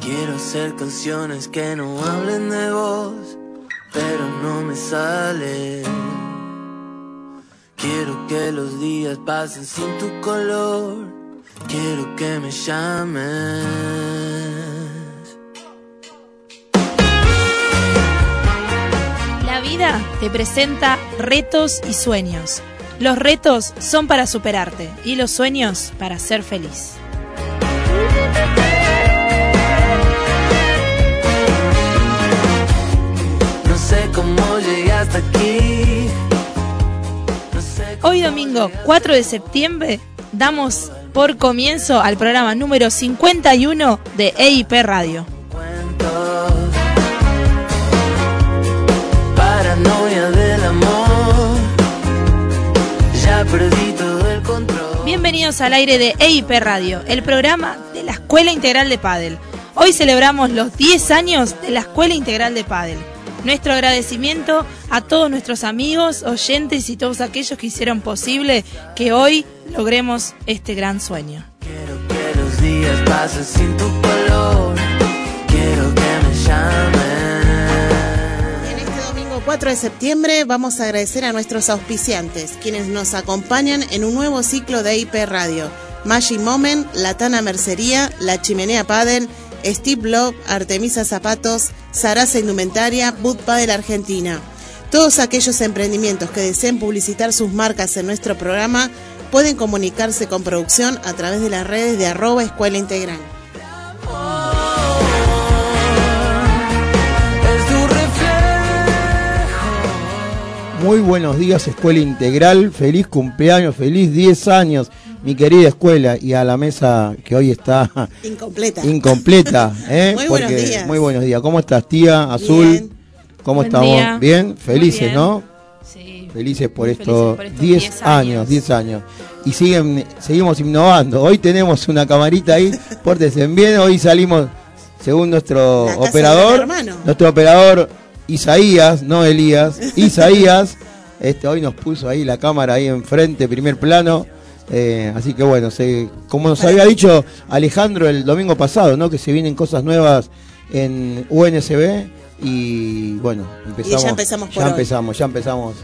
Quiero hacer canciones que no hablen de vos, pero no me sale. Quiero que los días pasen sin tu color. Quiero que me llames. La vida te presenta retos y sueños. Los retos son para superarte y los sueños para ser feliz. Cómo llegué hasta aquí. No sé Hoy domingo 4 de septiembre damos por comienzo al programa número 51 de EIP Radio. cuentos. Paranoia del amor. Ya perdí todo el control. Bienvenidos al aire de EIP Radio, el programa de la Escuela Integral de Padel. Hoy celebramos los 10 años de la Escuela Integral de Padel. Nuestro agradecimiento a todos nuestros amigos, oyentes y todos aquellos que hicieron posible que hoy logremos este gran sueño. Quiero que los días pasen sin tu color. Quiero que me llamen. En este domingo 4 de septiembre vamos a agradecer a nuestros auspiciantes, quienes nos acompañan en un nuevo ciclo de IP Radio. Magic Moment, Latana Mercería, La Chimenea Padel, Steve Love, Artemisa Zapatos, Sarasa Indumentaria, Boot Padel Argentina. Todos aquellos emprendimientos que deseen publicitar sus marcas en nuestro programa pueden comunicarse con producción a través de las redes de arroba escuela integral. Muy buenos días, Escuela Integral. Feliz cumpleaños, feliz 10 años, mi querida escuela. Y a la mesa que hoy está Incompleta. incompleta. ¿eh? Muy buenos Porque- días. Muy buenos días. ¿Cómo estás, tía? Azul. Bien. ¿Cómo Buen estamos? día. ¿Bien? Felices, bien. ¿no? Sí. Felices por estos felices por 10 estos 10 años, años. 10 años. Y siguen, seguimos innovando. Hoy tenemos una camarita ahí, pórtense bien. Hoy salimos, según nuestro operador, hermano. nuestro operador Isaías, no Elías, Isaías, este, hoy nos puso ahí la cámara ahí enfrente, primer plano. Eh, así que bueno, se, como nos había dicho Alejandro el domingo pasado, ¿no? Que se vienen cosas nuevas en UNSB y bueno, empezamos. ya empezamos por ya hoy. empezamos, ya empezamos.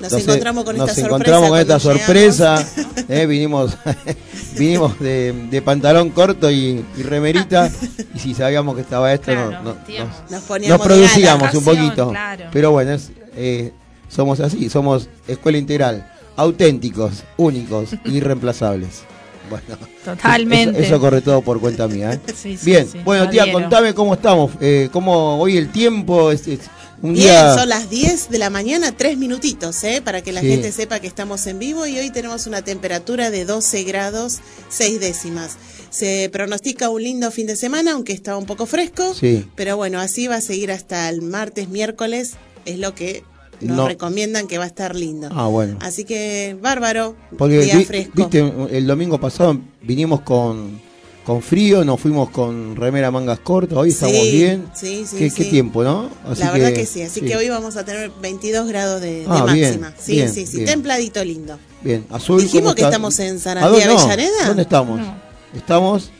Nos Entonces, encontramos con nos esta encontramos con sorpresa esta sorpresa. eh, vinimos vinimos de, de pantalón corto y, y remerita. Y si sabíamos que estaba esto, Claro, no- nos, Nos producíamos un poquito. claro. Pero bueno, es, eh, somos así, somos escuela integral, auténticos, únicos, irreemplazables. Bueno, Totalmente. Eso, eso corre todo por cuenta mía. ¿eh? Sí, sí, Bien, sí, bueno, tía, adhiero. contame cómo estamos. Eh, cómo hoy el tiempo es, es un Bien, día. son las 10 de la mañana, 3 minutitos, ¿eh? para que la Sí. gente sepa que estamos en vivo y hoy tenemos una temperatura de 12 grados 6 décimas. Se pronostica un lindo fin de semana, aunque está un poco fresco, Sí. pero bueno, así va a seguir hasta el martes, miércoles, es lo que nos No. recomiendan que va a estar lindo. Ah, bueno. Así que bárbaro, Porque día vi- fresco. viste, el domingo pasado vinimos con, con frío, nos fuimos con remera mangas cortas, hoy estamos Sí, bien. sí, sí, ¿Qué, qué sí. tiempo, ¿no? Así la verdad que sí, así que hoy vamos a tener 22 grados de, de Ah, bien, máxima. sí, bien, sí, sí, bien. templadito lindo. Bien, azul. Dijimos ¿cómo que estamos en ¿A Sarandía, dónde- no, Avellaneda. ¿Dónde estamos? No. Estamos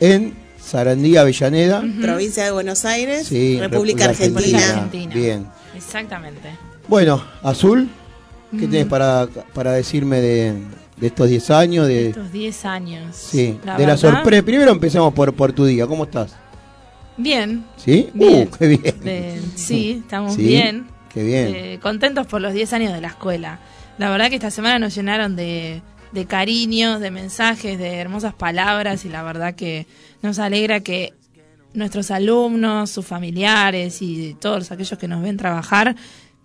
en Sarandía, Avellaneda. Provincia de Buenos Aires, Sí, República República Argentina. Argentina. Bien. Exactamente. Bueno, Azul, ¿qué tenés para, para decirme de, de estos 10 años? De, Estos 10 años. sí, La de la sorpresa. Primero empecemos por, por tu día, ¿cómo estás? Bien. ¿Sí? Bien. Uh, qué bien. De- sí, estamos Sí, bien. Qué bien. Eh, contentos por los 10 años de la escuela. La verdad que esta semana nos llenaron de, de cariños, de mensajes, de hermosas palabras y la verdad que nos alegra que nuestros alumnos, sus familiares y todos aquellos que nos ven trabajar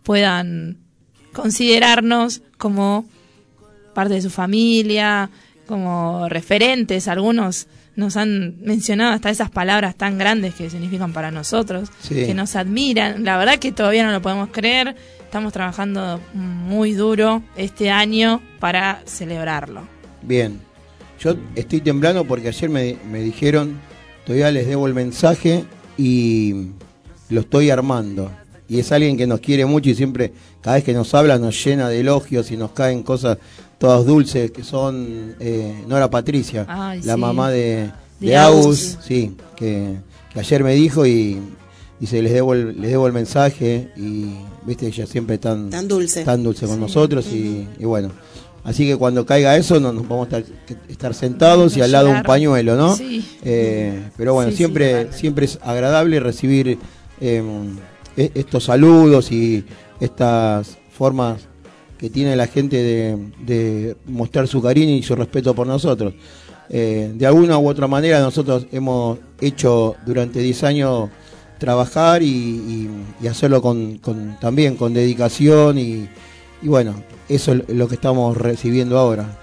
puedan considerarnos como parte de su familia, como referentes. Algunos nos han mencionado hasta esas palabras tan grandes que significan para nosotros, Sí. que nos admiran. La verdad que todavía no lo podemos creer. Estamos trabajando muy duro este año para celebrarlo. Bien. Yo estoy temblando porque ayer me, me dijeron, todavía les debo el mensaje y lo estoy armando. Y es alguien que nos quiere mucho y siempre, cada vez que nos habla, nos llena de elogios y nos caen cosas todas dulces, que son eh, Nora Patricia, Ay, la sí. mamá de, De de Agus. Agus, sí, que, que ayer me dijo y dice, les debo el, les debo el mensaje y viste, ella siempre tan, Tan dulce. tan dulce con nosotros y, y bueno. Así que cuando caiga eso no nos vamos a estar, sentados y al lado un pañuelo, ¿no? Sí. Eh, pero bueno, Sí, sí, siempre, siempre es agradable recibir eh, e- estos saludos y estas formas que tiene la gente de, mostrar su cariño y su respeto por nosotros. Eh, de alguna u otra manera nosotros hemos hecho durante 10 años trabajar y, hacerlo con, también con dedicación y, y bueno, eso es lo que estamos recibiendo ahora.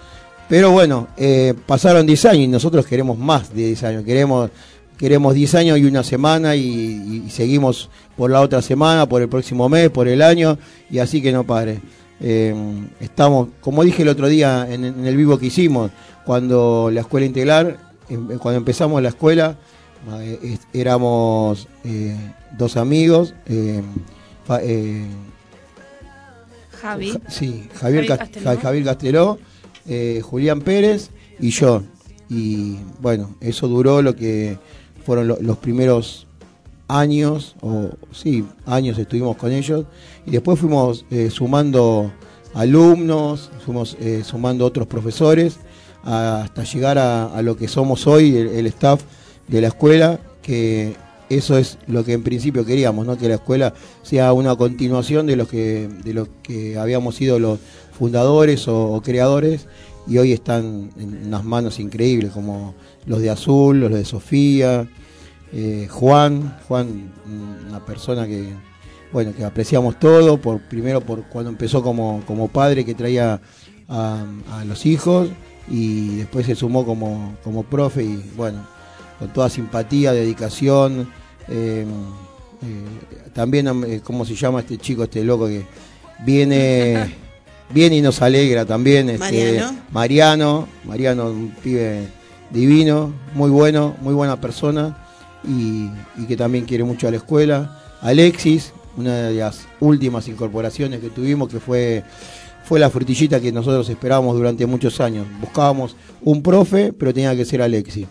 Pero bueno, eh, pasaron 10 años y nosotros queremos más de 10 años. Queremos, queremos 10 años y una semana y, y seguimos por la otra semana, por el próximo mes, por el año y así que no pare. Eh, estamos, como dije el otro día en, en el vivo que hicimos, cuando la escuela integral, em- cuando empezamos la escuela, eh, éramos eh, dos amigos. eh, fa- eh, Javi. Ja- Sí, Javier, Javier Cas- Casteló. Ja- Javier Casteló, Julián Pérez y yo. Y bueno, eso duró lo que fueron lo- los primeros años, o sí, años estuvimos con ellos. Y después fuimos eh, sumando alumnos, fuimos eh, sumando otros profesores, hasta llegar a, lo que somos hoy, el, staff de la escuela, que eso es lo que en principio queríamos, ¿no? que la escuela sea una continuación de lo que, de que habíamos sido los fundadores o, o creadores y hoy están en unas manos increíbles como los de Azul, los de Sofía, eh, Juan, Juan, una persona que bueno que apreciamos todo, por primero por cuando empezó como, como padre que traía a, a los hijos y después se sumó como, como profe y bueno, con toda simpatía, dedicación. eh, eh, también, eh, ¿cómo se llama este chico, este loco que viene, viene y nos alegra también? Este, Mariano. Mariano, Mariano, un pibe divino, muy bueno, muy buena persona y, que también quiere mucho a la escuela. Alexis, una de las últimas incorporaciones que tuvimos, que fue, fue la frutillita que nosotros esperábamos durante muchos años. Buscábamos un profe, pero tenía que ser Alexis.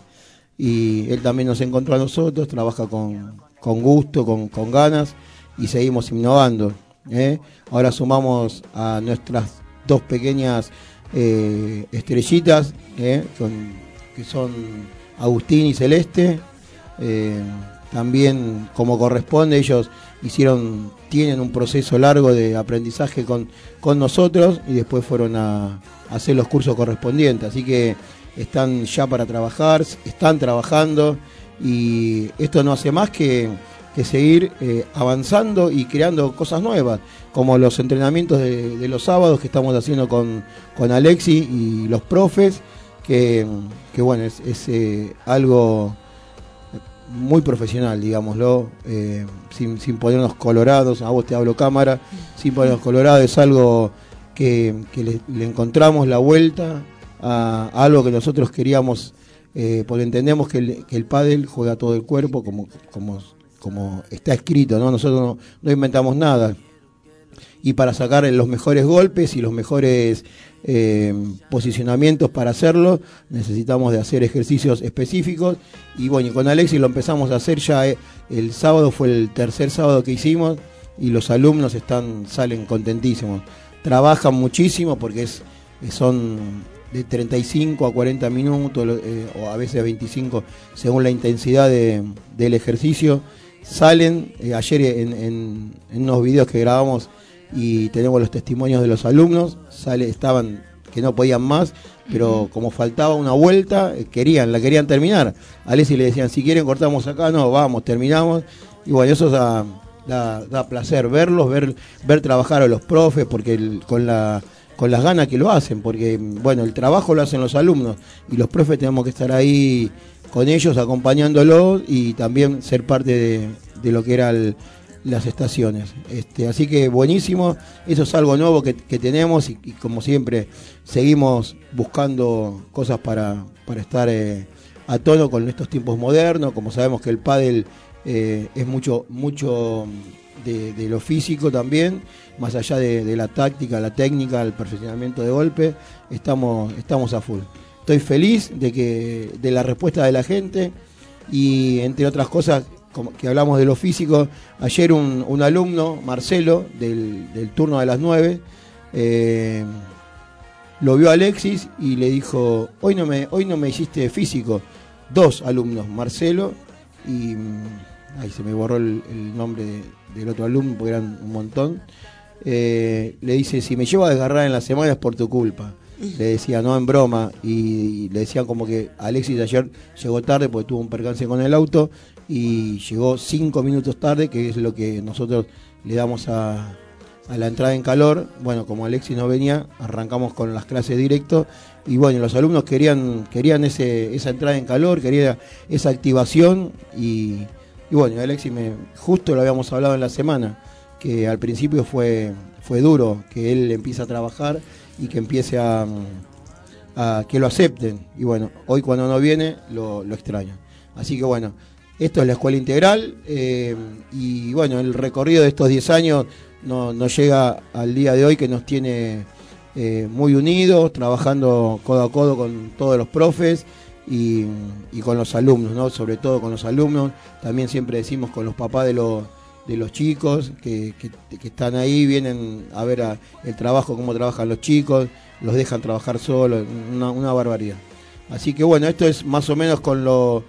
Y él también nos encontró a nosotros, trabaja con, con gusto, con, con ganas y seguimos innovando. ¿eh? Ahora sumamos a nuestras dos pequeñas eh, estrellitas, ¿eh? con- que son Agustín y Celeste. Eh, también, como corresponde, ellos hicieron, tienen un proceso largo de aprendizaje con, con nosotros y después fueron a, hacer los cursos correspondientes. Así que están ya para trabajar, están trabajando y esto no hace más que, que seguir eh, avanzando y creando cosas nuevas, como los entrenamientos de, de los sábados que estamos haciendo con, con Alexi y los profes, que, bueno, es, es, eh, algo muy profesional, digámoslo, eh, sin, sin ponernos colorados, a vos te hablo cámara, sin ponernos colorados, es algo que, que le, encontramos la vuelta a, a algo que nosotros queríamos, eh, porque entendemos que el, que el pádel juega todo el cuerpo como, como, como está escrito, ¿no? nosotros no, no inventamos nada. Y para sacar los mejores golpes y los mejores eh, posicionamientos para hacerlo, necesitamos de hacer ejercicios específicos. Y bueno, con Alexis lo empezamos a hacer ya eh, el sábado, fue el tercer sábado que hicimos, y los alumnos están, salen contentísimos. Trabajan muchísimo porque es, son de 35 a 40 minutos, eh, o a veces 25, según la intensidad de- del ejercicio. Salen, eh, ayer en, en- en unos videos que grabamos y tenemos los testimonios de los alumnos, sale, estaban que no podían más, pero como faltaba una vuelta, eh, querían, la querían terminar. A Alessi le decían, si quieren cortamos acá, no, vamos, terminamos. Y bueno, eso da, da, da placer verlos, ver, ver trabajar a los profes, porque el- con la con las ganas que lo hacen, porque bueno, el trabajo lo hacen los alumnos y los profes tenemos que estar ahí con ellos, acompañándolos y también ser parte de, de lo que eran las estaciones. Este, así que buenísimo, eso es algo nuevo que, tenemos y, como siempre seguimos buscando cosas para, para estar eh, a tono con estos tiempos modernos, como sabemos que el pádel eh, es mucho, mucho de, lo físico también, más allá de, de la táctica, la técnica, el perfeccionamiento de golpe, estamos, estamos a full. estoy feliz de que de la respuesta de la gente y entre otras cosas que hablamos de lo físico, ayer un, alumno, Marcelo, del, turno de las 9, eh, lo vio a Alexis y le dijo, hoy no me, hoy no me hiciste físico. Dos alumnos, Marcelo y... mm, Ay, se me borró el, nombre de- del otro alumno porque eran un montón. Eh, le dice, si me llevo a desgarrar en la semana es por tu culpa. Le decía, no en broma. Y, le decían como que Alexis ayer llegó tarde porque tuvo un percance con el auto y llegó cinco minutos tarde, que es lo que nosotros le damos a, la entrada en calor. Bueno, como Alexis no venía, arrancamos con las clases directo. Y bueno, los alumnos querían, querían ese, esa entrada en calor, querían esa activación. Y, bueno, Alexis, me, justo lo habíamos hablado en la semana, que al principio fue, fue duro, que él empieza a trabajar y que empiece a, a que lo acepten. Y bueno, hoy cuando no viene, lo, lo extraño. Así que bueno, esto es la escuela integral eh, y bueno, el recorrido de estos 10 años no- nos llega al día de hoy que nos tiene eh, muy unidos, trabajando codo a codo con todos los profes y, con los alumnos, ¿no? sobre todo con los alumnos. También siempre decimos con los papás de los, de los chicos que, que- están ahí, vienen a ver el trabajo, cómo trabajan los chicos, los dejan trabajar solos, una, una barbaridad. Así que bueno, esto es más o menos con lo,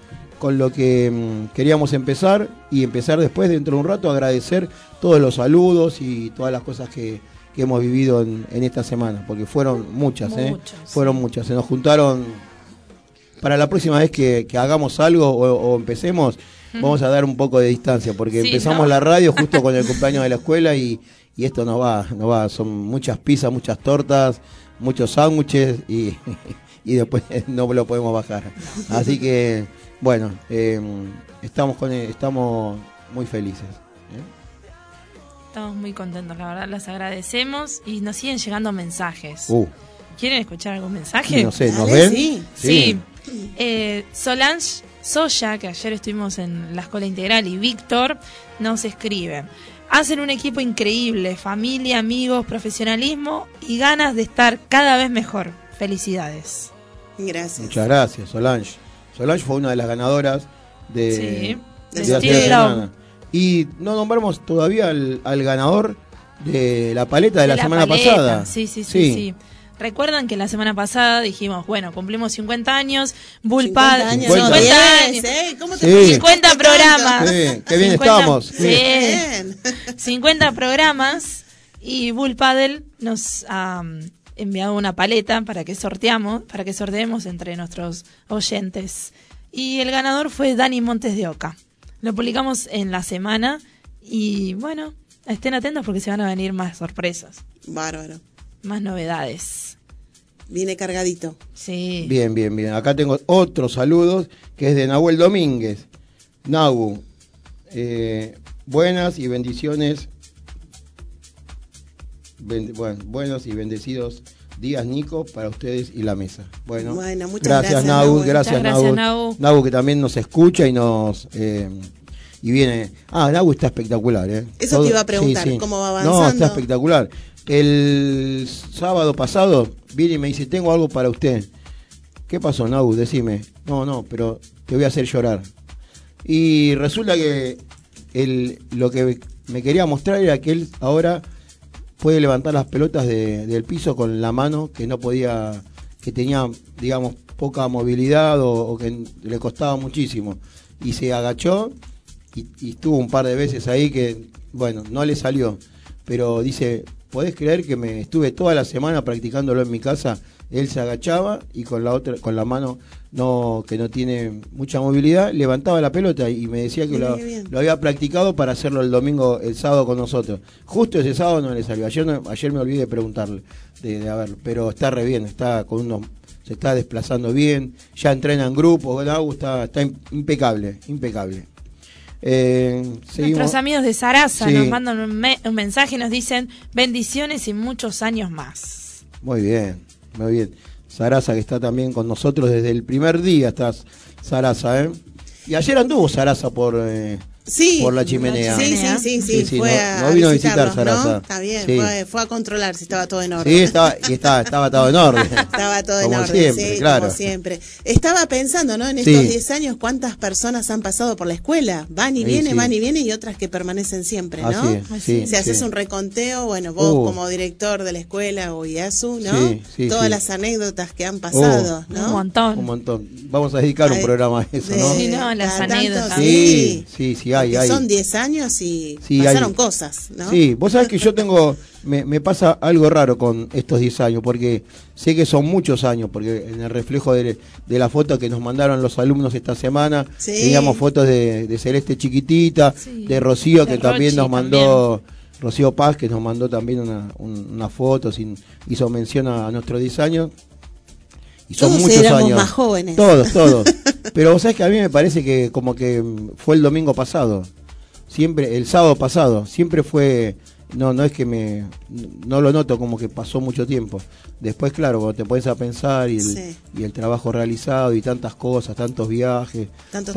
con lo que mm, queríamos empezar y empezar después, dentro de un rato, agradecer todos los saludos y todas las cosas que, que hemos vivido en, en esta semana, porque fueron muchas, ¿eh? Fueron muchas. Se nos juntaron para la próxima vez que, que hagamos algo o, o empecemos, vamos a dar un poco de distancia, porque Sí, empezamos ¿no? la radio justo con el cumpleaños de la escuela y, y esto no va, no va, son muchas pizzas, muchas tortas, muchos sándwiches y, y después no lo podemos bajar. Así que, bueno, eh, estamos, con, estamos muy felices. ¿eh? Estamos muy contentos, la verdad, les agradecemos y nos siguen llegando mensajes. Uh, ¿Quieren escuchar algún mensaje? no sé, ¿nos ven? sí. Sí. Eh, Solange Soya, que ayer estuvimos en la escuela integral, y Víctor nos escriben. Hacen un equipo increíble, familia, amigos, profesionalismo y ganas de estar cada vez mejor. Felicidades. Gracias. Muchas gracias, Solange. Solange fue una de las ganadoras de, Sí. de De hace semana. Y no nombramos todavía al, al ganador de la paleta de, la, semana paleta. pasada. Sí, sí, sí, sí. Recuerdan que la semana pasada dijimos, bueno, cumplimos 50 años, 50 Bullpad, años. 50 no, 50 10, años. ¿eh? ¿Cómo te Sí. proyectaste 50 tanto? programas. Sí, qué bien 50 estamos. Sí. Bien. 50 programas y Bull Paddle nos um, enviado una paleta para que sorteamos, para que sorteemos entre nuestros oyentes. Y el ganador fue Dani Montes de Oca. Lo publicamos en la semana y bueno, estén atentos porque se van a venir más sorpresas, Bárbaro. más novedades. Viene cargadito. Sí. Bien, bien, bien. Acá tengo otros saludos que es de Nahuel Domínguez. Nahu, eh, buenas y bendiciones. Ben- bueno, buenos y bendecidos días, Nico, para ustedes y la mesa. Bueno, Bueno, muchas gracias, gracias, Nahuel. gracias, Nahu. Nahu. que también nos escucha y nos eh, y viene. Ah, Nahu está espectacular, ¿eh? Eso te iba a preguntar, ¿cómo va No, avanzando? está espectacular. El sábado pasado viene y me dice, tengo algo para usted. ¿Qué pasó, Nau? Decime. No, no, pero te voy a hacer llorar. Y resulta que el, lo que me quería mostrar era que él ahora puede levantar las pelotas de- del piso con la mano que no podía, que tenía, digamos, poca movilidad o, o que le costaba muchísimo. Y se agachó y, y estuvo un par de veces ahí que, bueno, no le salió. Pero dice, ¿podés creer que me estuve toda la semana practicándolo en mi casa? Él se agachaba y con la otra, con la mano no, que no tiene mucha movilidad, levantaba la pelota y me decía que lo, había practicado para hacerlo el domingo, el sábado con nosotros. Justo ese sábado no le salió. Ayer, no- ayer me olvidé de preguntarle, de, de a ver, pero está re bien, está con unos, se está desplazando bien, ya entrena en grupo, bueno, está, está impecable, impecable. Eh. Nuestros amigos de Sarasa Sí. nos mandan un, me- un mensaje y nos dicen bendiciones y muchos años más. Muy bien, muy bien. Sarasa que está también con nosotros desde el primer día, estás Sarasa, ¿eh? Y ayer anduvo Sarasa por, eh, Sí, por la chimenea. Sí, sí, sí, sí, Sí, fue no- a, no vino a visitar visitarnos, ¿no? Sarasa. Está bien, Sí. fue, fue a controlar si estaba todo en orden. Sí, estaba, y estaba, estaba todo en orden. Estaba todo en Como orden, siempre, sí, claro. como siempre. Estaba pensando, ¿no? En estos Sí. 10 años, ¿cuántas personas han pasado por la escuela? Van y vienen, sí. van y vienen y otras que permanecen siempre, ¿no? Así es, sí, si haces sí. un reconteo, bueno, vos Uh. como director de la escuela o IASU, ¿no? Sí, sí, Todas sí. las anécdotas que han pasado, Uh. ¿no? Un montón. Un montón. Vamos a dedicar un programa a eso, ¿no? Sí, no, las anécdotas. Sí, sí, sí, hay, Porque hay. Son 10 años y Sí, pasaron hay. cosas, ¿no? Sí, vos sabés que yo tengo, me, me pasa algo raro con estos 10 años, porque sé que son muchos años, porque en el reflejo de, de la foto que nos mandaron los alumnos esta semana, Sí. teníamos fotos de, de Celeste chiquitita, Sí, de Rocío, de que también Rochi nos mandó, Rocío Paz, que nos mandó también una, un- una foto, sin, hizo mención a, nuestros 10 años. Y son Todos muchos éramos años. más jóvenes. Todos, todos. Pero vos sabés que a mí me parece que como que fue el domingo pasado. Siempre, el sábado pasado. Siempre fue. No, no es que me. No lo noto como que pasó mucho tiempo. Después, claro, cuando te pones a pensar y el, Sí. y el trabajo realizado y tantas cosas, tantos viajes, tantas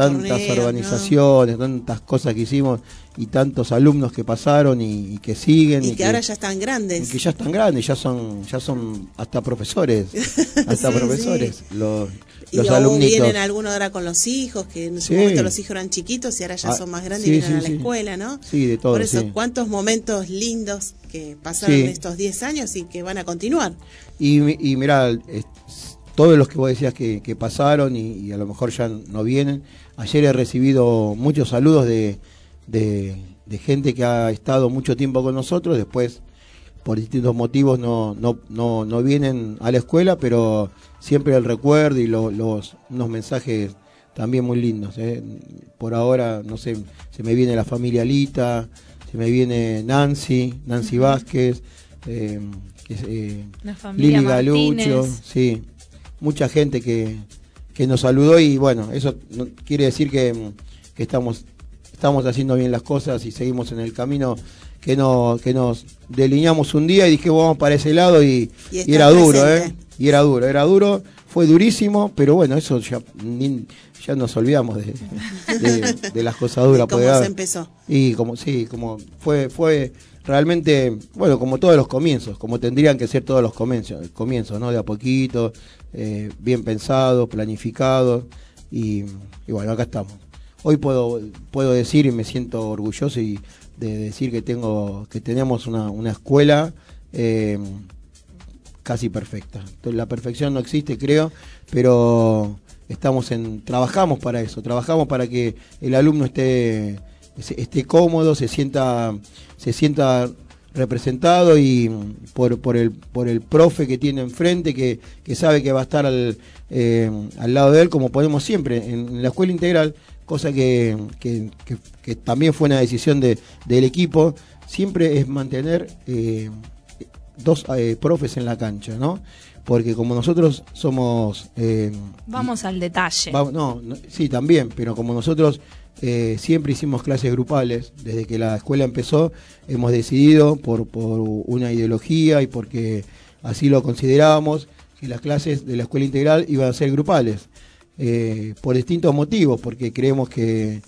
organizaciones, tantas cosas que hicimos y tantos alumnos que pasaron y, y que siguen. Y que ahora ya están y grandes. que ya están grandes, ya son, ya son hasta profesores, hasta Sí, profesores, los, Y los o alumnitos. vienen algunos ahora con los hijos, que en su Sí. momento los hijos eran chiquitos y ahora ya Ah, son más grandes sí, y vienen sí, a la escuela, ¿no? Sí, de todo, Por eso, cuántos momentos lindos que pasaron estos 10 años y que van a continuar. Y, y mirá, es- todos los que vos decías que, que pasaron y, y a lo mejor ya no vienen, ayer he recibido muchos saludos de, de, de gente que ha estado mucho tiempo con nosotros, después por distintos motivos no, no, no, no vienen a la escuela, pero siempre el recuerdo y lo- los, unos mensajes también muy lindos. ¿eh? Por ahora, no sé, se me viene la familia Lita, se me viene Nancy, Nancy Vázquez, eh, eh, Lili Galucho, sí, mucha gente que, que nos saludó y bueno, eso quiere decir que, que estamos, estamos haciendo bien las cosas y seguimos en el camino que, no, que nos delineamos un día y dije vamos para ese lado y, Y y estás era duro. ¿eh? Y era duro, era duro, fue durísimo, pero bueno, eso ya, ni- ya nos olvidamos de, de- de las cosas duras. ¿Cómo porque, se empezó? y como sí, como fue fue realmente, bueno, como todos los comienzos, como tendrían que ser todos los comienzos, comienzos ¿no? De a poquito, eh, bien pensados, planificados y, y bueno, acá estamos. Hoy puedo puedo decir y me siento orgulloso y de decir que tengo que tenemos una, una escuela eh, casi perfecta. La perfección no existe, creo, pero estamos en trabajamos para eso, trabajamos para que el alumno esté esté cómodo, se sienta se sienta representado y por, por el por el profe que tiene enfrente que, que sabe que va a estar al, eh, al lado de él como ponemos siempre en la escuela integral cosa que, que- que- que también fue una decisión de, del equipo siempre es mantener eh, dos eh, profes en la cancha, ¿no? Porque como nosotros somos... eh, Vamos al detalle. va- no, no, sí, también, pero como nosotros eh, siempre hicimos clases grupales, desde que la escuela empezó, hemos decidido por, por una ideología y porque así lo considerábamos, que las clases de la escuela integral iban a ser grupales, eh, por distintos motivos, porque creemos que,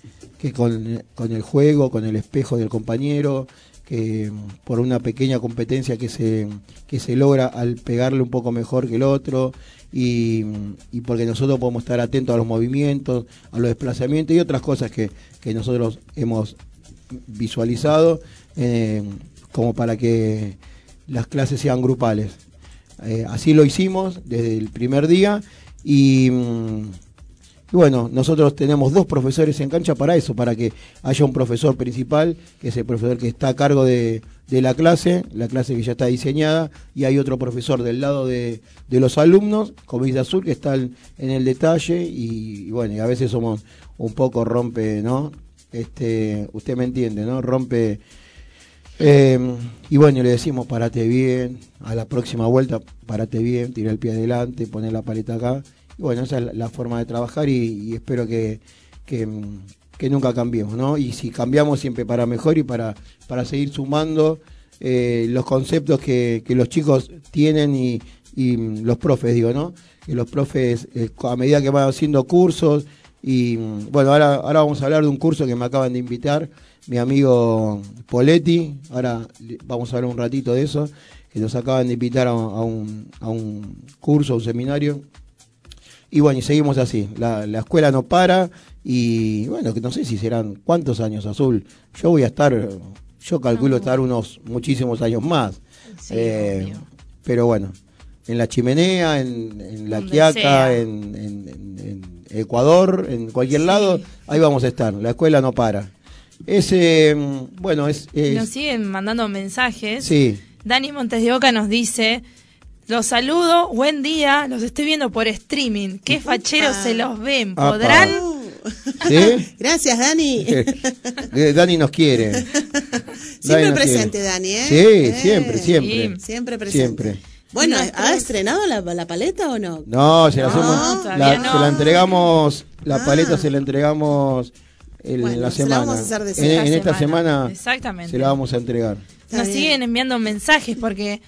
con, el juego, con el espejo del compañero, que mm, por una pequeña competencia que se, que se logra al pegarle un poco mejor que el otro y, mm, y porque nosotros podemos estar atentos a los movimientos, a los desplazamientos y otras cosas que, que nosotros hemos visualizado eh, como para que las clases sean grupales. Eh, así lo hicimos desde el primer día y, mm, y bueno, nosotros tenemos dos profesores en cancha para eso, para que haya un profesor principal, que es el profesor que está a cargo de, de la clase, la clase que ya está diseñada, y hay otro profesor del lado de, de los alumnos, como dice Azul, que está en, en el detalle, y, y bueno, y a veces somos un poco rompe, ¿no? Este, usted me entiende, ¿no? Rompe eh, y bueno, le decimos, parate bien, a la próxima vuelta, parate bien, tira el pie adelante, poner la paleta acá. Y bueno, esa es la, forma de trabajar y, espero que, mm, que nunca cambiemos, ¿no? Y si cambiamos siempre para mejor y para, para seguir sumando eh, los conceptos que, que los chicos tienen y, y, mm, los profes, digo, ¿no? Que los profes, eh, a medida que van haciendo cursos Y bueno, ahora, ahora vamos a hablar de un curso que me acaban de invitar mi amigo Poletti. Ahora vamos a hablar un ratito de eso, que nos acaban de invitar a, a un, a un curso, a un seminario. Y bueno, y seguimos así. La, la escuela no para. Y bueno, que no sé si serán cuántos años azul. Yo voy a estar, yo calculo estar unos muchísimos años más. Sí, Eh, pero bueno, en la chimenea, en, en la Donde Quiaca, en- en Ecuador, en cualquier lado, ahí vamos a estar. La escuela no para. Ese, mm, bueno, es. es- Nos siguen mandando mensajes. sí, Dani Montes de Oca nos dice, los saludo, buen día, los estoy viendo por streaming. Qué facheros se los ven. ¿Podrán? ¿sí? Gracias, Dani. Eh, Dani nos quiere. Dani Siempre nos presente, quiere. Dani, ¿eh? Sí, Eh, siempre, siempre. Sí. Siempre presente. Siempre. Bueno, ¿ha estrenado la, la paleta o no? No, se la, No, hacemos, la, no. se la entregamos, la Ah. paleta se la entregamos en Bueno, la se la semana. vamos a hacer de en, esta en esta semana Exactamente. se la vamos a entregar. Está Nos bien. siguen enviando mensajes porque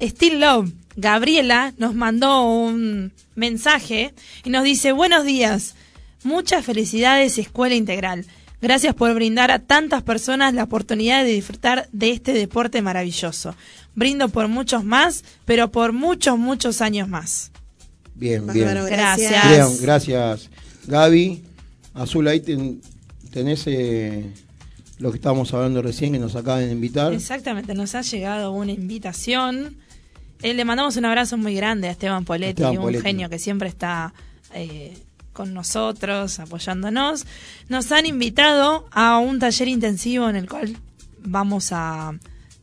Still Love, Gabriela, nos mandó un mensaje y nos dice, buenos días, muchas felicidades Escuela Integral. Gracias por brindar a tantas personas la oportunidad de disfrutar de este deporte maravilloso. Brindo por muchos más, pero por muchos, muchos años más. Bien, bien. Gracias. gracias. Bien, gracias. Gaby, Azul, ahí ten- tenés eh, lo que estábamos hablando recién que nos acaban de invitar. Exactamente, nos ha llegado una invitación. Eh, le mandamos un abrazo muy grande a Esteban Poletti, Esteban un Poletti. genio que siempre está eh, con nosotros, apoyándonos. Nos han invitado a un taller intensivo en el cual vamos a,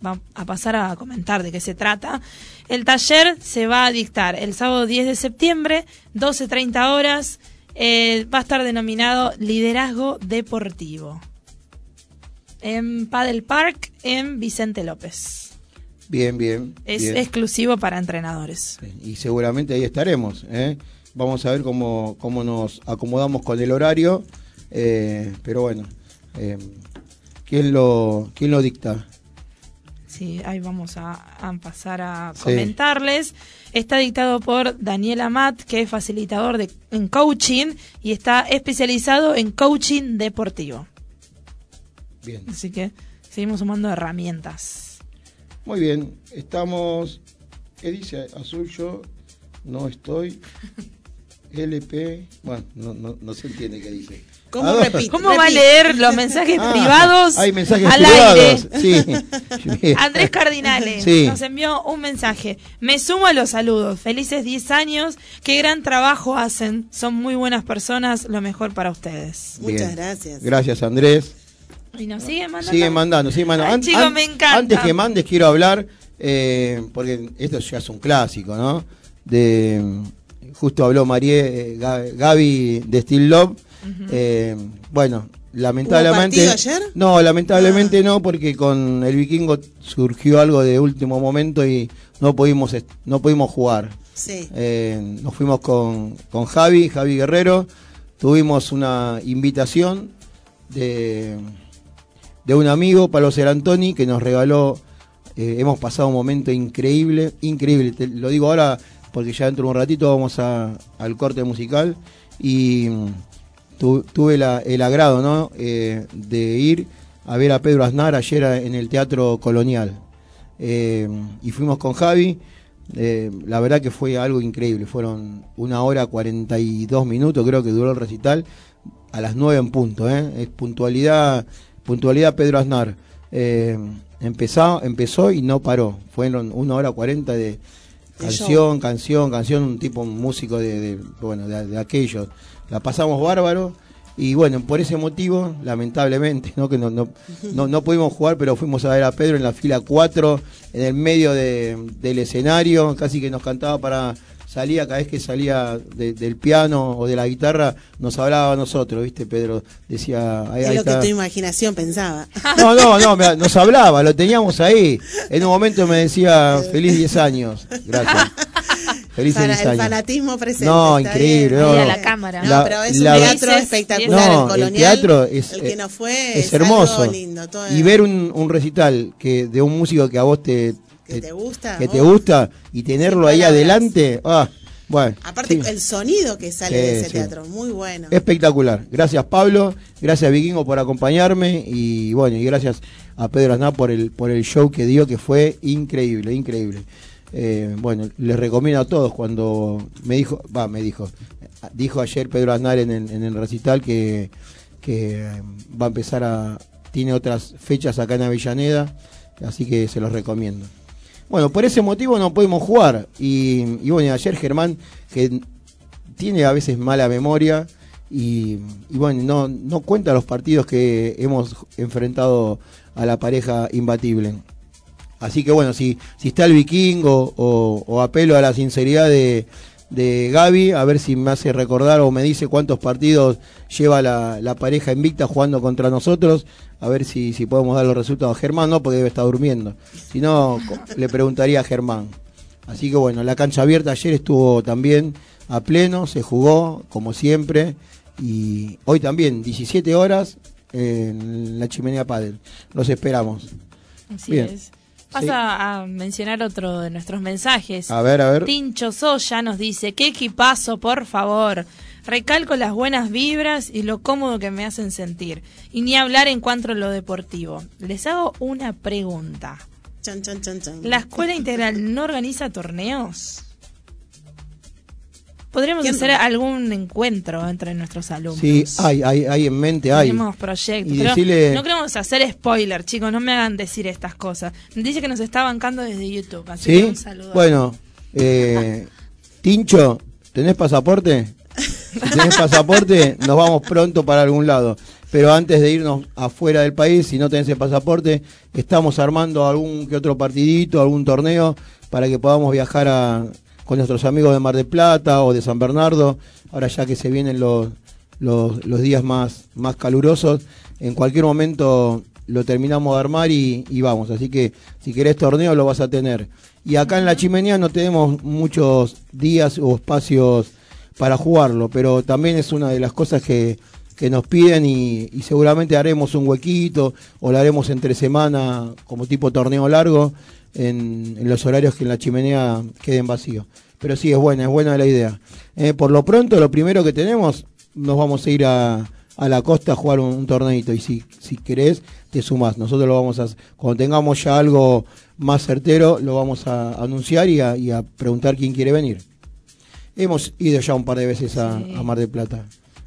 va- a pasar a comentar de qué se trata. El taller se va a dictar el sábado 10 de septiembre, 12.30 horas. Eh, va a estar denominado Liderazgo Deportivo en Padel Park en Vicente López. Bien, bien. Es bien. exclusivo para entrenadores. Y seguramente ahí estaremos. ¿eh? Vamos a ver cómo, cómo nos acomodamos con el horario. eh, pero bueno, ¿quién, lo, ¿quién lo dicta? Sí, ahí vamos a, a pasar a Sí. comentarles. Está dictado por Daniel Amat, que es facilitador de, en coaching y está especializado en coaching deportivo. Bien. Así que seguimos sumando herramientas. Muy bien, estamos. ¿Qué dice Azul? Yo no estoy. LP. Bueno, no, no, no se entiende qué dice. ¿Cómo ¿A dónde? repite? ¿Cómo va a leer los mensajes Ah, privados Hay mensajes al privados. aire? Sí. Andrés Cardinale Sí. nos envió un mensaje. Me sumo a los saludos. Felices 10 años. Qué gran trabajo hacen. Son muy buenas personas. Lo mejor para ustedes. Muchas gracias. Gracias, Andrés. Y nos siguen mandando. Sigue mandando, sigue mandando. Ay, An- chicos, an- me encanta. Antes que mandes, quiero hablar, eh, porque esto ya es un clásico, ¿no? De Justo habló Marie, eh, Ga- Gaby de Still Love. Eh, bueno, lamentablemente. ¿Hubo ayer? Ah. No, lamentablemente no, porque con el vikingo surgió algo de último momento y no pudimos, no pudimos jugar. Sí. Eh, nos fuimos con, con Javi, Javi Guerrero. Tuvimos una invitación de, de un amigo, Pablo Serantoni, que nos regaló. eh, hemos pasado un momento increíble, increíble. Te lo digo ahora porque ya dentro de un ratito vamos a- al corte musical. Y tu- tuve la- el agrado ¿no? Eh, de ir a ver a Pedro Aznar ayer en el Teatro Colonial. Eh, y fuimos con Javi. Eh, la verdad que fue algo increíble. Fueron una hora 42 minutos, creo que duró el recital. A las 9 en punto, ¿eh? Es puntualidad, puntualidad Pedro Aznar. Eh, empezó, empezó y no paró. Fueron una hora 40 de canción, canción, canción. Un tipo, un músico de, de- bueno, de, de aquellos. La pasamos bárbaro. Y bueno, por ese motivo, lamentablemente, ¿no? que no, no, no, no pudimos jugar, pero fuimos a ver a Pedro en la fila 4, en el medio de- del escenario, casi que nos cantaba para salía cada vez que salía de- del piano o de la guitarra, nos hablaba a nosotros, ¿viste? Pedro decía, ahí, es ahí lo que tu imaginación pensaba. No, no, no, me- nos hablaba, lo teníamos ahí. En un momento me decía, feliz 10 años. Gracias. Feliz Para 10 el años. fanatismo presente. No, increíble, no, la cámara. No, La- pero es la- un teatro espectacular No, el el colonial. teatro es- el que no fue es es, hermoso. lindo. todo y ver un, un recital que de un músico que a vos te, que te gusta. que te gusta y tenerlo ahí adelante, ah, Bueno, Aparte, sí. el sonido que sale Sí, de ese sí. teatro, muy bueno. Espectacular. Gracias Pablo, gracias Vikingo por acompañarme y bueno, y gracias a Pedro Aznar por el, por el show que dio que fue increíble, increíble. Eh, bueno, les recomiendo a todos cuando me dijo, va, me dijo, dijo ayer Pedro Aznar en el, recital que, eh, va a empezar a, tiene otras fechas acá en Avellaneda, así que se los recomiendo. Bueno, por ese motivo no podemos jugar y, y bueno, ayer Germán, que tiene a veces mala memoria y, y bueno, no, no cuenta los partidos que hemos enfrentado a la pareja imbatible. Así que bueno, si, si está el vikingo o, o apelo a la sinceridad de, de Gaby, a ver si me hace recordar o me dice cuántos partidos lleva la, la pareja invicta jugando contra nosotros, a ver si, si podemos dar los resultados. Germán no, porque debe estar durmiendo. Si no, le preguntaría a Germán. Así que bueno, la cancha abierta ayer estuvo también a pleno, se jugó como siempre y hoy también 17 horas en la chimenea Padel. Los esperamos. Así Bien. es. Vas Sí. a, a mencionar otro de nuestros mensajes. A ver, a ver. Tincho Soya nos dice, qué equipazo, por favor. Recalco las buenas vibras y lo cómodo que me hacen sentir. Y ni hablar en cuanto a lo deportivo. Les hago una pregunta. Chan, chan, chan, chan. ¿La escuela integral no organiza torneos? Podríamos ¿Quién hacer no? algún encuentro entre nuestros alumnos. Sí, hay, hay, hay en mente, hay. Tenemos proyectos. Y pero decirle- No queremos hacer spoiler, chicos. No me hagan decir estas cosas. Dice que nos está bancando desde YouTube. Así que ¿Sí? un saludo. Bueno, eh, Tincho, ¿tenés pasaporte? Si tenés pasaporte, nos vamos pronto para algún lado. Pero antes de irnos afuera del país, si no tenés el pasaporte, estamos armando algún que otro partidito, algún torneo, para que podamos viajar a- con nuestros amigos de Mar del Plata o de San Bernardo, ahora ya que se vienen los, los, días más, más calurosos, en cualquier momento lo terminamos de armar y, y vamos. Así que si querés torneo lo vas a tener. Y acá en la chimenea no tenemos muchos días o espacios para jugarlo, pero también es una de las cosas que, que nos piden y, y seguramente haremos un huequito o lo haremos entre semana como tipo torneo largo en, en los horarios que en la chimenea queden vacíos. Pero sí, es buena, es buena la idea. Eh, por lo pronto, lo primero que tenemos, nos vamos a ir a, a la costa a jugar un, un torneito y si, si querés, te sumás. Nosotros lo vamos a, cuando tengamos ya algo más certero, lo vamos a anunciar y a, y a preguntar quién quiere venir. Hemos ido ya un par de veces a, Sí. a Mar del Plata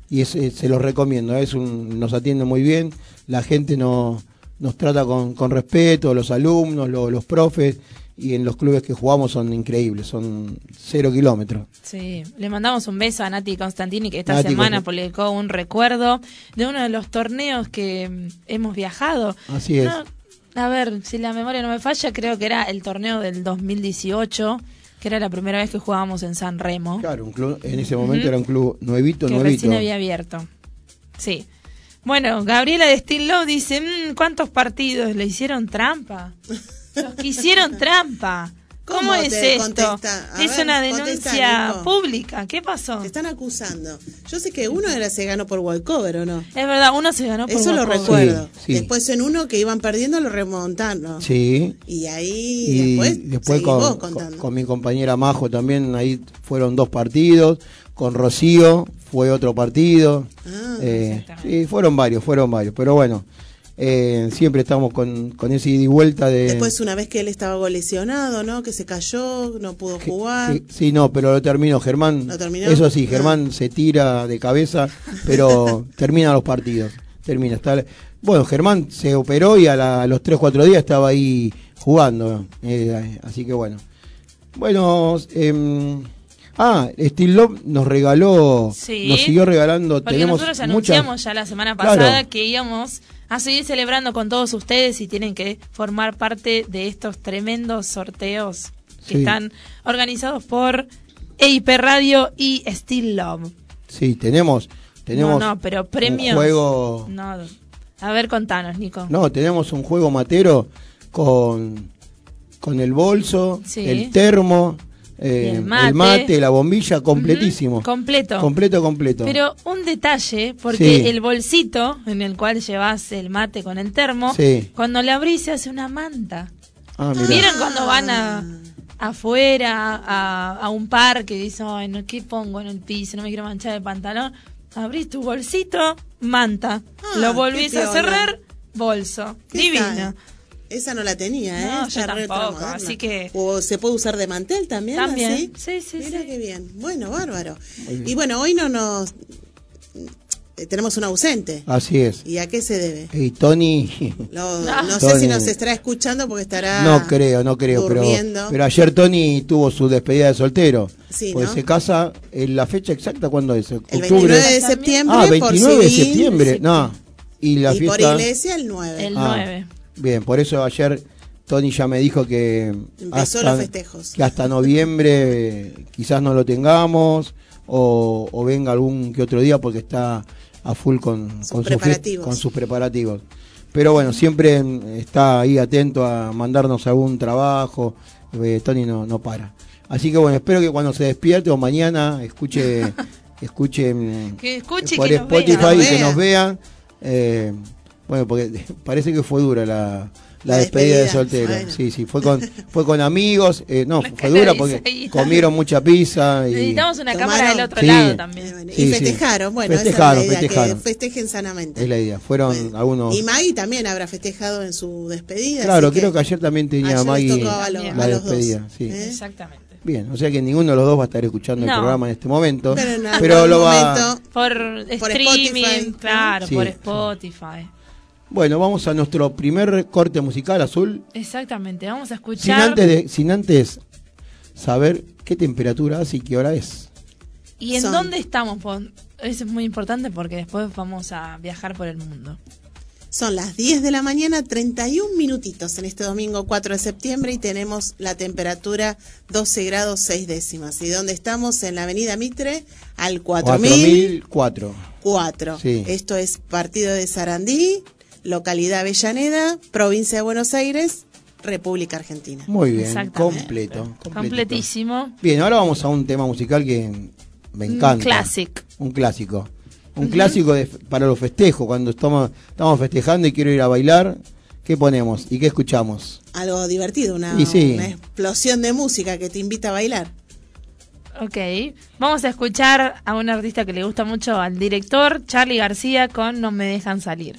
y es, eh, se los recomiendo. Es un, nos atiende muy bien, la gente no, nos trata con, con respeto, los alumnos, lo- los profes y en los clubes que jugamos son increíbles, son cero kilómetros. Sí, le mandamos un beso a Nati Constantini que esta Nati semana Const- publicó un recuerdo de uno de los torneos que mm, hemos viajado. Así es. No, a ver, si la memoria no me falla, creo que era el torneo del 2018, que era la primera vez que jugábamos en San Remo, Claro, un club, en ese momento era un club nuevito, que nuevito. recién había abierto. Sí. Bueno, Gabriela de Still Love dice, "Mm, ¿cuántos partidos le hicieron trampa? Los que hicieron trampa. ¿Cómo, ¿Cómo es esto? Es ver, una denuncia pública. ¿Qué pasó? Te están acusando. Yo sé que uno era se ganó por walkover, ¿o no? Es verdad, uno se ganó por Eso lo walkover. recuerdo. Sí, sí. Después en uno que iban perdiendo lo remontaron. Sí. Y ahí Y después, después seguís vos con, contando. con- con mi compañera Majo también, ahí fueron dos partidos. Con Rocío fue otro partido. Ah, Eh, sí, fueron varios, fueron varios. Pero bueno, eh, siempre estamos con, con ese ida y vuelta de... Después una vez que él estaba lesionado, ¿no? Que se cayó, no pudo jugar. sí, no, pero lo terminó Germán. ¿Lo terminó? Eso sí, Ah. Germán se tira de cabeza, pero termina los partidos. Termina. Está, bueno, Germán se operó y a, la- a los 3, 4 días estaba ahí jugando. eh, así que bueno. Bueno, em, ah, Steel Love nos regaló, Sí. nos siguió regalando. Porque tenemos nosotros muchas- anunciamos ya la semana Claro. pasada que íbamos a seguir celebrando con todos ustedes y tienen que formar parte de estos tremendos sorteos que Sí. están organizados por EIP Radio y Still Love. Sí, tenemos, tenemos no, no, pero premios. un juego. No. A ver, contanos, Nico. No, tenemos un juego matero con, con el bolso, Sí. el termo, eh, Y el el, mate. la bombilla, completísimo. Completo. Completo, completo. Pero un detalle, porque Sí. el bolsito en el cual llevas el mate con el termo, Sí. cuando le abrís se hace una manta. ah, mirá. ¿Vieron cuando van a, afuera, a, a un parque, y dices, ay, no, ¿qué pongo en el piso? No me quiero manchar el pantalón. Abrís tu bolsito, manta. Ah, Lo volvís a cerrar, bolso. ¿Qué Divino. tal? Esa no la tenía, ¿eh? No, yo tampoco, así que- O se puede usar de mantel también, También, así. sí, sí, Mira sí. qué bien. Bueno, bárbaro. Bien. Y bueno, hoy no nos... eh, Tenemos un ausente. Así es. ¿Y a qué se debe? Y Tony, Lo- no sé si nos estará escuchando porque estará no creo, no creo, pero, pero ayer Tony tuvo su despedida de soltero. Sí, Pues ¿no? se casa, en la fecha exacta, ¿cuándo es? el Octubre. 29 de septiembre Ah, por 29 de septiembre. No. Y la y por iglesia el 9. El Ah, 9. Bien, por eso ayer Tony ya me dijo que Empezó los festejos. que hasta noviembre quizás no lo tengamos o, o venga algún que otro día porque está a full con, Sus con, preparativos. con sus preparativos. Pero bueno, siempre está ahí atento a mandarnos algún trabajo. eh, Tony no, no para. Así que bueno, espero que cuando se despierte o mañana escuche escuche Que escuche por que nos vea. Spotify Nos y que vea. nos vean. Eh, bueno, porque parece que fue dura la, la La despedida, de soltero. bueno. Sí, sí, fue con, fue con amigos. eh, no, La fue dura porque comieron mucha pizza. Y, Necesitamos una Tomaron- cámara del otro Sí. lado Eh, también. Sí, y festejaron, bueno, Festejaron, esa es la idea, festejaron. que festejen sanamente. es la idea. Fueron Bueno. algunos. Y Maggie también habrá festejado en su despedida. Claro, así creo que ayer también tenía ayer les Maggie a los- la a los dos. despedida. Sí. ¿Eh? Exactamente. Bien, o sea que ninguno de los dos va a estar escuchando el No. programa en este momento. Pero algún pero lo va. momento- Por, Por streaming, Spotify, ¿no? claro, Sí. por Spotify. Bueno, vamos a nuestro primer corte musical azul. Exactamente, vamos a Sin escuchar. antes, de, sin antes saber qué temperatura hace y qué hora es. ¿Y en Son- dónde estamos? Eso es muy importante porque después vamos a viajar por el mundo. Son las 10 de la mañana, 31 minutitos en este domingo 4 de septiembre y tenemos la temperatura 12 grados 6 décimas. ¿Y dónde estamos? En la avenida Mitre, al 4004. 4004. Sí. Esto es partido de Sarandí, localidad Avellaneda, provincia de Buenos Aires, República Argentina. Muy bien, completo, completito. Completísimo. Bien, ahora vamos a un tema musical que me encanta. Un classic. Un clásico. Un clásico de- para los festejos, cuando estamos, estamos festejando y quiero ir a bailar. ¿Qué ponemos y qué escuchamos? Algo divertido, una, Y sí. una explosión de música que te invita a bailar. Ok. Vamos a escuchar a un artista que le gusta mucho al director, Charlie García, con No me dejan salir.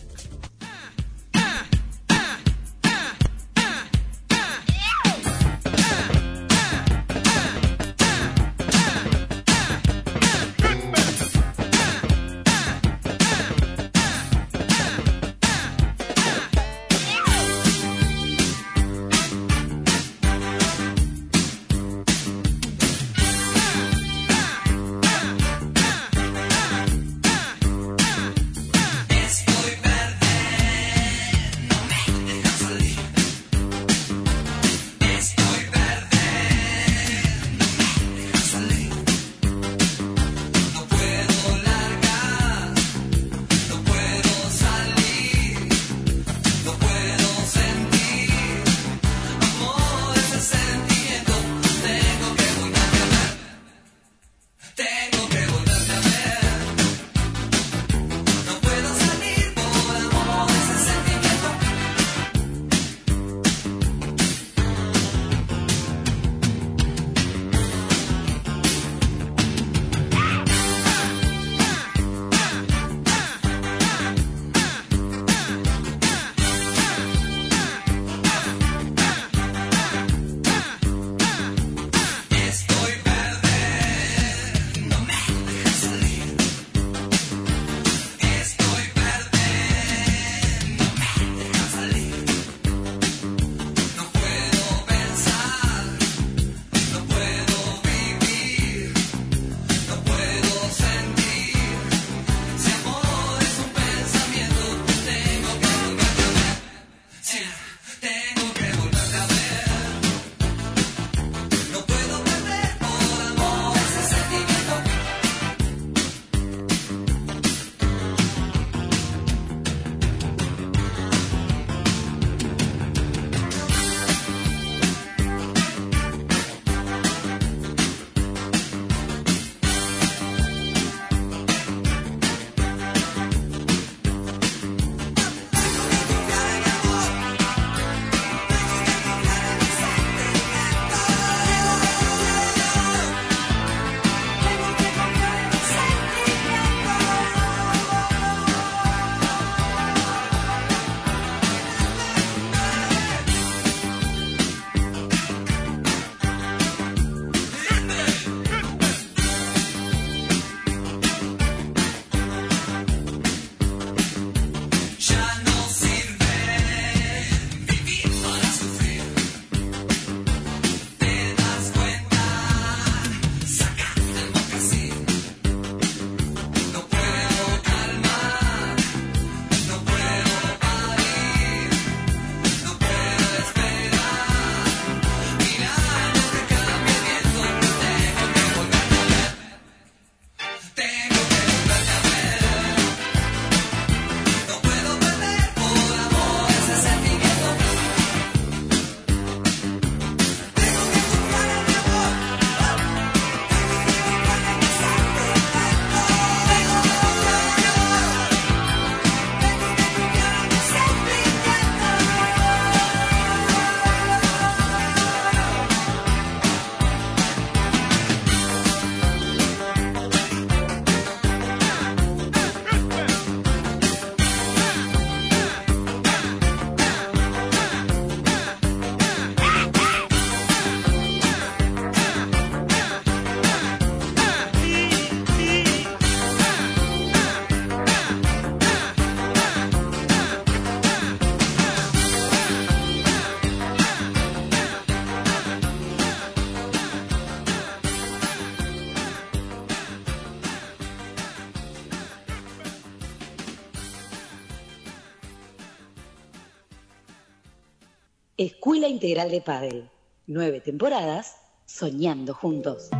Escuela Integral de Padel. Nueve temporadas, soñando juntos.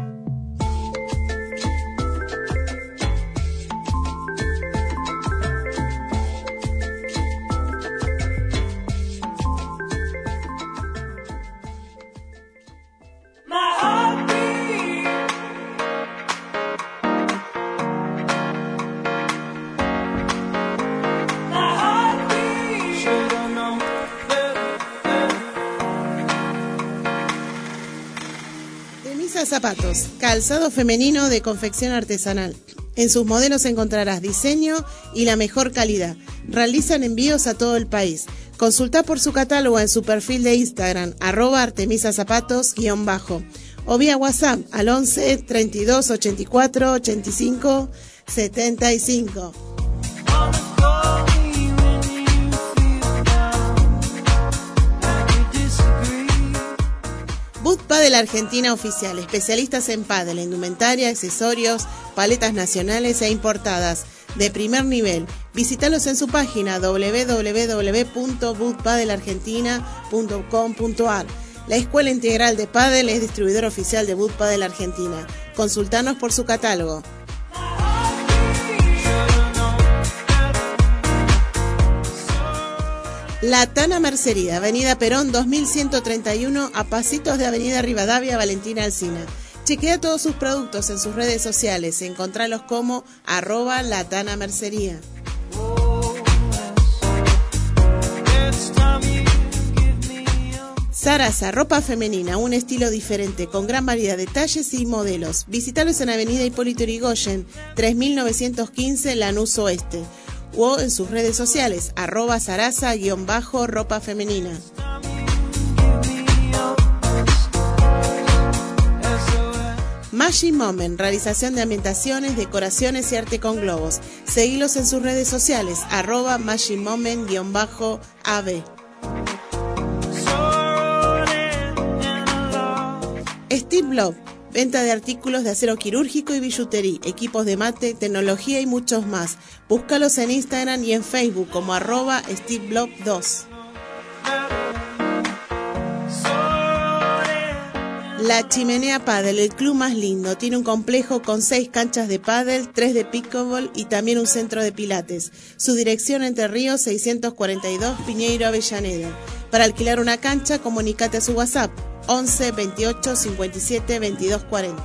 Calzado femenino de confección artesanal. En sus modelos encontrarás diseño y la mejor calidad. Realizan envíos a todo el país. Consulta por su catálogo en su perfil de Instagram, arroba Artemisa Zapatos guion bajo. O vía WhatsApp al 11 32 84 85 75. Padel Argentina Oficial, especialistas en pádel, indumentaria, accesorios, paletas nacionales e importadas de primer nivel. Visítalos en su página www.bootpadelargentina.com.ar. La Escuela Integral de Padel es distribuidor oficial de Boot Padel Argentina. Consultanos por su catálogo. La Tana Mercería, Avenida Perón 2131, a pasitos de Avenida Rivadavia, Valentina Alcina. Chequea todos sus productos en sus redes sociales. Encontralos como arroba La Tana Mercería. Sarasa, ropa femenina, un estilo diferente, con gran variedad de talles y modelos. Visítalos en Avenida Hipólito Yrigoyen, 3915 Lanús Oeste o en sus redes sociales, arroba sarasa-ropa femenina. Magic Moment, realización de ambientaciones, decoraciones y arte con globos. Seguilos en sus redes sociales, arroba Magic Moment-AB. Steve Blob, venta de artículos de acero quirúrgico y billutería, equipos de mate, tecnología y muchos más. Búscalos en Instagram y en Facebook como arroba Steve Blob 2. La Chimenea Paddle, el club más lindo. Tiene un complejo con seis canchas de paddle, tres de pickleball y también un centro de pilates. Su dirección Entre Ríos 642 Piñeiro Avellaneda. Para alquilar una cancha, comunícate a su WhatsApp 11 28 57 22 40.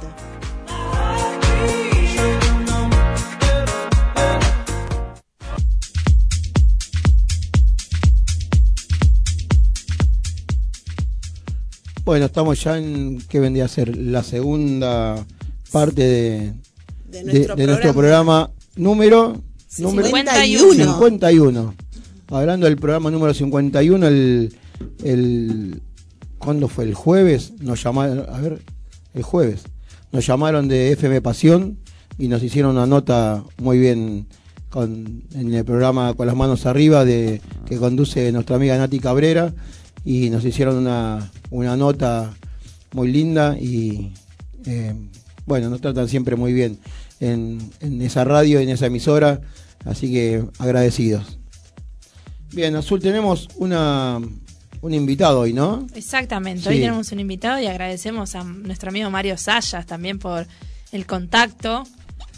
Bueno, estamos ya en, ¿qué vendría a ser? La segunda parte de, De de- nuestro, de nuestro programa. programa número, número 51. 51. Hablando del programa número 51, el, el ¿cuándo fue? El jueves nos llamaron, a ver, el jueves nos llamaron de FM Pasión y nos hicieron una nota muy bien con, en el programa con las manos arriba de que conduce nuestra amiga Nati Cabrera y nos hicieron una, una nota muy linda y eh, bueno, nos tratan siempre muy bien en, en esa radio, en esa emisora, así que agradecidos. Bien, Azul, tenemos una, un invitado hoy, ¿no? Exactamente, Sí. hoy tenemos un invitado y agradecemos a nuestro amigo Mario Sayas también por el contacto.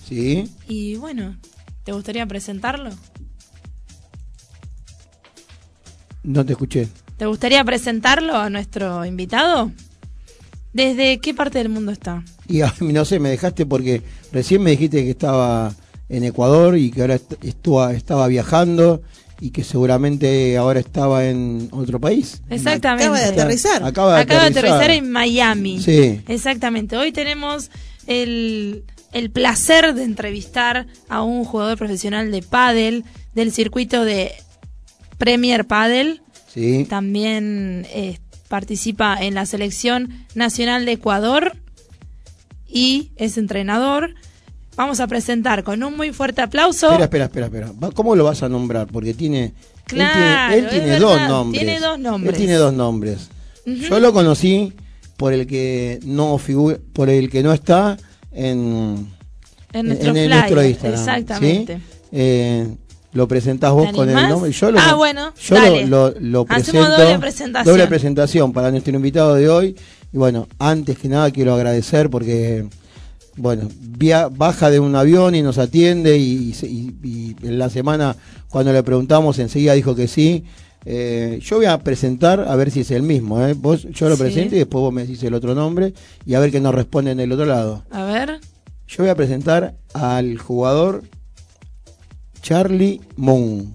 Sí. Y bueno, ¿te gustaría presentarlo? No te escuché. ¿Te gustaría presentarlo a nuestro invitado? ¿Desde qué parte del mundo está? Y no sé, me dejaste porque recién me dijiste que estaba en Ecuador y que ahora est- estaba viajando y que seguramente ahora estaba en otro país. Exactamente. Acaba de aterrizar. Acaba de Acaba de aterrizar. aterrizar en Miami. Sí. Exactamente. Hoy tenemos el, el placer de entrevistar a un jugador profesional de pádel del circuito de Premier Padel. Sí. También eh, participa en la selección nacional de Ecuador y es entrenador. Vamos a presentar con un muy fuerte aplauso. Espera, espera, espera, espera. ¿Cómo lo vas a nombrar? Porque tiene. él Claro, tiene, él tiene verdad, dos nombres. tiene dos nombres. Él tiene dos nombres. Yo lo conocí por el que no figura, por el que no está en, en nuestro en nuestro Instagram. Exactamente. ¿sí? Eh, lo presentás vos ¿Te con el nombre. Yo lo, Ah, bueno, yo dale. lo, lo, lo Hacemos presento. doble presentación. doble presentación para nuestro invitado de hoy. Y bueno, antes que nada quiero agradecer porque, bueno, via- baja de un avión y nos atiende y, y se- y- y en la semana cuando le preguntamos enseguida dijo que sí. Eh, yo voy a presentar a ver si es el mismo. ¿eh? Vos, yo lo Sí. presento y después vos me decís el otro nombre y a ver qué nos responde en el otro lado. A ver. Yo voy a presentar al jugador Charlie Moon.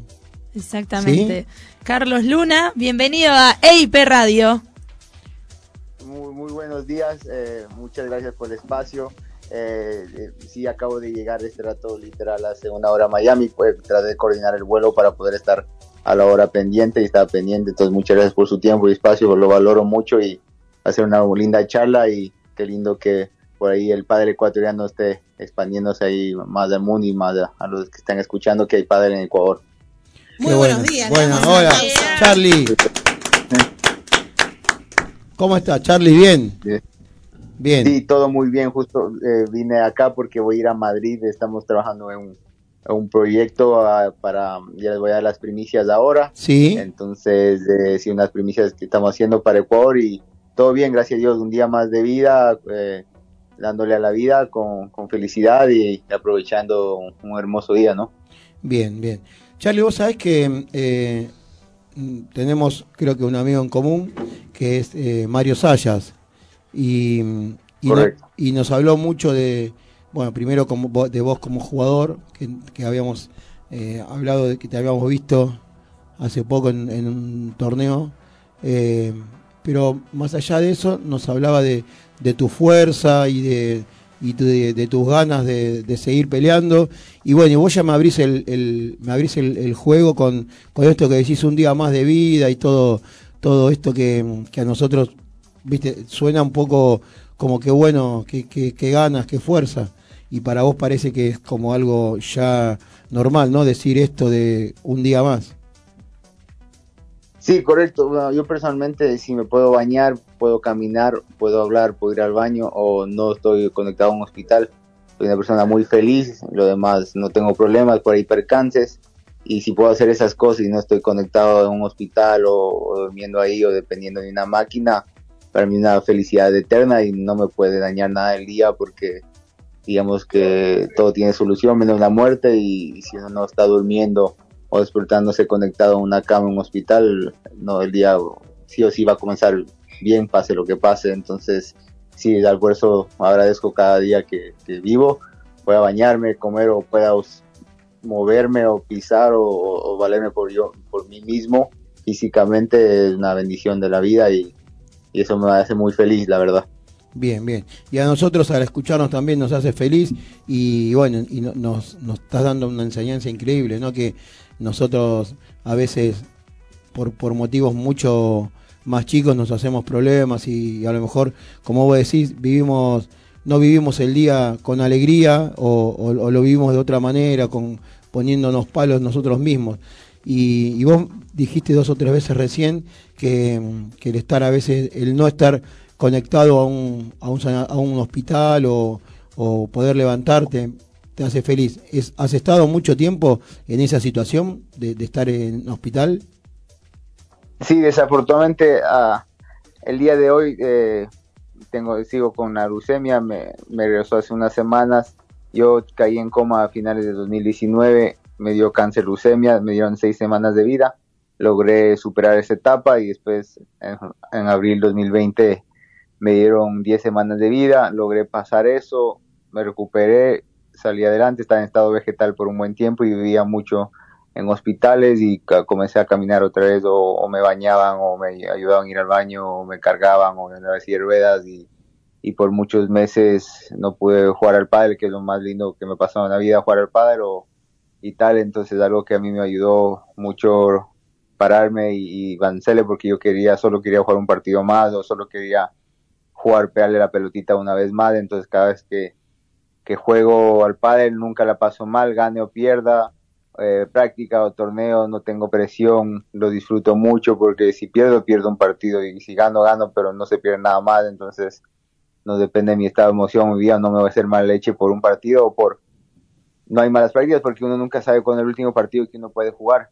Exactamente. Carlos Luna, bienvenido a EIP Radio. Muy, muy buenos días, eh, muchas gracias por el espacio. Eh, eh, sí, acabo de llegar este rato literal hace una hora a Miami, pues traté de coordinar el vuelo para poder estar a la hora pendiente y estaba pendiente, entonces muchas gracias por su tiempo y espacio, lo valoro mucho y hacer una linda charla y qué lindo que por ahí el padre ecuatoriano esté expandiéndose ahí más al mundo y más a, a los que están escuchando que hay padre en Ecuador. Muy Qué buenos bueno. días. Bueno, hola. Charlie. ¿Cómo está, Charlie? Bien. Bien. Bien. Sí, todo muy bien. Justo eh, vine acá porque voy a ir a Madrid. Estamos trabajando en un, en un proyecto ah, para, ya les voy a dar las primicias ahora. Sí. Entonces, eh, sí, unas primicias que estamos haciendo para Ecuador y todo bien, gracias a Dios. Un día más de vida, eh, dándole a la vida con, con felicidad y aprovechando un, un hermoso día, ¿no? Bien, bien. Charlie, vos sabés que tenemos, creo que un amigo en común, que es eh, Mario Sayas. Y, y, no- Correcto. y nos habló mucho de, bueno, primero como, de vos como jugador, que, que habíamos eh, hablado de que te habíamos visto hace poco en, en un torneo. eh, pero más allá de eso, nos hablaba de, de tu fuerza y de, y de tus ganas de, de seguir peleando. Y bueno, y vos ya me abrís el, el- me abrís el, el juego con, con esto que decís un día más de vida y todo, todo esto que, que a nosotros, viste, suena un poco como que bueno, que, que, que ganas, que fuerza. Y para vos parece que es como algo ya normal, ¿no? Decir esto de un día más. Sí, correcto. Bueno, yo personalmente, si me puedo bañar, puedo caminar, puedo hablar, puedo ir al baño o no estoy conectado a un hospital, soy una persona muy feliz. Lo demás, no tengo problemas por ahí percances. Y si puedo hacer esas cosas y no estoy conectado a un hospital o, o durmiendo ahí o dependiendo de una máquina, para mí una felicidad eterna y no me puede dañar nada el día porque digamos que todo tiene solución menos la muerte y, si uno no está durmiendo o despertándose conectado a una cama en un hospital, no, el día sí o sí va a comenzar bien, pase lo que pase. Entonces, sí, al por agradezco cada día que, vivo, pueda bañarme, comer o pueda moverme o pisar o- o valerme por yo, por mí mismo físicamente es una bendición de la vida y, y eso me hace muy feliz, la verdad. Bien, bien. Y a nosotros al escucharnos también nos hace feliz y bueno, y no- nos, nos estás dando una enseñanza increíble, ¿no? Que nosotros a veces por, por motivos mucho más chicos nos hacemos problemas y, a lo mejor, como vos decís, vivimos, no vivimos el día con alegría o, lo vivimos de otra manera, con poniéndonos palos nosotros mismos. Y vos dijiste dos o tres veces recién que, el estar a veces, el no estar conectado a un, a un, a un hospital o, o poder levantarte te hace feliz. ¿Has estado mucho tiempo en esa situación de, de estar en hospital? Sí, desafortunadamente ah, el día de hoy eh, tengo sigo con la leucemia, me, me regresó hace unas semanas. Yo caí en coma a finales de 2019, me dio cáncer leucemia, me dieron seis semanas de vida. Logré superar esa etapa y después en, en abril 2020 me dieron 10 semanas de vida, logré pasar eso, me recuperé, salí adelante, estaba en estado vegetal por un buen tiempo y vivía mucho en hospitales y comencé a caminar otra vez o, me bañaban o me ayudaban a ir al baño o me cargaban o me andaban así de ruedas y, y por muchos meses no pude jugar al pádel, que es lo más lindo que me pasó en la vida, jugar al pádel y tal, entonces algo que a mí me ayudó mucho pararme y, y porque yo quería, solo quería jugar un partido más o solo quería jugar, pegarle la pelotita una vez más, entonces cada vez que, que juego al pádel nunca la paso mal, gane o pierda, eh, práctica o torneo, no tengo presión, lo disfruto mucho porque si pierdo, pierdo un partido y si gano, gano, pero no se pierde nada más, entonces no depende de mi estado de emoción, mi vida, no me voy a hacer mal leche por un partido o por no hay malas prácticas porque uno nunca sabe es el último partido que uno puede jugar,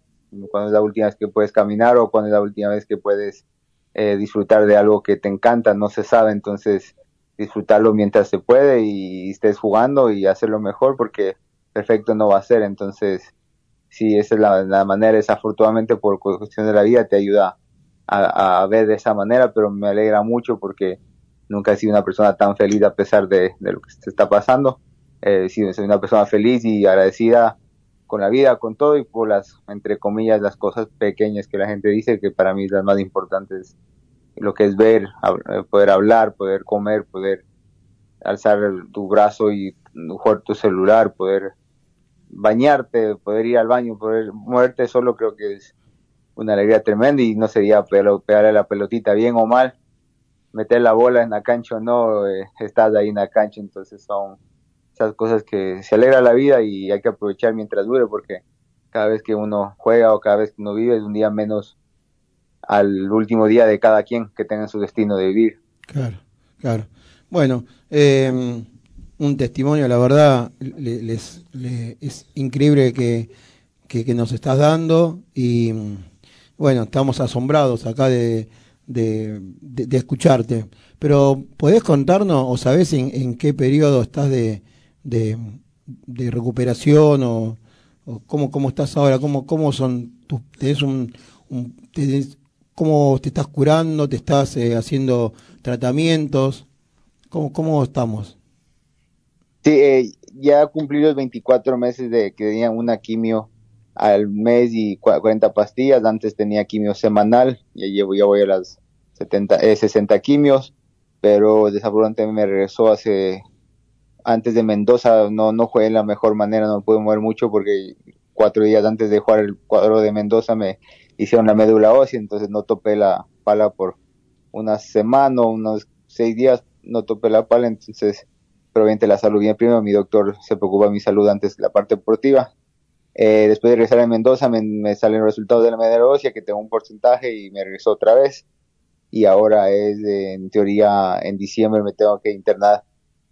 cuándo es la última vez que puedes caminar o cuándo es la última vez que puedes eh, disfrutar de algo que te encanta, no se sabe, entonces disfrutarlo mientras se puede y, estés jugando y hacerlo mejor porque perfecto no va a ser, entonces sí, esa es la, manera, desafortunadamente por cuestión de la vida te ayuda a, ver de esa manera, pero me alegra mucho porque nunca he sido una persona tan feliz a pesar de, lo que se está pasando. Eh, sí, soy una persona feliz y agradecida con la vida, con todo y por las, entre comillas, las cosas pequeñas que la gente dice que para mí es las más importantes, lo que es ver, poder hablar, poder comer, poder alzar tu brazo y jugar tu celular, poder bañarte, poder ir al baño, poder moverte solo creo que es una alegría tremenda y no sería pegarle la pelotita bien o mal, meter la bola en la cancha o no, eh, estás ahí en la cancha, entonces son esas cosas que se alegra la vida y hay que aprovechar mientras dure porque cada vez que uno juega o cada vez que uno vive es un día menos al último día de cada quien que tenga su destino de vivir. Claro, claro. Bueno, eh, un testimonio, la verdad, les, es increíble que, que, nos estás dando y bueno, estamos asombrados acá de, de, de, escucharte. Pero, ¿podés contarnos o sabés en, qué periodo estás de, de, recuperación o, cómo, cómo estás ahora? ¿Cómo, cómo son tus, tenés un, cómo te estás curando? ¿Te estás eh, haciendo tratamientos? ¿Cómo, cómo estamos? Sí, eh, ya cumplí los 24 meses de que tenía una quimio al mes y 40 pastillas. Antes tenía quimio semanal, ya llevo, ya voy a las 70, 60 eh, quimios, pero desafortunadamente me regresó hace, antes de Mendoza, no, no jugué de la mejor manera, no pude mover mucho porque cuatro días antes de jugar el cuadro de Mendoza me hicieron la médula ósea, entonces no topé la pala por una semana o unos seis días, no topé la pala, entonces pero obviamente la salud bien primero, mi doctor se preocupa de mi salud antes de la parte deportiva. Eh, después de regresar a Mendoza me, salen los resultados de la medalla ósea, que tengo un porcentaje y me regresó otra vez. Y ahora es, en teoría, en diciembre me tengo que internar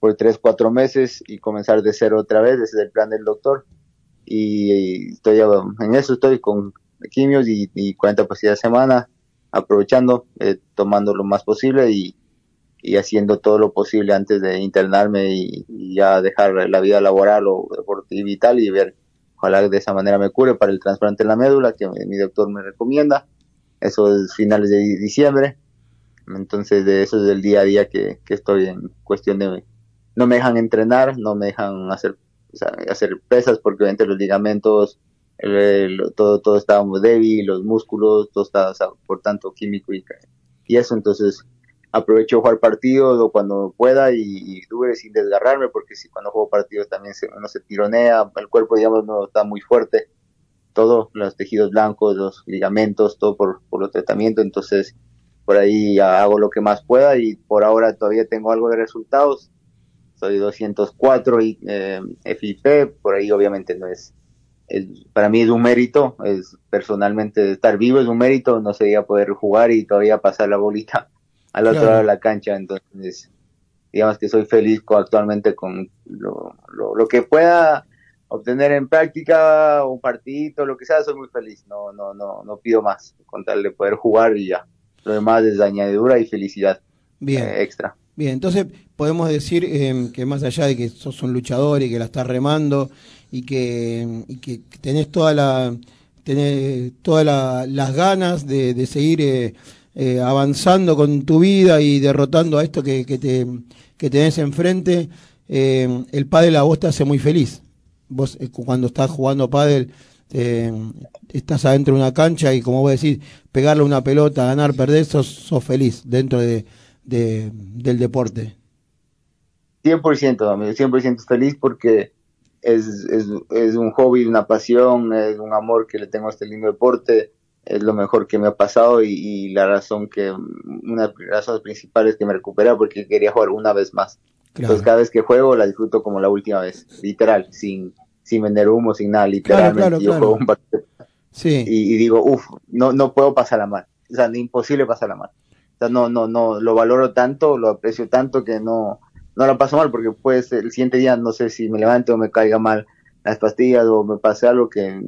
por tres, cuatro meses y comenzar de cero otra vez, ese es el plan del doctor. Y, estoy en eso, estoy con quimios y, y 40 pastillas a semana, aprovechando, eh, tomando lo más posible y, haciendo todo lo posible antes de internarme y, ya dejar la vida laboral o deportiva y tal y ver, ojalá de esa manera me cure para el trasplante en la médula que mi doctor me recomienda. Eso es finales de diciembre. Entonces de eso es el día a día que, estoy en cuestión de... No me dejan entrenar, no me dejan hacer, hacer pesas porque obviamente los ligamentos, todo, todo estaba muy débil, los músculos, todo estaba por tanto químico y, y eso. Entonces aprovecho jugar partidos o cuando pueda y, dure sin desgarrarme, porque si cuando juego partidos también se, uno se tironea, el cuerpo, digamos, no está muy fuerte, todos los tejidos blancos, los ligamentos, todo por, por los tratamientos, entonces por ahí hago lo que más pueda y por ahora todavía tengo algo de resultados. Soy 204 y eh, FIP, por ahí obviamente no es, para mí es un mérito, es personalmente estar vivo es un mérito, no sería poder jugar y todavía pasar la bolita al otro lado de la cancha. Entonces, digamos que soy feliz actualmente con lo, lo, que pueda obtener en práctica, un partidito, lo que sea, soy muy feliz. No, no, no, no pido más, con tal de poder jugar y ya. Lo demás es añadidura y felicidad Bien. Eh, extra. Bien, entonces podemos decir em, que más allá de que sos un luchador y que la estás remando y que, que tenés toda la tenés todas las ganas de, seguir eh, eh, avanzando con tu vida y derrotando a esto que, te, tenés enfrente, eh, el pádel a vos te hace muy feliz. Vos eh, cuando estás jugando pádel, estás adentro de una cancha y como vos decís, pegarle una pelota, ganar, perder, sos, sos feliz dentro de, del deporte. 100%, 100% feliz porque es, es, es un hobby, una pasión, es un amor que le tengo a este lindo deporte es lo mejor que me ha pasado y, la razón que, una de las razones principales que me recupera porque quería jugar una vez más. Entonces cada vez que juego la disfruto como la última vez, literal, sin, sin vender humo, sin nada, literalmente. yo juego un partido sí. y, digo, uff, no, no puedo pasarla mal, o sea, imposible pasarla mal. Sea, no, no, no, lo valoro tanto, lo aprecio tanto que no, no la paso mal porque pues el siguiente día no sé si me levante o me caiga mal las pastillas o me pase algo que,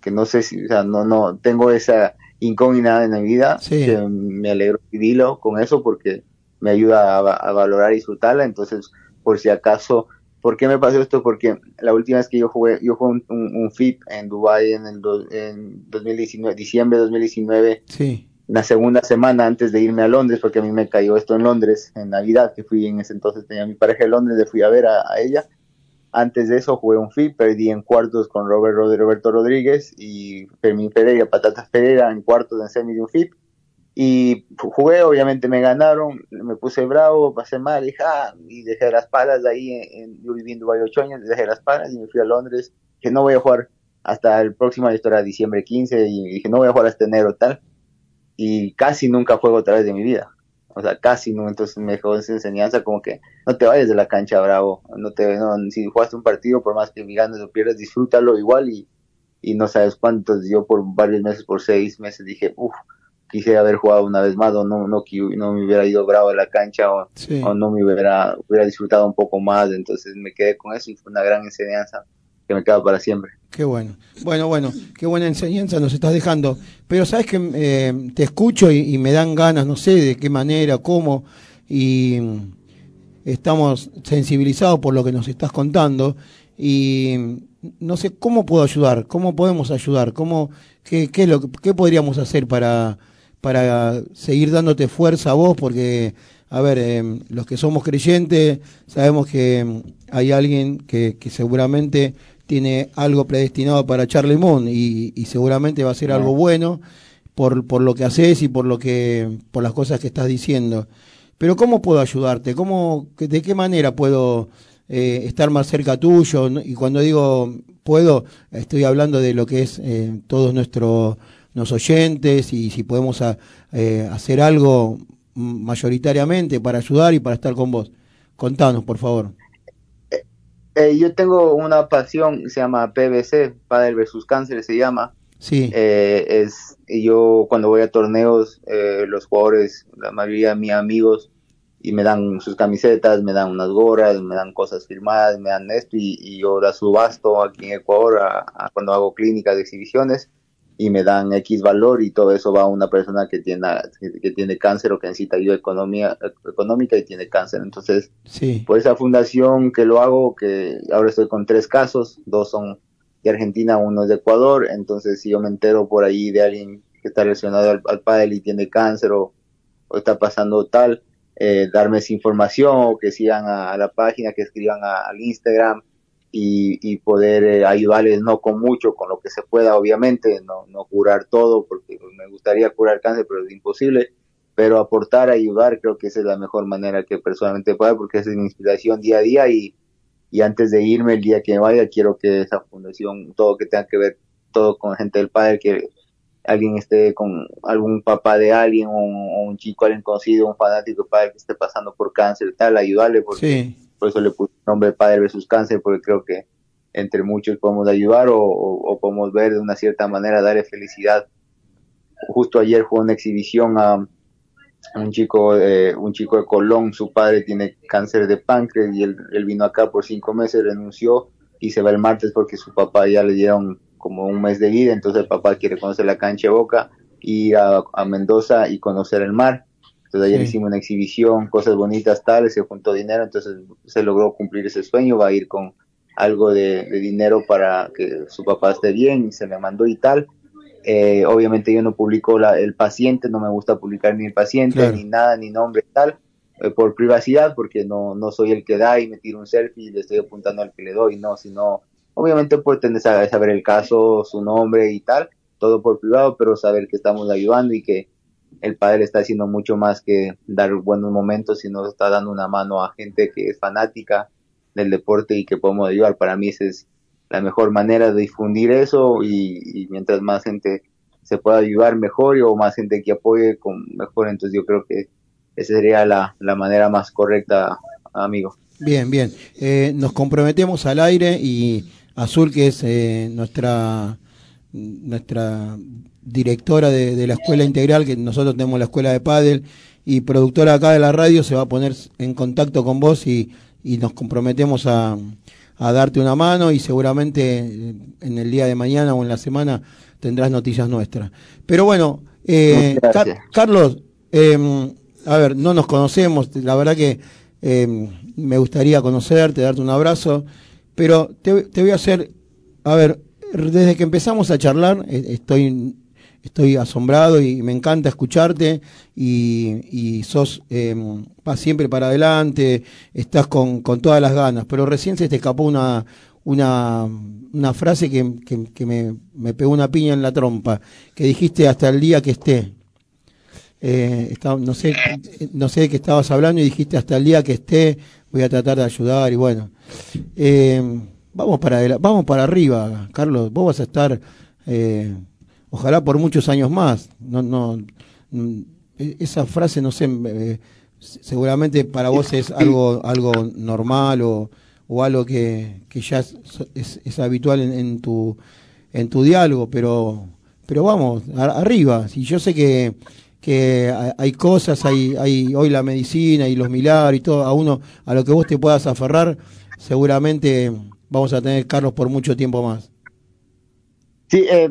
que no sé si, o sea, no, no, tengo esa incógnita en mi vida, Sí. que me alegro y dilo con eso porque me ayuda a, va- a valorar y disfrutarla, entonces, por si acaso, ¿por qué me pasó esto? Porque la última vez que yo jugué, yo jugué un, un, un FIP en Dubai en el do- en 2019, diciembre de 2019, Sí, la segunda semana antes de irme a Londres, porque a mí me cayó esto en Londres, en Navidad, que fui en ese entonces, tenía mi pareja en Londres, le fui a ver a, ella. Antes de eso jugué un FIP, perdí en cuartos con Robert, Roberto Rodríguez y Fermín Pereira, Patatas Pereira en cuartos en semi de un FIP. Y jugué, obviamente me ganaron, me puse bravo, pasé mal, dije, ah, y dejé las palas ahí, en, en- yo viví en Dubái ocho años, dejé las palas y me fui a Londres, que no voy a jugar hasta el próximo, esto era diciembre 15, y dije, no voy a jugar hasta enero, tal y casi nunca juego otra vez de mi vida. O sea, casi no, entonces me dejó esa enseñanza como que no te vayas de la cancha bravo, no te, no, si jugaste un partido, por más que ganes o pierdas, disfrútalo igual y, y no sabes cuántos, yo por varios meses, por seis meses dije, uff, quisiera haber jugado una vez más o no, no, no me hubiera ido bravo a la cancha o, sí. o no me hubiera, hubiera disfrutado un poco más, entonces me quedé con eso y fue una gran enseñanza que me queda para siempre. Qué bueno. Bueno, bueno, qué buena enseñanza nos estás dejando. Pero sabes que eh, te escucho y, me dan ganas, no sé de qué manera, cómo, y mm, estamos sensibilizados por lo que nos estás contando. Y mm, no sé cómo puedo ayudar, cómo podemos ayudar, cómo, qué, qué, lo, qué podríamos hacer para, para seguir dándote fuerza a vos, porque, a ver, eh, los que somos creyentes sabemos que mm, hay alguien que, que seguramente tiene algo predestinado para Charlie Moon y, y seguramente va a ser algo bueno por, por lo que haces y por lo que por las cosas que estás diciendo. Pero ¿cómo puedo ayudarte? ¿Cómo, ¿De qué manera puedo eh, estar más cerca tuyo? Y cuando digo puedo, estoy hablando de lo que es eh, todos nuestros los oyentes y si podemos a- eh, hacer algo mayoritariamente para ayudar y para estar con vos. Contanos, por favor. Eh, yo tengo una pasión, se llama PBC, Padre versus Cáncer se llama, Sí, Eh, es yo cuando voy a torneos eh, los jugadores la mayoría de mis amigos y me dan sus camisetas me dan unas gorras me dan cosas firmadas me dan esto y, y yo las subasto aquí en Ecuador a- a cuando hago clínicas de exhibiciones y me dan X valor y todo eso va a una persona que tiene que, tiene cáncer o que necesita ayuda economía, económica y tiene cáncer. Entonces sí, por esa fundación que lo hago, que ahora estoy con tres casos, dos son de Argentina, uno es de Ecuador, entonces si yo me entero por ahí de alguien que está relacionado al, al pádel y tiene cáncer o, o está pasando tal, eh, darme esa información o que sigan a, a la página, que escriban a- al Instagram y, poder eh, ayudarles no con mucho, con lo que se pueda, obviamente, no, no curar todo, porque me gustaría curar cáncer, pero es imposible, pero aportar, ayudar, creo que esa es la mejor manera que personalmente pueda, porque esa es mi inspiración día a día y, y antes de irme, el día que vaya, quiero que esa fundación, todo que tenga que ver, todo con gente del padre, que alguien esté con algún papá de alguien o, un chico, alguien conocido, un fanático padre que esté pasando por cáncer, tal, ayudarle, porque sí, por eso le puse el nombre Padre versus Cáncer, porque creo que entre muchos podemos ayudar o, o- podemos ver de una cierta manera, darle felicidad. Justo ayer fue una exhibición a, un chico eh, un chico de Colón, su padre tiene cáncer de páncreas y él, él vino acá por cinco meses, renunció y se va el martes porque su papá ya le dieron como un mes de vida, entonces el papá quiere conocer la cancha de Boca, ir a Mendoza y conocer el mar. Entonces ayer Sí. hicimos una exhibición, cosas bonitas, tales, se juntó dinero, entonces se logró cumplir ese sueño, va a ir con algo de, de dinero para que su papá esté bien, y se le mandó y tal. Eh, obviamente yo no publico la, el paciente, no me gusta publicar ni el paciente, Claro. ni nada, ni nombre y tal, eh, por privacidad, porque no, no soy el que da y me tiro un selfie y le estoy apuntando al que le doy, no, sino, obviamente pues tener saber el caso, su nombre y tal, todo por privado, pero saber que estamos ayudando y que el padre está haciendo mucho más que dar buenos momentos, sino está dando una mano a gente que es fanática del deporte y que podemos ayudar. Para mí esa es la mejor manera de difundir eso y, mientras más gente se pueda ayudar mejor y, o más gente que apoye con mejor, entonces yo creo que esa sería la, la manera más correcta, amigo. Bien, bien. Eh, nos comprometemos al aire y Azul, que es eh, nuestra nuestra directora de, de la escuela integral, que nosotros tenemos la escuela de pádel y productora acá de la radio, se va a poner en contacto con vos y, y nos comprometemos a, a darte una mano y seguramente eh, en el día de mañana o en la semana tendrás noticias nuestras. Pero bueno, eh. Car- Carlos, eh, a ver, no nos conocemos, la verdad que eh, me gustaría conocerte, darte un abrazo, pero te, te voy a hacer, a ver, desde que empezamos a charlar, eh, estoy, estoy asombrado y me encanta escucharte y, y sos, eh, siempre para adelante, estás con, con todas las ganas, pero recién se te escapó una, una, una frase que, que, me, me pegó una piña en la trompa, que dijiste hasta el día que esté. Eh, está- no sé no sé de qué estabas hablando y dijiste hasta el día que esté voy a tratar de ayudar y bueno. Eh, vamos para vamos para arriba Carlos. Vos vas a estar eh, ojalá por muchos años más no no esa frase no sé eh, se- seguramente para vos es algo algo normal o, o algo que, que ya es, habitual en, tu en tu diálogo pero pero vamos arriba si yo sé que que hay cosas, hay, hay hoy la medicina y los milagros y todo, a uno, a lo que vos te puedas aferrar, seguramente vamos a tener Carlos por mucho tiempo más. Sí, eh,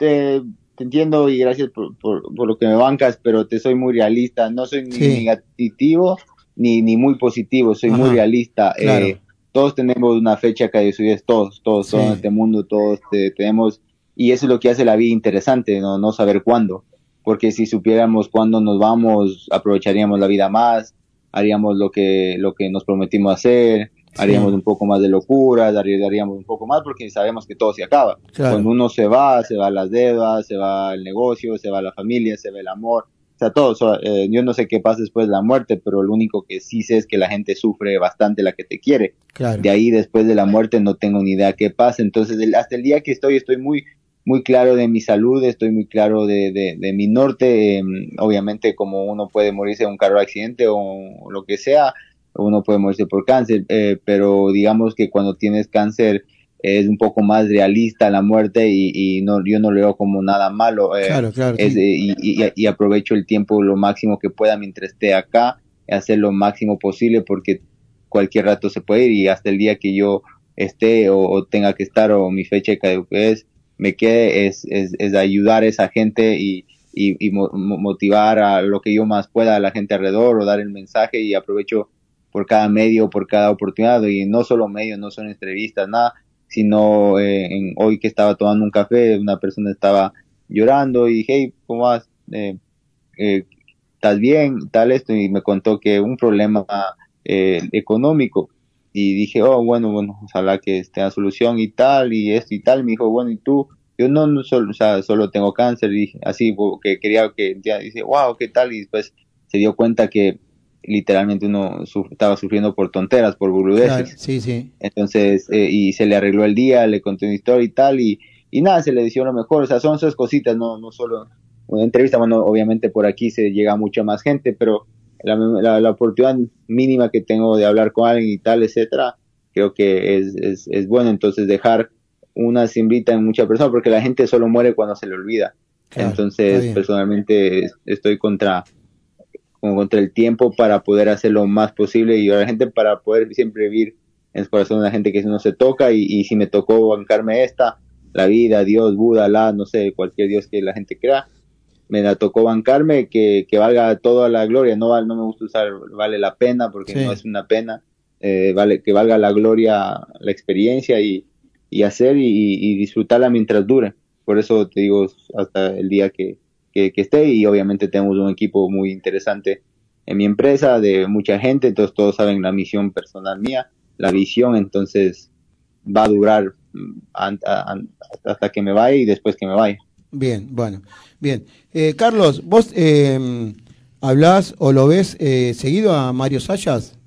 te, entiendo y gracias por, por, por lo que me bancas, pero te soy muy realista. No soy ni Sí. negativo ni, ni muy positivo, soy muy realista. claro. Eh, todos tenemos una fecha que es todos, todos, Sí. todos en este mundo, todos te- tenemos, y eso es lo que hace la vida interesante, no, no saber cuándo. Porque si supiéramos cuándo nos vamos, aprovecharíamos la vida más, haríamos lo que, lo que nos prometimos hacer, Sí. haríamos un poco más de locuras, arriesgaríamos un poco más porque sabemos que todo se acaba. Claro. Cuando uno se va, se van las deudas, se va el negocio, se va la familia, se va el amor, o sea, todo. Eh, yo no sé qué pasa después de la muerte, pero lo único que sí sé es que la gente sufre bastante la que te quiere. Claro. De ahí después de la muerte no tengo ni idea qué pasa. Entonces, el- hasta el día que estoy, estoy muy muy claro de mi salud, estoy muy claro de, de, de mi norte. eh, obviamente, como uno puede morirse de un carro accidente o lo que sea, uno puede morirse por cáncer, eh, pero digamos que cuando tienes cáncer es un poco más realista la muerte y, y no yo no lo veo como nada malo. eh, Claro, claro. es, sí. y, y- y aprovecho el tiempo lo máximo que pueda mientras esté acá, hacer lo máximo posible porque cualquier rato se puede ir y hasta el día que yo esté o, o tenga que estar o mi fecha de caducidad me quede es, es, es ayudar a esa gente y, y, mo- motivar a lo que yo más pueda a la gente alrededor o dar el mensaje y aprovecho por cada medio, por cada oportunidad y no solo medios, no son entrevistas, nada, sino eh, en, hoy que estaba tomando un café, una persona estaba llorando y dije, ¿cómo vas? Eh, eh, ¿Estás bien? Tal esto y me contó que un problema eh, económico y dije, oh, bueno, bueno, ojalá que tenga solución y tal y esto y tal. Me dijo, bueno, ¿y tú? Yo no, solo, solo tengo cáncer dije, así, que quería que ya dice, wow, ¿qué tal? Y después se dio cuenta que literalmente uno su- estaba sufriendo por tonteras, por boludeces. Claro, sí, sí. Entonces, eh, y se le arregló el día, le conté una historia y tal, y, y nada, se le deseó lo mejor. O sea, son esas cositas, no, no solo una entrevista, bueno, obviamente por aquí se llega a mucha más gente, pero la, la, la oportunidad mínima que tengo de hablar con alguien y tal, etcétera, creo que es, es, es bueno. Entonces, dejar una simbrita en muchas personas, porque la gente solo muere cuando se le olvida. Claro, Entonces, personalmente, es- estoy contra contra el tiempo para poder hacer lo más posible y a la gente para poder siempre vivir en el corazón de la gente que no se toca y, y si me tocó bancarme esta, la vida, Dios, Buda, la, no sé, cualquier Dios que la gente crea, me la tocó bancarme, que, que valga toda la gloria, no, val- no me gusta usar vale la pena porque Sí. no es una pena, eh, vale, que valga la gloria, la experiencia y, y hacer y, y disfrutarla mientras dure. Por eso te digo hasta el día que, que, que esté y obviamente tenemos un equipo muy interesante en mi empresa de mucha gente, entonces todos saben la misión personal mía, la visión, entonces va a durar mm, hasta que me vaya y después que me vaya. Bien, bueno, bien. Eh, Carlos, ¿vos eh, hablás o lo ves eh, seguido a Mario Sayas?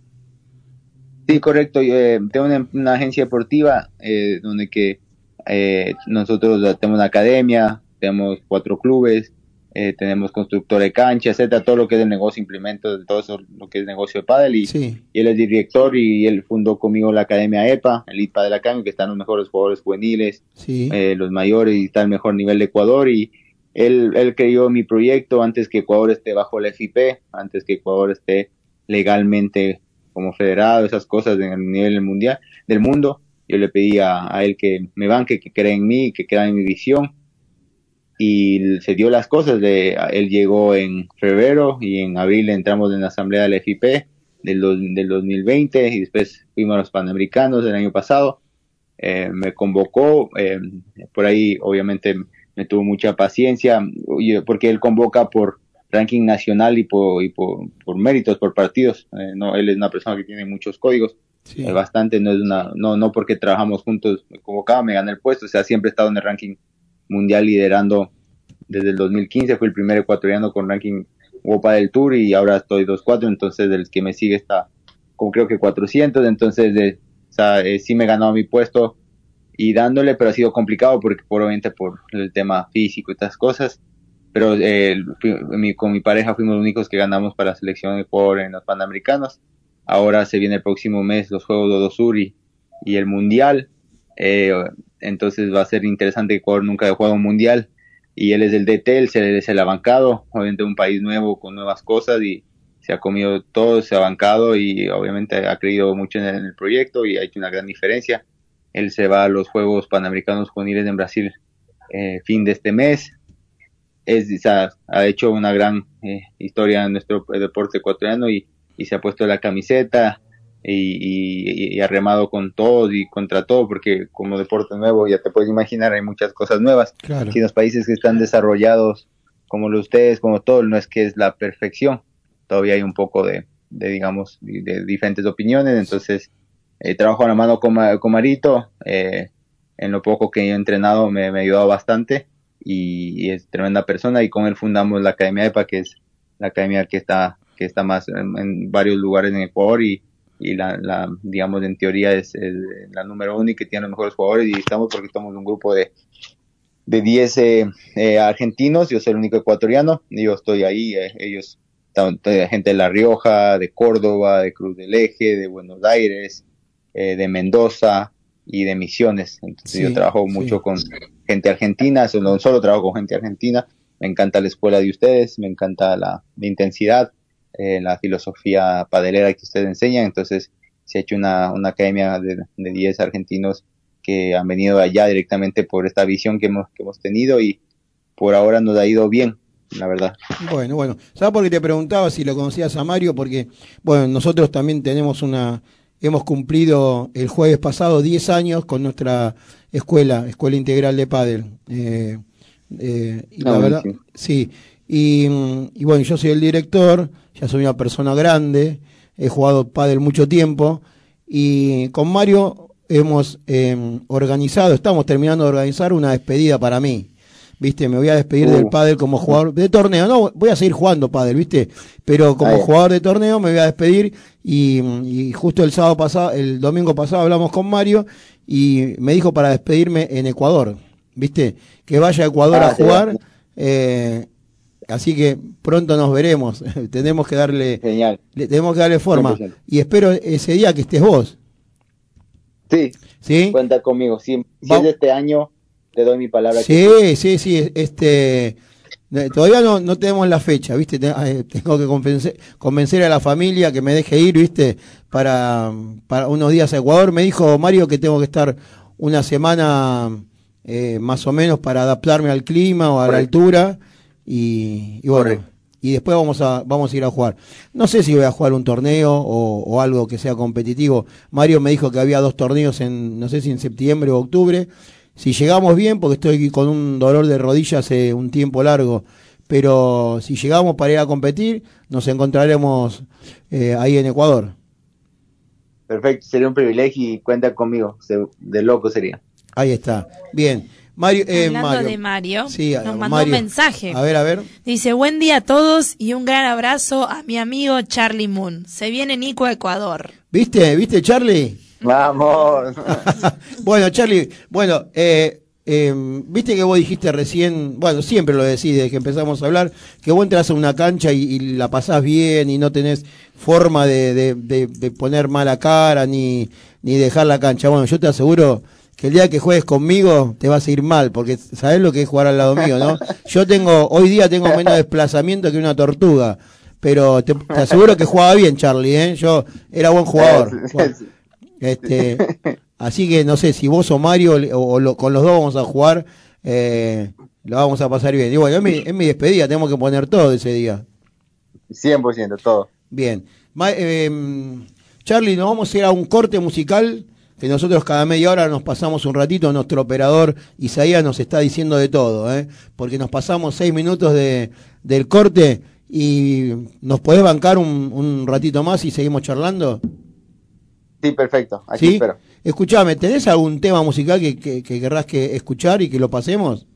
Sí, correcto. Yo, eh, tengo una, una agencia deportiva eh, donde que eh, nosotros tenemos una academia, tenemos cuatro clubes, eh, tenemos constructor de cancha, etcétera, todo lo que es de negocio, implementos, todo eso, lo que es negocio de pádel y, Sí, y él es director y él fundó conmigo la academia EPA, el IPA de la Academia, que están los mejores jugadores juveniles, sí. eh, los mayores y está el mejor nivel de Ecuador y él, él creyó mi proyecto antes que Ecuador esté bajo la FIP, antes que Ecuador esté legalmente como federado, esas cosas en el nivel mundial del mundo yo le pedí a, a él que me banque, que crea en mí, que crea en mi visión y se dio las cosas. De, él llegó en febrero y en abril entramos en la asamblea de la FIP del, del 2020 y después fuimos a los Panamericanos del año pasado. Eh, me convocó, eh, por ahí obviamente me tuvo mucha paciencia, porque él convoca por ranking nacional y por, y por, por méritos, por partidos. Eh, no, él es una persona que tiene muchos códigos, Sí. eh, bastante, no es una, no, no porque trabajamos juntos, me convocaba, me gané el puesto, o sea, siempre he estado en el ranking mundial liderando desde el 2015, fui el primer ecuatoriano con ranking Wopa del Tour y ahora estoy 2-4, entonces el que me sigue está con creo que 400, entonces de, o sea, eh, sí me ganado mi puesto y dándole, pero ha sido complicado porque probablemente por el tema físico y estas cosas, pero eh, con mi pareja fuimos los únicos que ganamos para la selección de Ecuador en los Panamericanos, ahora se viene el próximo mes los Juegos de Sur y, y el Mundial, eh, entonces va a ser interesante Ecuador nunca jugado un Mundial y él es el DT, él es el, abancado, obviamente un país nuevo con nuevas cosas y se ha comido todo, se ha bancado y obviamente ha creído mucho en el, proyecto y ha hecho una gran diferencia. Él se va a los Juegos Panamericanos Juveniles en Brasil eh, fin de este mes. Es, ha hecho una gran eh, historia en nuestro deporte ecuatoriano y, y se ha puesto la camiseta y, y- y ha remado con todo y contra todo porque como deporte nuevo ya te puedes imaginar hay muchas cosas nuevas. Claro. si los países que están desarrollados como los de ustedes, como todo, no es que es la perfección, todavía hay un poco de, de digamos, de, de diferentes opiniones, entonces eh, trabajo a la mano con, con Marito, eh, en lo poco que he entrenado me, me ha ayudado bastante y, y es tremenda persona. Y con él fundamos la Academia EPA, que es la academia que está, que está más en, en varios lugares en Ecuador y, y la, la, digamos, en teoría es, es la número uno y que tiene los mejores jugadores y estamos porque somos un grupo de, de 10 eh, eh, argentinos, yo soy el único ecuatoriano, y yo estoy ahí, eh, ellos, eh, gente de La Rioja, de Córdoba, de Cruz del Eje, de Buenos Aires, de Mendoza y de Misiones. Entonces Sí, yo trabajo sí. mucho con gente argentina, so- no solo trabajo con gente argentina, me encanta la escuela de ustedes, me encanta la, la intensidad, eh, la filosofía padelera que ustedes enseñan, entonces se ha hecho una, una academia de, de 10 argentinos que han venido allá directamente por esta visión que hemos, que hemos tenido y por ahora nos ha ido bien, la verdad. Bueno, bueno. ¿Sabes por qué te preguntaba si lo conocías a Mario? Porque, bueno, nosotros también tenemos una. Hemos cumplido el jueves pasado 10 años con nuestra escuela, Escuela Integral de Padel. Eh, eh, y Ah, la verdad, sí. Y, y bueno, yo soy el director, ya soy una persona grande, he jugado pádel mucho tiempo y con Mario hemos eh, organizado, estamos terminando de organizar una despedida para mí. ¿Viste? Me voy a despedir Uh. del pádel como jugador de torneo. No, voy a seguir jugando pádel, ¿viste? Pero como jugador de torneo me voy a despedir y, y justo el sábado pasado, el domingo pasado hablamos con Mario y me dijo para despedirme en Ecuador, ¿viste? Que vaya a Ecuador Ah, a jugar. sí. eh, así que pronto nos veremos. tenemos que darle Genial. le tenemos que darle forma 100%. y espero ese día que estés vos, Sí, ¿sí? cuenta conmigo. Si, es de este año, te doy mi palabra. que Sí, sí, sí, este todavía no, no tenemos la fecha, ¿viste? Te- Tengo que convencer, convencer a la familia que me deje ir, ¿viste? Para, para unos días a Ecuador. Me dijo Mario que tengo que estar una semana eh, más o menos para adaptarme al clima o a la altura y, y bueno, Correcto. y después vamos a vamos a ir a jugar. No sé si voy a jugar un torneo o, o algo que sea competitivo. Mario me dijo que había dos torneos en no sé si en septiembre o octubre. Si llegamos bien, porque estoy con un dolor de rodilla hace un tiempo largo, pero si llegamos para ir a competir, nos encontraremos eh, ahí en Ecuador. Perfecto, sería un privilegio y cuenta conmigo. De loco sería. Ahí está. Bien. Mario, eh, Hablando Mario. de Mario, Sí, nos mandó Mario. un mensaje. A ver, a ver. Dice, buen día a todos y un gran abrazo a mi amigo Charlie Moon. Se viene Nico a Ecuador. ¿Viste? ¿Viste, Charlie? Vamos. bueno, Charlie, bueno, eh, eh, viste que vos dijiste recién, bueno, siempre lo decís desde que empezamos a hablar, que vos entras a una cancha y, y la pasás bien y no tenés forma de, de- de- de poner mala cara ni, ni dejar la cancha. Bueno, yo te aseguro que el día que juegues conmigo te vas a ir mal, porque sabés lo que es jugar al lado mío, ¿no? Yo tengo, hoy día tengo menos desplazamiento que una tortuga. Pero te, te aseguro que jugaba bien, Charlie, ¿eh? Yo era buen jugador. Este, Así que no sé si vos o Mario o, o lo- con los dos vamos a jugar, eh, lo vamos a pasar bien. Y bueno, es mi, es mi despedida, tenemos que poner todo ese día. 100%, todo. Bien. Ma- eh, Charlie, nos vamos a ir a un corte musical que nosotros cada media hora nos pasamos un ratito. Nuestro operador Isaías nos está diciendo de todo, ¿eh? porque nos pasamos seis minutos de, del corte y nos podés bancar un, un ratito más y seguimos charlando. Sí, perfecto. Aquí ¿Sí? espero. Escuchame, ¿tenés algún tema musical que, que, que querrás que escuchar y que lo pasemos?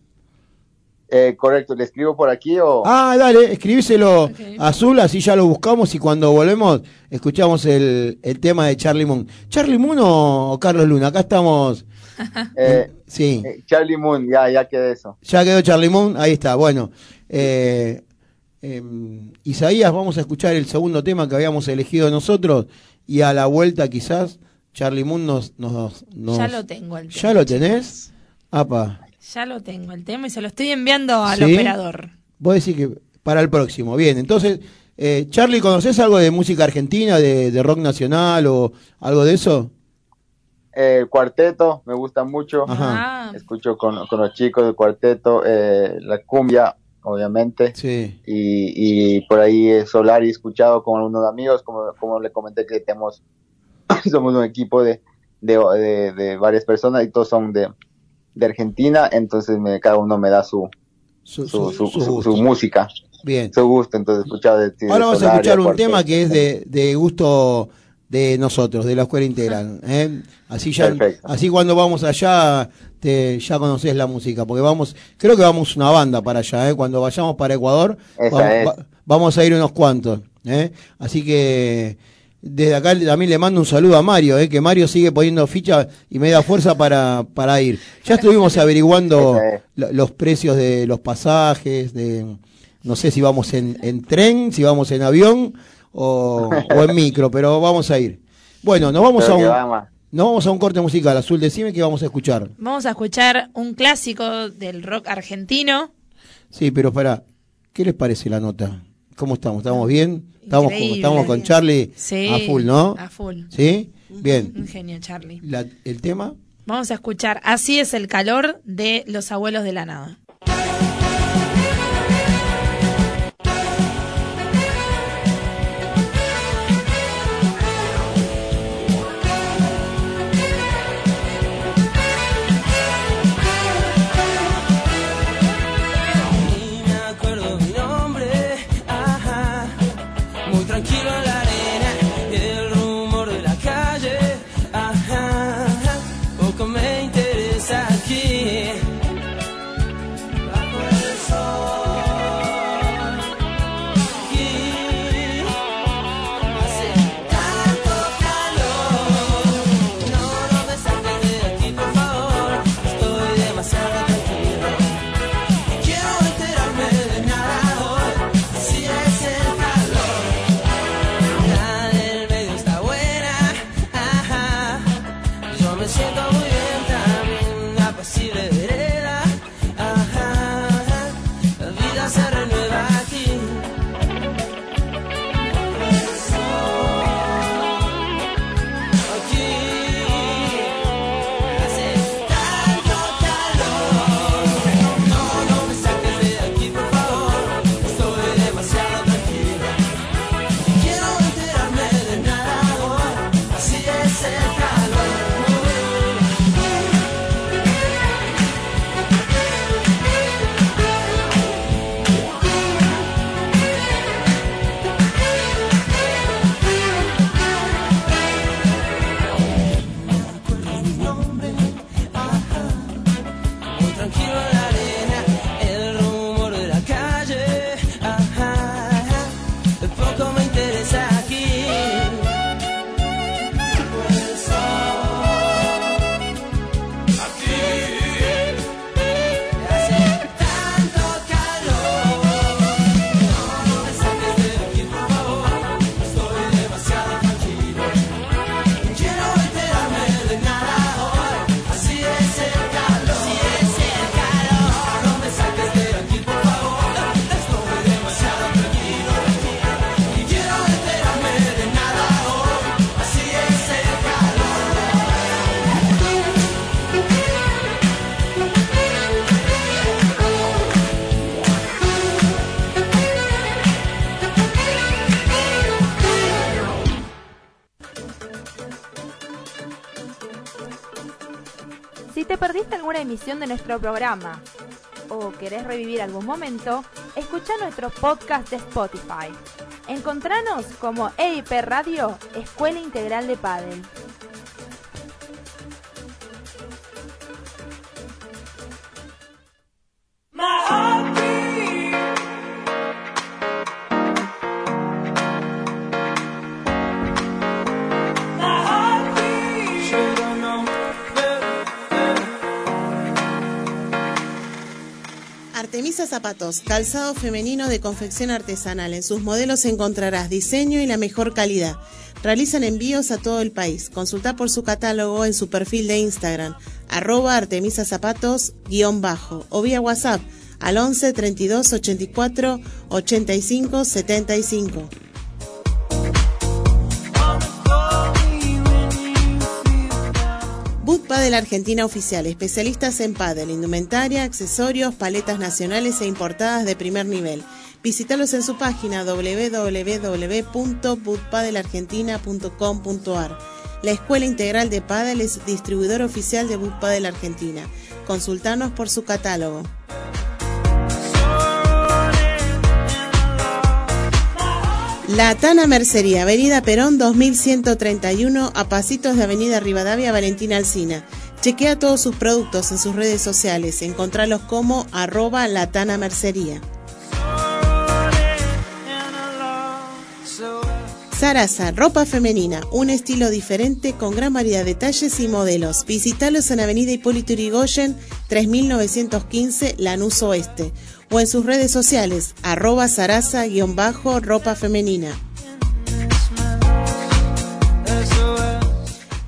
Eh, correcto, ¿le escribo por aquí o...? Ah, dale, escribíselo azul, así ya lo buscamos y cuando volvemos escuchamos el, el tema de Charlie Moon. ¿Charlie Moon o, o Carlos Luna? Acá estamos. Eh, Sí, eh, Charlie Moon, ya, ya quedé eso. ya quedó Charlie Moon, ahí está. Bueno, eh, em, Isaías, vamos a escuchar el segundo tema que habíamos elegido nosotros y a la vuelta quizás Charlie Moon nos... nos, nos- Ya lo tengo el tema. ¿Ya lo tenés? Apa. Ya lo tengo el tema y se lo estoy enviando al ¿Sí? operador. Vos decís que para el próximo. Bien, entonces, eh, Charlie, ¿conoces algo de música argentina, de, de rock nacional o algo de eso? Eh, el cuarteto, me gusta mucho. Ajá. Ah, Escucho con, con los chicos del cuarteto, eh, la cumbia, obviamente. Sí. Y, y por ahí eh, Solari he escuchado con unos amigos, como, como le comenté que tenemos, somos un equipo de, de, de- de varias personas y todos son de, de Argentina, entonces me, cada uno me da su, Su, música, Bien. su gusto, entonces de, de Ahora vamos a escuchar un tema que es de, de gusto de nosotros, de la escuela integral. ¿eh? Así ya, Perfecto. así cuando vamos allá, te, ya conoces la música, porque vamos, creo que vamos una banda para allá, ¿eh? cuando vayamos para Ecuador, vamos, va- vamos a ir unos cuantos. ¿eh? Así que desde acá también le mando un saludo a Mario, ¿eh? que Mario sigue poniendo ficha y me da fuerza para, para ir. Ya estuvimos averiguando los precios de los pasajes, de no sé si vamos en, en tren, si vamos en avión o, o en micro, pero vamos a ir. Bueno, nos vamos a Creo un, nos vamos a un corte musical. Azul, decime que vamos a escuchar. vamos a escuchar un clásico del rock argentino. Sí, pero para, ¿qué les parece la nota? ¿Cómo estamos? ¿Estamos bien? Estamos, con- Increíble. estamos con Charlie Sí, a full, ¿no? A full. ¿Sí? Bien. Un genio, Charlie. La- ¿El tema? Vamos a escuchar Así es el calor de Los Abuelos de la Nada. Emisión de nuestro programa o querés revivir algún momento, escucha nuestro podcast de Spotify. Encontranos como EIP Radio, Escuela Integral de Padel. Artemisa Zapatos, calzado femenino de confección artesanal. En sus modelos encontrarás diseño y la mejor calidad. Realizan envíos a todo el país. Consulta por su catálogo en su perfil de Instagram, arroba Artemisa Zapatos guion bajo, o vía WhatsApp al 11 32 84 85 75. Boot Padel Argentina Oficial, especialistas en pádel, indumentaria, accesorios, paletas nacionales e importadas de primer nivel. Visítalos en su página www.bootpadelargentina.com.ar. La Escuela Integral de Padel es distribuidor oficial de Boot Padel Argentina. Consultanos por su catálogo. La Tana Mercería, Avenida Perón 2131, a pasitos de Avenida Rivadavia Valentina Alcina. Chequea todos sus productos en sus redes sociales. Encontralos como arroba Latana Mercería. Sarasa, ropa femenina, un estilo diferente con gran variedad de talles y modelos. Visítalos en Avenida Hipólito Yrigoyen, 3915, Lanús Oeste o en sus redes sociales, arroba sarasa-ropa femenina.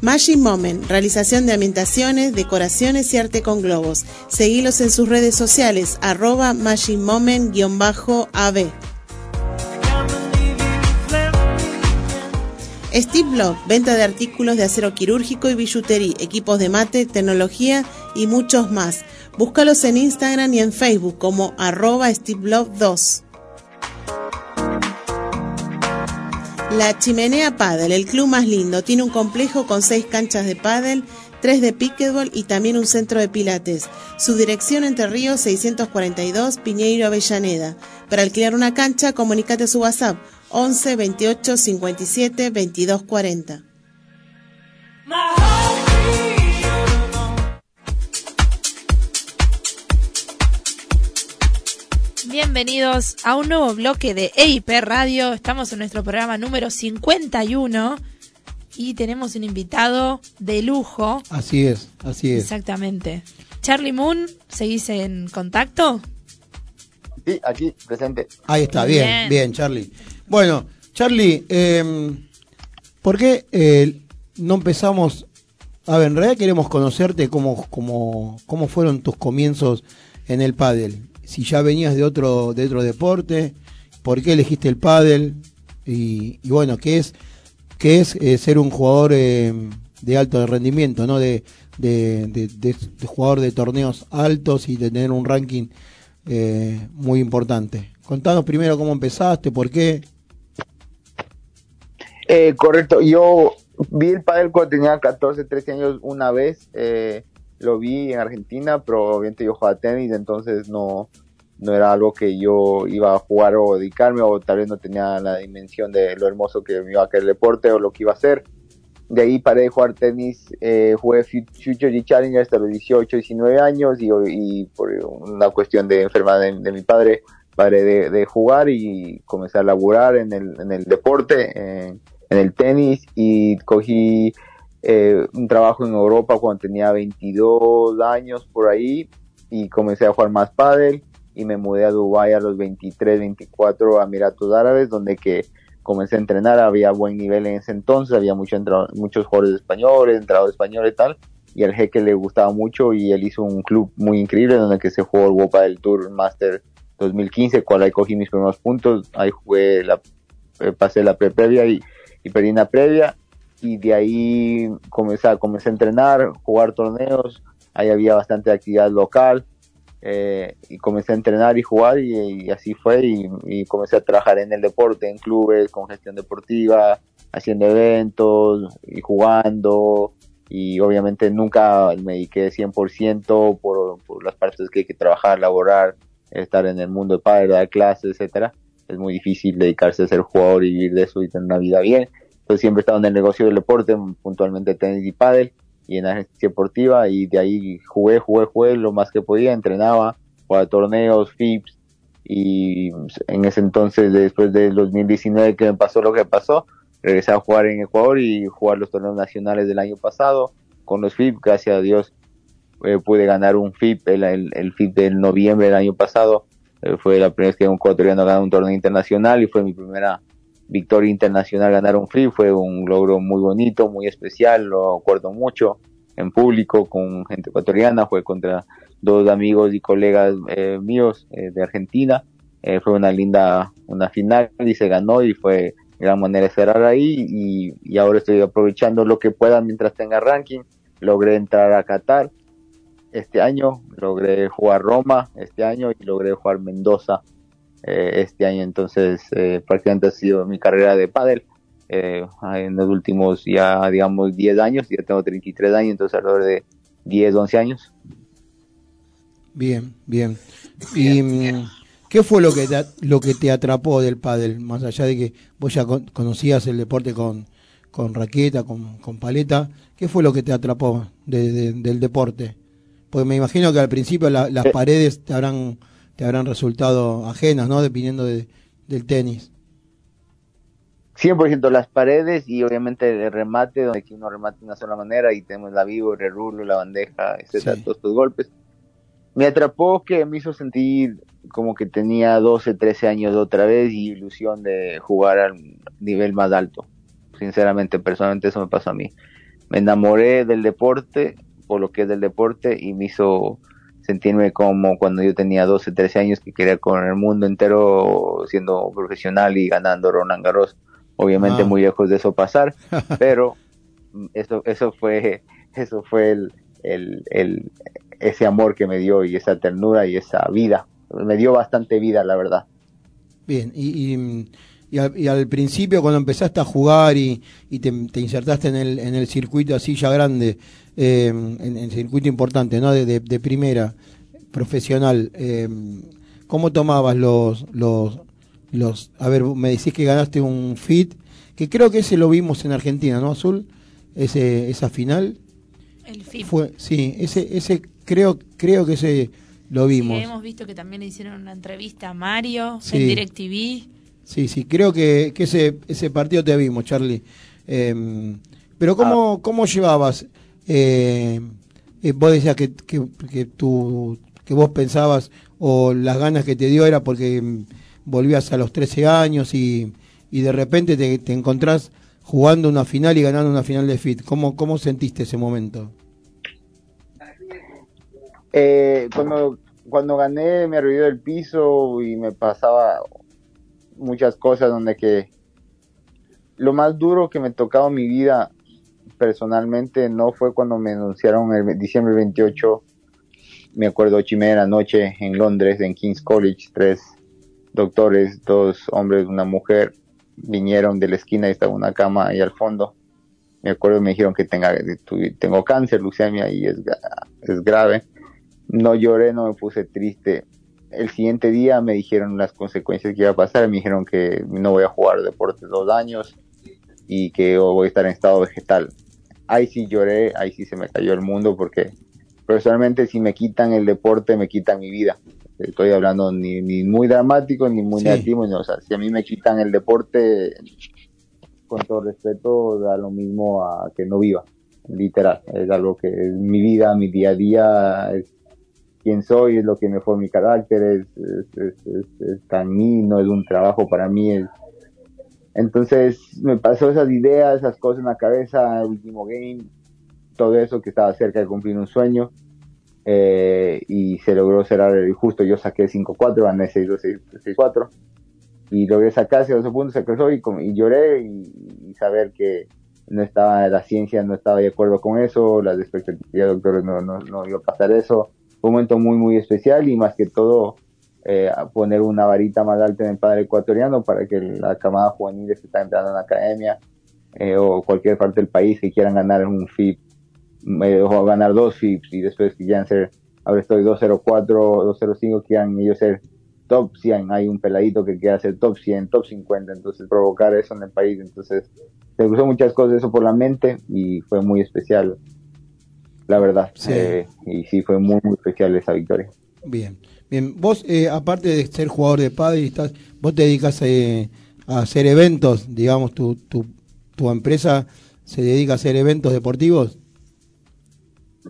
Magic Moment, realización de ambientaciones, decoraciones y arte con globos. Seguilos en sus redes sociales, arroba Magic Moment-AB. Steve Block, venta de artículos de acero quirúrgico y billutería, equipos de mate, tecnología y muchos más. Búscalos en Instagram y en Facebook como arroba SteveBlock2. La Chimenea Paddle, el club más lindo, tiene un complejo con seis canchas de paddle, tres de pickleball y también un centro de pilates. Su dirección Entre Ríos 642 Piñeiro Avellaneda. Para alquilar una cancha, comunícate a su WhatsApp 11 28 57 22 40. Bienvenidos a un nuevo bloque de EIP Radio. Estamos en nuestro programa número 51 y tenemos un invitado de lujo. Así es, así es. Exactamente. Charlie Moon, ¿seguís en contacto? Sí, aquí, presente. Ahí está, bien, bien. bien, Charlie. Bueno, Charlie, eh, ¿por qué eh, no empezamos? A ver, en realidad queremos conocerte cómo, cómo, cómo fueron tus comienzos en el pádel. Si ya venías de otro, de otro deporte, ¿por qué elegiste el pádel? Y, y bueno, ¿qué es, qué es eh, ser un jugador eh, de alto rendimiento, ¿no? De, de, de- jugador de torneos altos y de tener un ranking eh, muy importante. Contanos primero cómo empezaste, por qué. Correcto, yo vi el pádel cuando tenía 14, 13 años una vez, eh, lo vi en Argentina, pero obviamente yo jugaba tenis, entonces no, no era algo que yo iba a jugar o dedicarme, o tal vez no tenía la dimensión de lo hermoso que me iba a querer el deporte o lo que iba a hacer. De ahí paré de jugar tenis, eh, jugué Fu- Future y Challenger hasta los 18, 19 años y, y por una cuestión de enfermedad de, de mi padre paré de, jugar y comencé a laburar en el, deporte, en, en el tenis y cogí eh, un trabajo en Europa cuando tenía 22 años por ahí y comencé a jugar más pádel y me mudé a Dubái a los 23, 24 a Emiratos Árabes donde que comencé a entrenar, había buen nivel en ese entonces, había mucho muchos jugadores españoles, entrenadores españoles y tal, y al jeque le gustaba mucho y él hizo un club muy increíble donde que se jugó el Wopa del Tour Master 2015, cual ahí cogí mis primeros puntos, ahí jugué la, eh, pasé la pre-previa y, y perdí una previa, y de ahí comencé, comencé a entrenar, jugar torneos, ahí había bastante actividad local, eh, y comencé a entrenar y jugar y, así fue y, y comencé a trabajar en el deporte, en clubes, con gestión deportiva, haciendo eventos y jugando y obviamente nunca me dediqué 100% por, por las partes que hay que trabajar, laborar, estar en el mundo de padre, dar clases, etcétera. Es muy difícil dedicarse a ser jugador y vivir de eso y tener una vida bien. Entonces siempre he estado en el negocio del deporte, puntualmente tenis y pádel y en la agencia deportiva y de ahí jugué, jugué, jugué lo más que podía, entrenaba, jugaba torneos, FIPS y en ese entonces, después del 2019 que me pasó lo que pasó, regresé a jugar en Ecuador y jugar los torneos nacionales del año pasado con los FIP, gracias a Dios eh, pude ganar un FIP, el, el, el FIP del noviembre del año pasado, eh, fue la primera vez que un ecuatoriano ganó un torneo internacional y fue mi primera victoria internacional ganar un FIP, fue un logro muy bonito, muy especial, lo acuerdo mucho en público con gente ecuatoriana, fue contra dos amigos y colegas eh, míos eh, de Argentina, eh, fue una linda, una final y se ganó y fue gran manera de cerrar ahí y, y ahora estoy aprovechando lo que pueda mientras tenga ranking, logré entrar a Qatar este año, logré jugar Roma este año y logré jugar Mendoza eh, este año, entonces eh, prácticamente ha sido mi carrera de pádel eh, en los últimos ya digamos 10 años, ya tengo 33 años, entonces alrededor de 10, 11 años. Bien, bien. ¿Y mm, qué fue lo que te, lo que te atrapó del pádel? Más allá de que vos ya con- conocías el deporte con, con raqueta, con, con paleta, ¿qué fue lo que te atrapó de- de- del deporte? Porque me imagino que al principio la- las Eh. paredes te habrán te habrán resultado ajenas, ¿no? Dependiendo de, del tenis. 100% las paredes y obviamente el remate, donde aquí uno remate de una sola manera y tenemos la vivo, el rulo, la bandeja, etcétera, Sí. todos estos golpes. Me atrapó que me hizo sentir como que tenía 12, 13 años otra vez y ilusión de jugar al nivel más alto. Sinceramente, personalmente eso me pasó a mí. Me enamoré del deporte, por lo que es del deporte y me hizo sentirme como cuando yo tenía 12, 13 años que quería con el mundo entero siendo profesional y ganando Roland Garros. Obviamente Ah. muy lejos de eso pasar, pero eso eso fue eso fue el, el, el- ese amor que me dio y esa ternura y esa vida. Me dio bastante vida, la verdad. Bien, y, y, y al, y al principio cuando empezaste a jugar y, y te, te insertaste en el, en el circuito así ya grande, eh, en, el circuito importante, ¿no? De, de- de primera, profesional, eh, ¿cómo tomabas los, los, los, a ver, me decís que ganaste un fit, que creo que ese lo vimos en Argentina, ¿no, Azul? Ese, esa final. El FIP. Fue, sí, ese, ese creo, creo que ese lo Sí, vimos. hemos visto que también le hicieron una entrevista a Mario Sí. en DirecTV. Sí, sí, creo que, que ese, ese partido te vimos, Charlie. Eh, pero ¿cómo, cómo llevabas? Eh, eh, vos decías que, que, que, tú, que vos pensabas o las ganas que te dio era porque mm, volvías a los 13 años y, y de repente te, te encontrás jugando una final y ganando una final de FIT. ¿Cómo, cómo sentiste ese momento? Eh, cuando, cuando gané me arrulló del piso y me pasaba muchas cosas donde que lo más duro que me tocaba en mi vida personalmente no fue cuando me anunciaron el diciembre 28, me acuerdo ocho de noche en Londres, en King's College, tres doctores, dos hombres, una mujer, vinieron de la esquina y estaba una cama ahí al fondo. Me acuerdo me dijeron que tenga, tengo cáncer, leucemia y es, es grave. No lloré, no me puse triste. El siguiente día me dijeron las consecuencias que iba a pasar, me dijeron que no voy a jugar deporte dos años y que voy a estar en estado vegetal. Ahí sí lloré, ahí sí se me cayó el mundo porque personalmente si me quitan el deporte me quitan mi vida. Estoy hablando ni, ni muy dramático ni muy Sí. negativo, no, o sea, si a mí me quitan el deporte, con todo respeto, da lo mismo a que no viva, literal, es algo que es mi vida, mi día a día, es quién soy, es lo que me forma mi carácter, es, es, es, es- es para mí, no es un trabajo para mí, es... Entonces me pasó esas ideas, esas cosas en la cabeza, el último game, todo eso que estaba cerca de cumplir un sueño eh, y se logró cerrar el justo, yo saqué 5-4, gané 6-2, 6-4 y logré sacarse 12 puntos, se cruzó y, y lloré y, saber que no estaba la ciencia no estaba de acuerdo con eso, las expectativas de doctores no, no, no iba a pasar eso. Un momento muy, muy especial y más que todo eh, poner una varita más alta en el padre ecuatoriano para que la camada juvenil que está entrando en la academia eh, o cualquier parte del país que quieran ganar un FIP me dejó ganar dos FIPS y después querían ser, ahora estoy 204, 205, quieran ellos ser top 100, hay un peladito que quiere ser top 100, top 50, entonces provocar eso en el país, entonces se cruzó muchas cosas eso por la mente y fue muy especial, la verdad, Sí. Eh, y sí fue muy, muy especial esa victoria. Bien, bien. Vos, eh, aparte de ser jugador de estás, vos te dedicas eh, a hacer eventos, digamos, tu, tu, tu empresa se dedica a hacer eventos deportivos.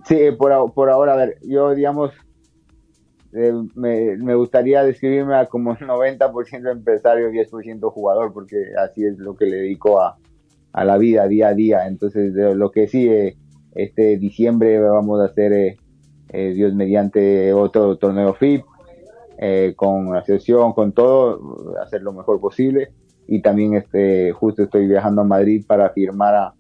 Sí, eh, por, por ahora, a ver, yo digamos, eh, me, me gustaría describirme a como 90% empresario, 10% jugador, porque así es lo que le dedico a, a la vida día a día. Entonces, de lo que sí, eh, este diciembre vamos a hacer, eh, eh, Dios mediante, otro torneo FIP, eh, con la sesión, con todo, hacer lo mejor posible. Y también este, justo estoy viajando a Madrid para firmar a,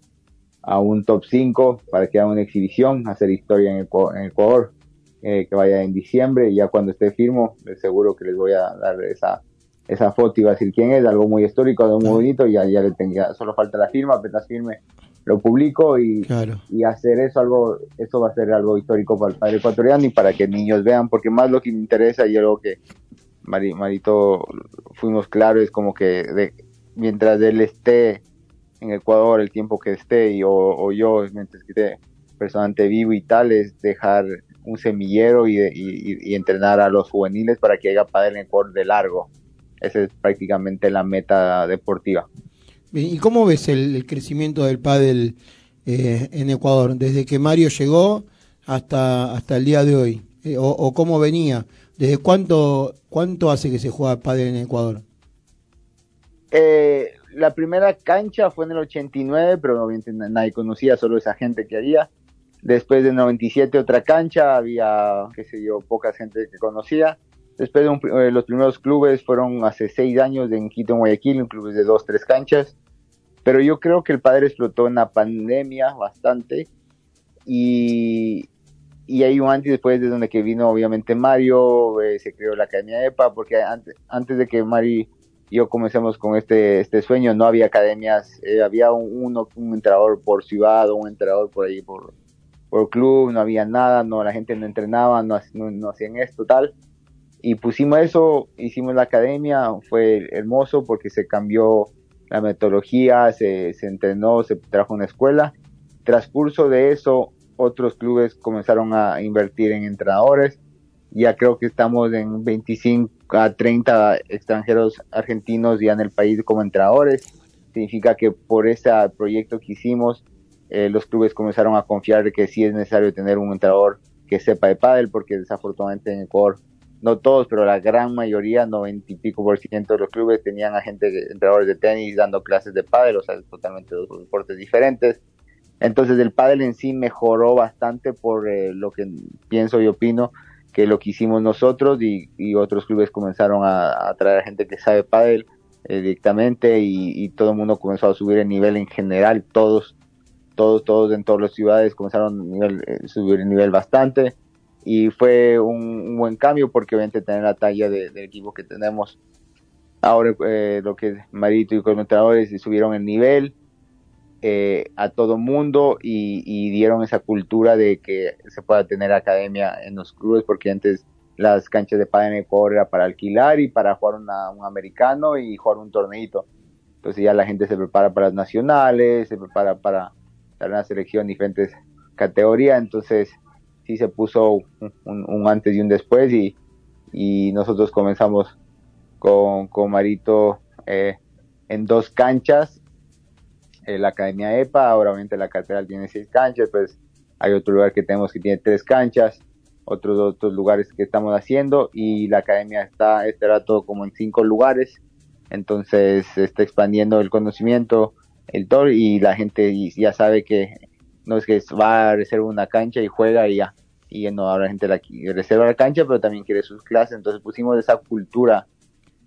a un top 5 para que haga una exhibición, hacer historia en, Ecu- en Ecuador, eh, que vaya en diciembre y ya cuando esté firmo, seguro que les voy a dar esa, esa foto y va a decir quién es, algo muy histórico, algo muy bonito, y ya, ya le tenga, solo falta la firma, apenas firme, lo publico y, Claro. y hacer eso algo, eso va a ser algo histórico para el padre ecuatoriano y para que niños vean, porque más lo que me interesa y algo que Mari- Marito fuimos claros es como que de, mientras él esté en Ecuador el tiempo que esté y, o, o yo mientras que esté personalmente vivo y tal es dejar un semillero y, de- y, y- y entrenar a los juveniles para que haga padre en Ecuador de largo. Esa es prácticamente la meta deportiva. ¿Y cómo ves el, crecimiento del pádel eh, en Ecuador? Desde que Mario llegó hasta, hasta el día de hoy. Eh, o, cómo venía? ¿Desde cuánto, cuánto hace que se juega pádel en Ecuador? Eh, la primera cancha fue en el 89, pero nadie conocía, solo esa gente que había. Después del 97 otra cancha, había, qué sé yo, poca gente que conocía. Después de eh, los primeros clubes fueron hace seis años en Quito, en Guayaquil, un clubes de dos, tres canchas. Pero yo creo que el padre explotó en la pandemia bastante. Y, y hay un antes después de donde que vino obviamente Mario, eh, se creó la Academia EPA, porque antes, antes de que Mario y yo comencemos con este, este sueño, no había academias, eh, había un, uno, un entrenador por ciudad un entrenador por ahí por, por club, no había nada, no la gente no entrenaba, no, no, no hacían esto, tal. Y pusimos eso, hicimos la academia, fue hermoso porque se cambió la metodología, se, se entrenó, se trajo una escuela. Transcurso de eso, otros clubes comenzaron a invertir en entrenadores. Ya creo que estamos en 25 a 30 extranjeros argentinos ya en el país como entrenadores. Significa que por ese proyecto que hicimos, eh, los clubes comenzaron a confiar que sí es necesario tener un entrenador que sepa de pádel, porque desafortunadamente en Ecuador, no todos, pero la gran mayoría, 90 y pico por ciento de los clubes tenían a gente, entrenadores de tenis dando clases de pádel, o sea, totalmente dos deportes diferentes. Entonces el pádel en sí mejoró bastante por eh, lo que pienso y opino que lo que hicimos nosotros y, otros clubes comenzaron a, traer a gente que sabe pádel eh, directamente y, todo el mundo comenzó a subir el nivel en general, todos, todos, todos en todas las ciudades comenzaron a eh, subir el nivel bastante y fue un, buen cambio porque obviamente tener la talla de- del equipo que tenemos ahora eh, lo que Marito y con entrenadores subieron el nivel eh, a todo mundo y, dieron esa cultura de que se pueda tener academia en los clubes porque antes las canchas de pádel en Ecuador era para alquilar y para jugar una- un americano y jugar un torneito. Entonces ya la gente se prepara para las nacionales se prepara para para una selección en diferentes categorías. Entonces sí se puso un, un- antes y un después y, y nosotros comenzamos con, con Marito eh, en dos canchas eh, la Academia EPA, ahora obviamente la Catedral tiene seis canchas, pues hay otro lugar que tenemos que tiene tres canchas, otros otros lugares que estamos haciendo y la Academia está este rato como en cinco lugares, entonces se está expandiendo el conocimiento, el tour y la gente ya sabe que no es que va a reservar una cancha y juega y ya, y no ahora la gente la reserva la cancha, pero también quiere sus clases, entonces pusimos esa cultura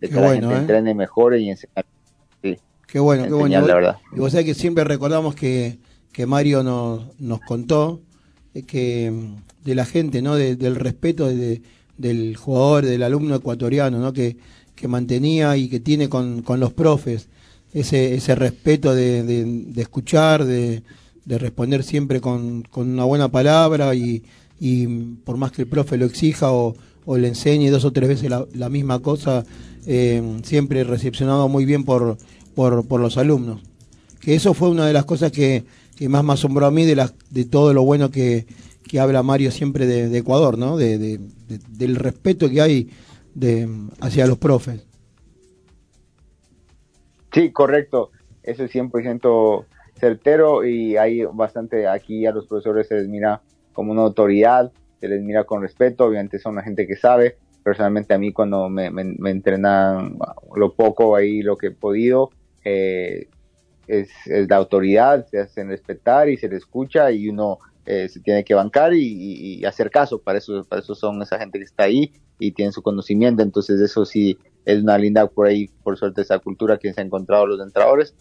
de Qué que la bueno, gente ¿eh? entrene mejor y enseñar, sí, Qué bueno, qué bueno. enseñar la verdad. Y vos sabés que siempre recordamos que, que Mario nos, nos contó eh, que mm, de la gente, ¿no? De- del respeto de- del jugador, del alumno ecuatoriano, ¿no? Que, que mantenía y que tiene con, con los profes ese, ese respeto de- de escuchar, de, de responder siempre con, con una buena palabra y, y por más que el profe lo exija o, o le enseñe dos o tres veces la, la misma cosa, eh, siempre recepcionado muy bien por, por, por los alumnos. Que eso fue una de las cosas que, que más me asombró a mí de, las, de todo lo bueno que, que habla Mario siempre de, Ecuador, ¿no? De, de- de- del respeto que hay de, hacia los profes. Sí, correcto. Eso es 100% certero y hay bastante aquí a los profesores se les mira como una autoridad, se les mira con respeto, obviamente son la gente que sabe. Personalmente a mí cuando me, me, me entrenan lo poco ahí, lo que he podido, eh, es, es la autoridad, se hacen respetar y se le escucha y uno eh, se tiene que bancar y, y- y hacer caso. Para eso, para eso son esa gente que está ahí y tiene su conocimiento. Entonces eso sí es una linda por ahí, por suerte, esa cultura que se ha encontrado los entrenadores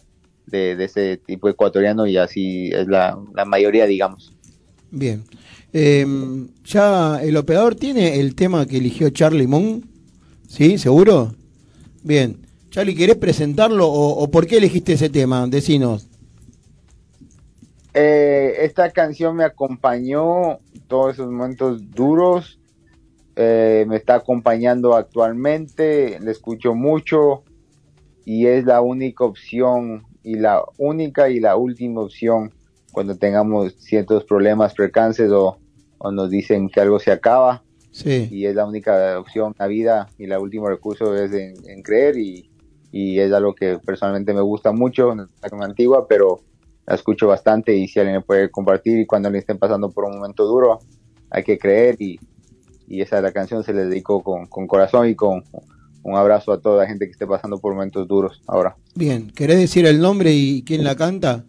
de, de ese tipo ecuatoriano y así es la, la mayoría, digamos. Bien. Eh, ya el operador tiene el tema que eligió Charlie Moon. ¿Sí? ¿Seguro? Bien. Charlie, ¿querés presentarlo o, o por qué elegiste ese tema? Decinos. Eh, esta canción me acompañó todos esos momentos duros, eh, me está acompañando actualmente, le escucho mucho y es la única opción y la única y la última opción cuando tengamos ciertos problemas, percances o, o nos dicen que algo se acaba Sí. y es la única opción la vida y el último recurso es en, en creer y, y es algo que personalmente me gusta mucho, una antigua, pero la escucho bastante y si alguien me puede compartir y cuando le estén pasando por un momento duro, hay que creer y, y esa es la canción, se le dedico con, con corazón y con un abrazo a toda la gente que esté pasando por momentos duros ahora. Bien. ¿Querés decir el nombre y quién la canta?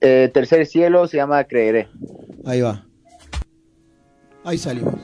Eh, Tercer Cielo se llama Creeré. Ahí va. Ahí salimos.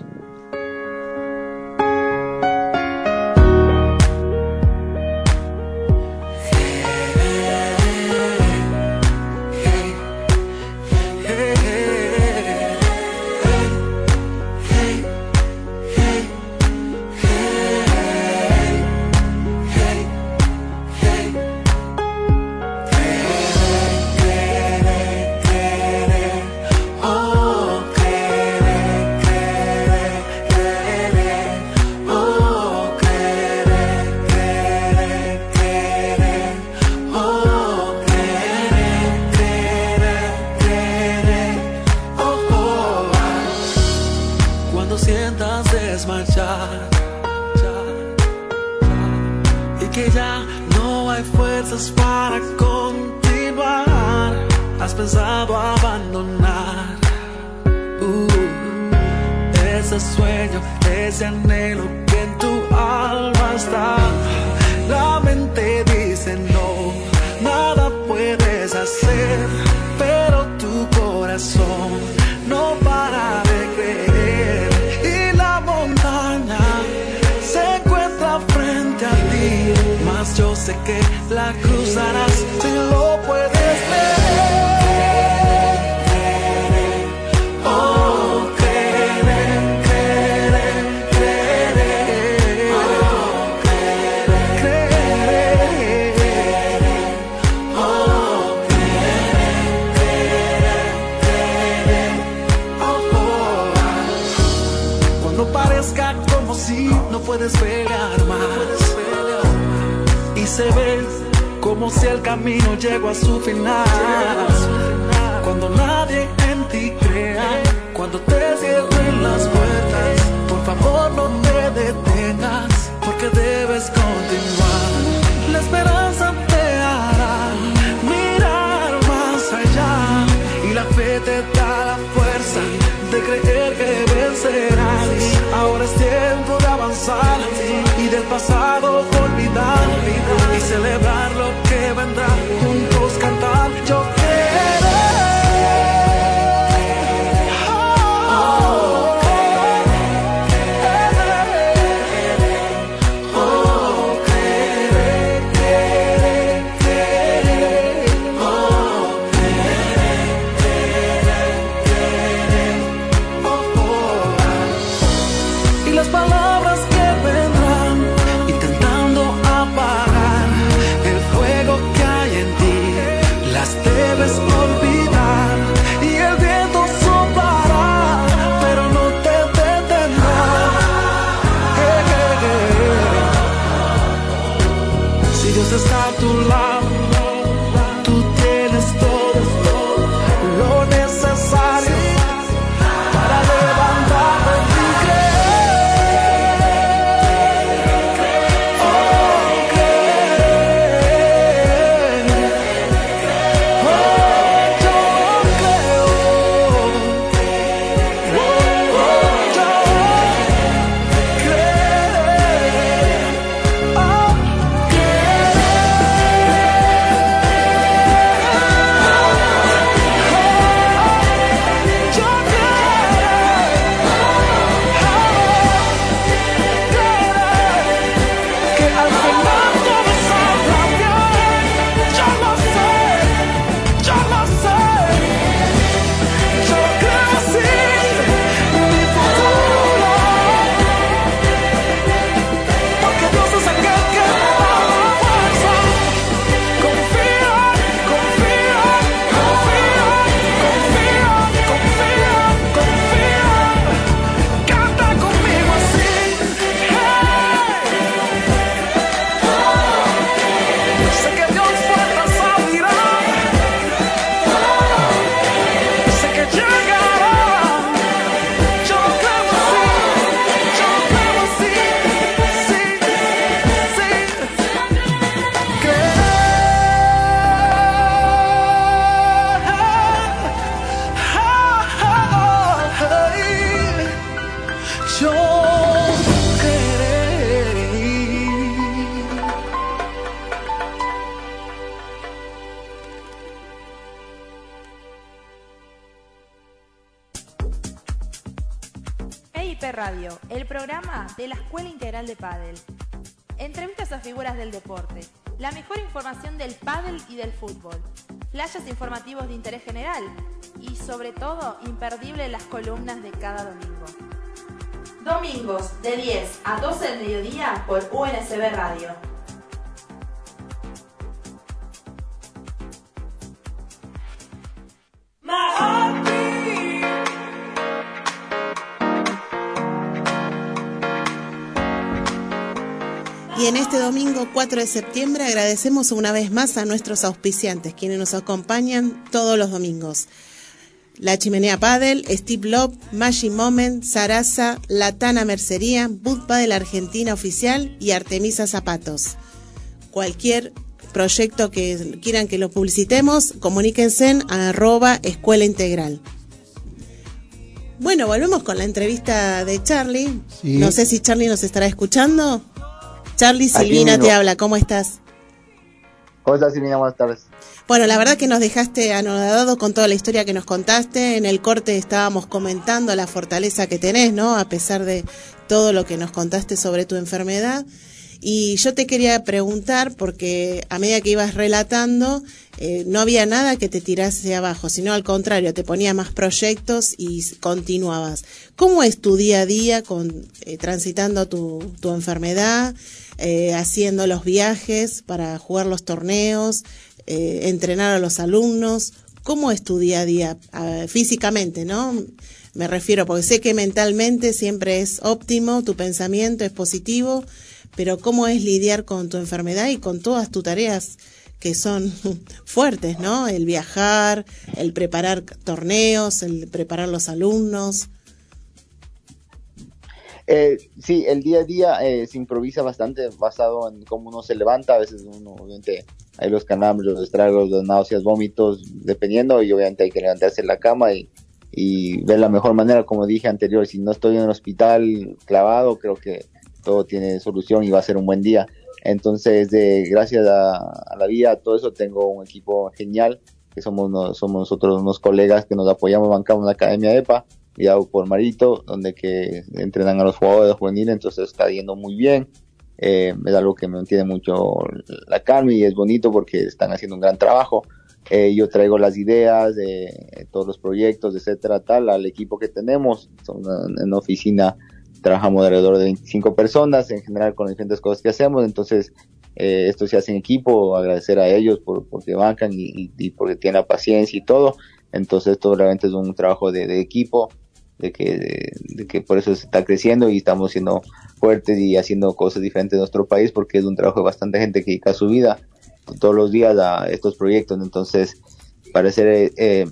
Padel. Entrevistas a figuras del deporte, la mejor información del pádel y del fútbol, flashes informativos de interés general y sobre todo imperdible las columnas de cada domingo. Domingos de 10 a 12 del mediodía por UNSB Radio. Y en este domingo 4 de septiembre agradecemos una vez más a nuestros auspiciantes, quienes nos acompañan todos los domingos. La Chimenea Padel, Steve Love, Magic Moment, Sarasa, Latana Mercería, Boot Padel Argentina Oficial y Artemisa Zapatos. Cualquier proyecto que quieran que lo publicitemos, comuníquense a arroba escuela integral. Bueno, volvemos con la entrevista de Charlie. Sí. No sé si Charlie nos estará escuchando. Charlie Silvina te habla, ¿cómo estás? ¿Cómo estás, Silvina? Buenas tardes. Bueno, la verdad que nos dejaste anodado con toda la historia que nos contaste. En el corte estábamos comentando la fortaleza que tenés, ¿no? A pesar de todo lo que nos contaste sobre tu enfermedad. Y yo te quería preguntar, porque a medida que ibas relatando, eh, no había nada que te tirase abajo, sino al contrario, te ponía más proyectos y continuabas. ¿Cómo es tu día a día con, eh, transitando tu, tu enfermedad, eh, haciendo los viajes para jugar los torneos, entrenar a los alumnos? ¿Cómo es tu día a día físicamente, no? Me refiero, porque sé que mentalmente siempre es óptimo, tu pensamiento es positivo, pero ¿cómo es lidiar con tu enfermedad y con todas tus tareas que son fuertes, ¿no? El viajar, el preparar torneos, el preparar los alumnos. Eh, sí, el día a día eh, se improvisa bastante basado en cómo uno se levanta. A veces uno, obviamente, hay los calambres, los estragos, las náuseas, vómitos, dependiendo, y obviamente hay que levantarse en la cama y, y ver la mejor manera, como dije anterior. Si no estoy en el hospital clavado, creo que todo tiene solución y va a ser un buen día. Entonces, de, gracias a, a la vida, a todo eso, tengo un equipo genial, que somos, somos nosotros unos colegas que nos apoyamos, bancamos la Academia EPA, guiado por Marito, donde que entrenan a los jugadores juveniles, entonces está yendo muy bien. Eh, es algo que me mantiene mucho la calma y es bonito porque están haciendo un gran trabajo. Eh, yo traigo las ideas de todos los proyectos, etcétera, tal, al equipo que tenemos. Son en oficina trabajamos alrededor de 25 personas, en general con las diferentes cosas que hacemos, entonces eh, esto se hace en equipo, agradecer a ellos por porque bancan y, porque tienen la paciencia y todo. Entonces esto realmente es un trabajo de, equipo, de que, de que por eso se está creciendo y estamos siendo fuertes y haciendo cosas diferentes en nuestro país porque es un trabajo de bastante gente que dedica su vida todos los días a estos proyectos. Entonces, para ser eh, eh,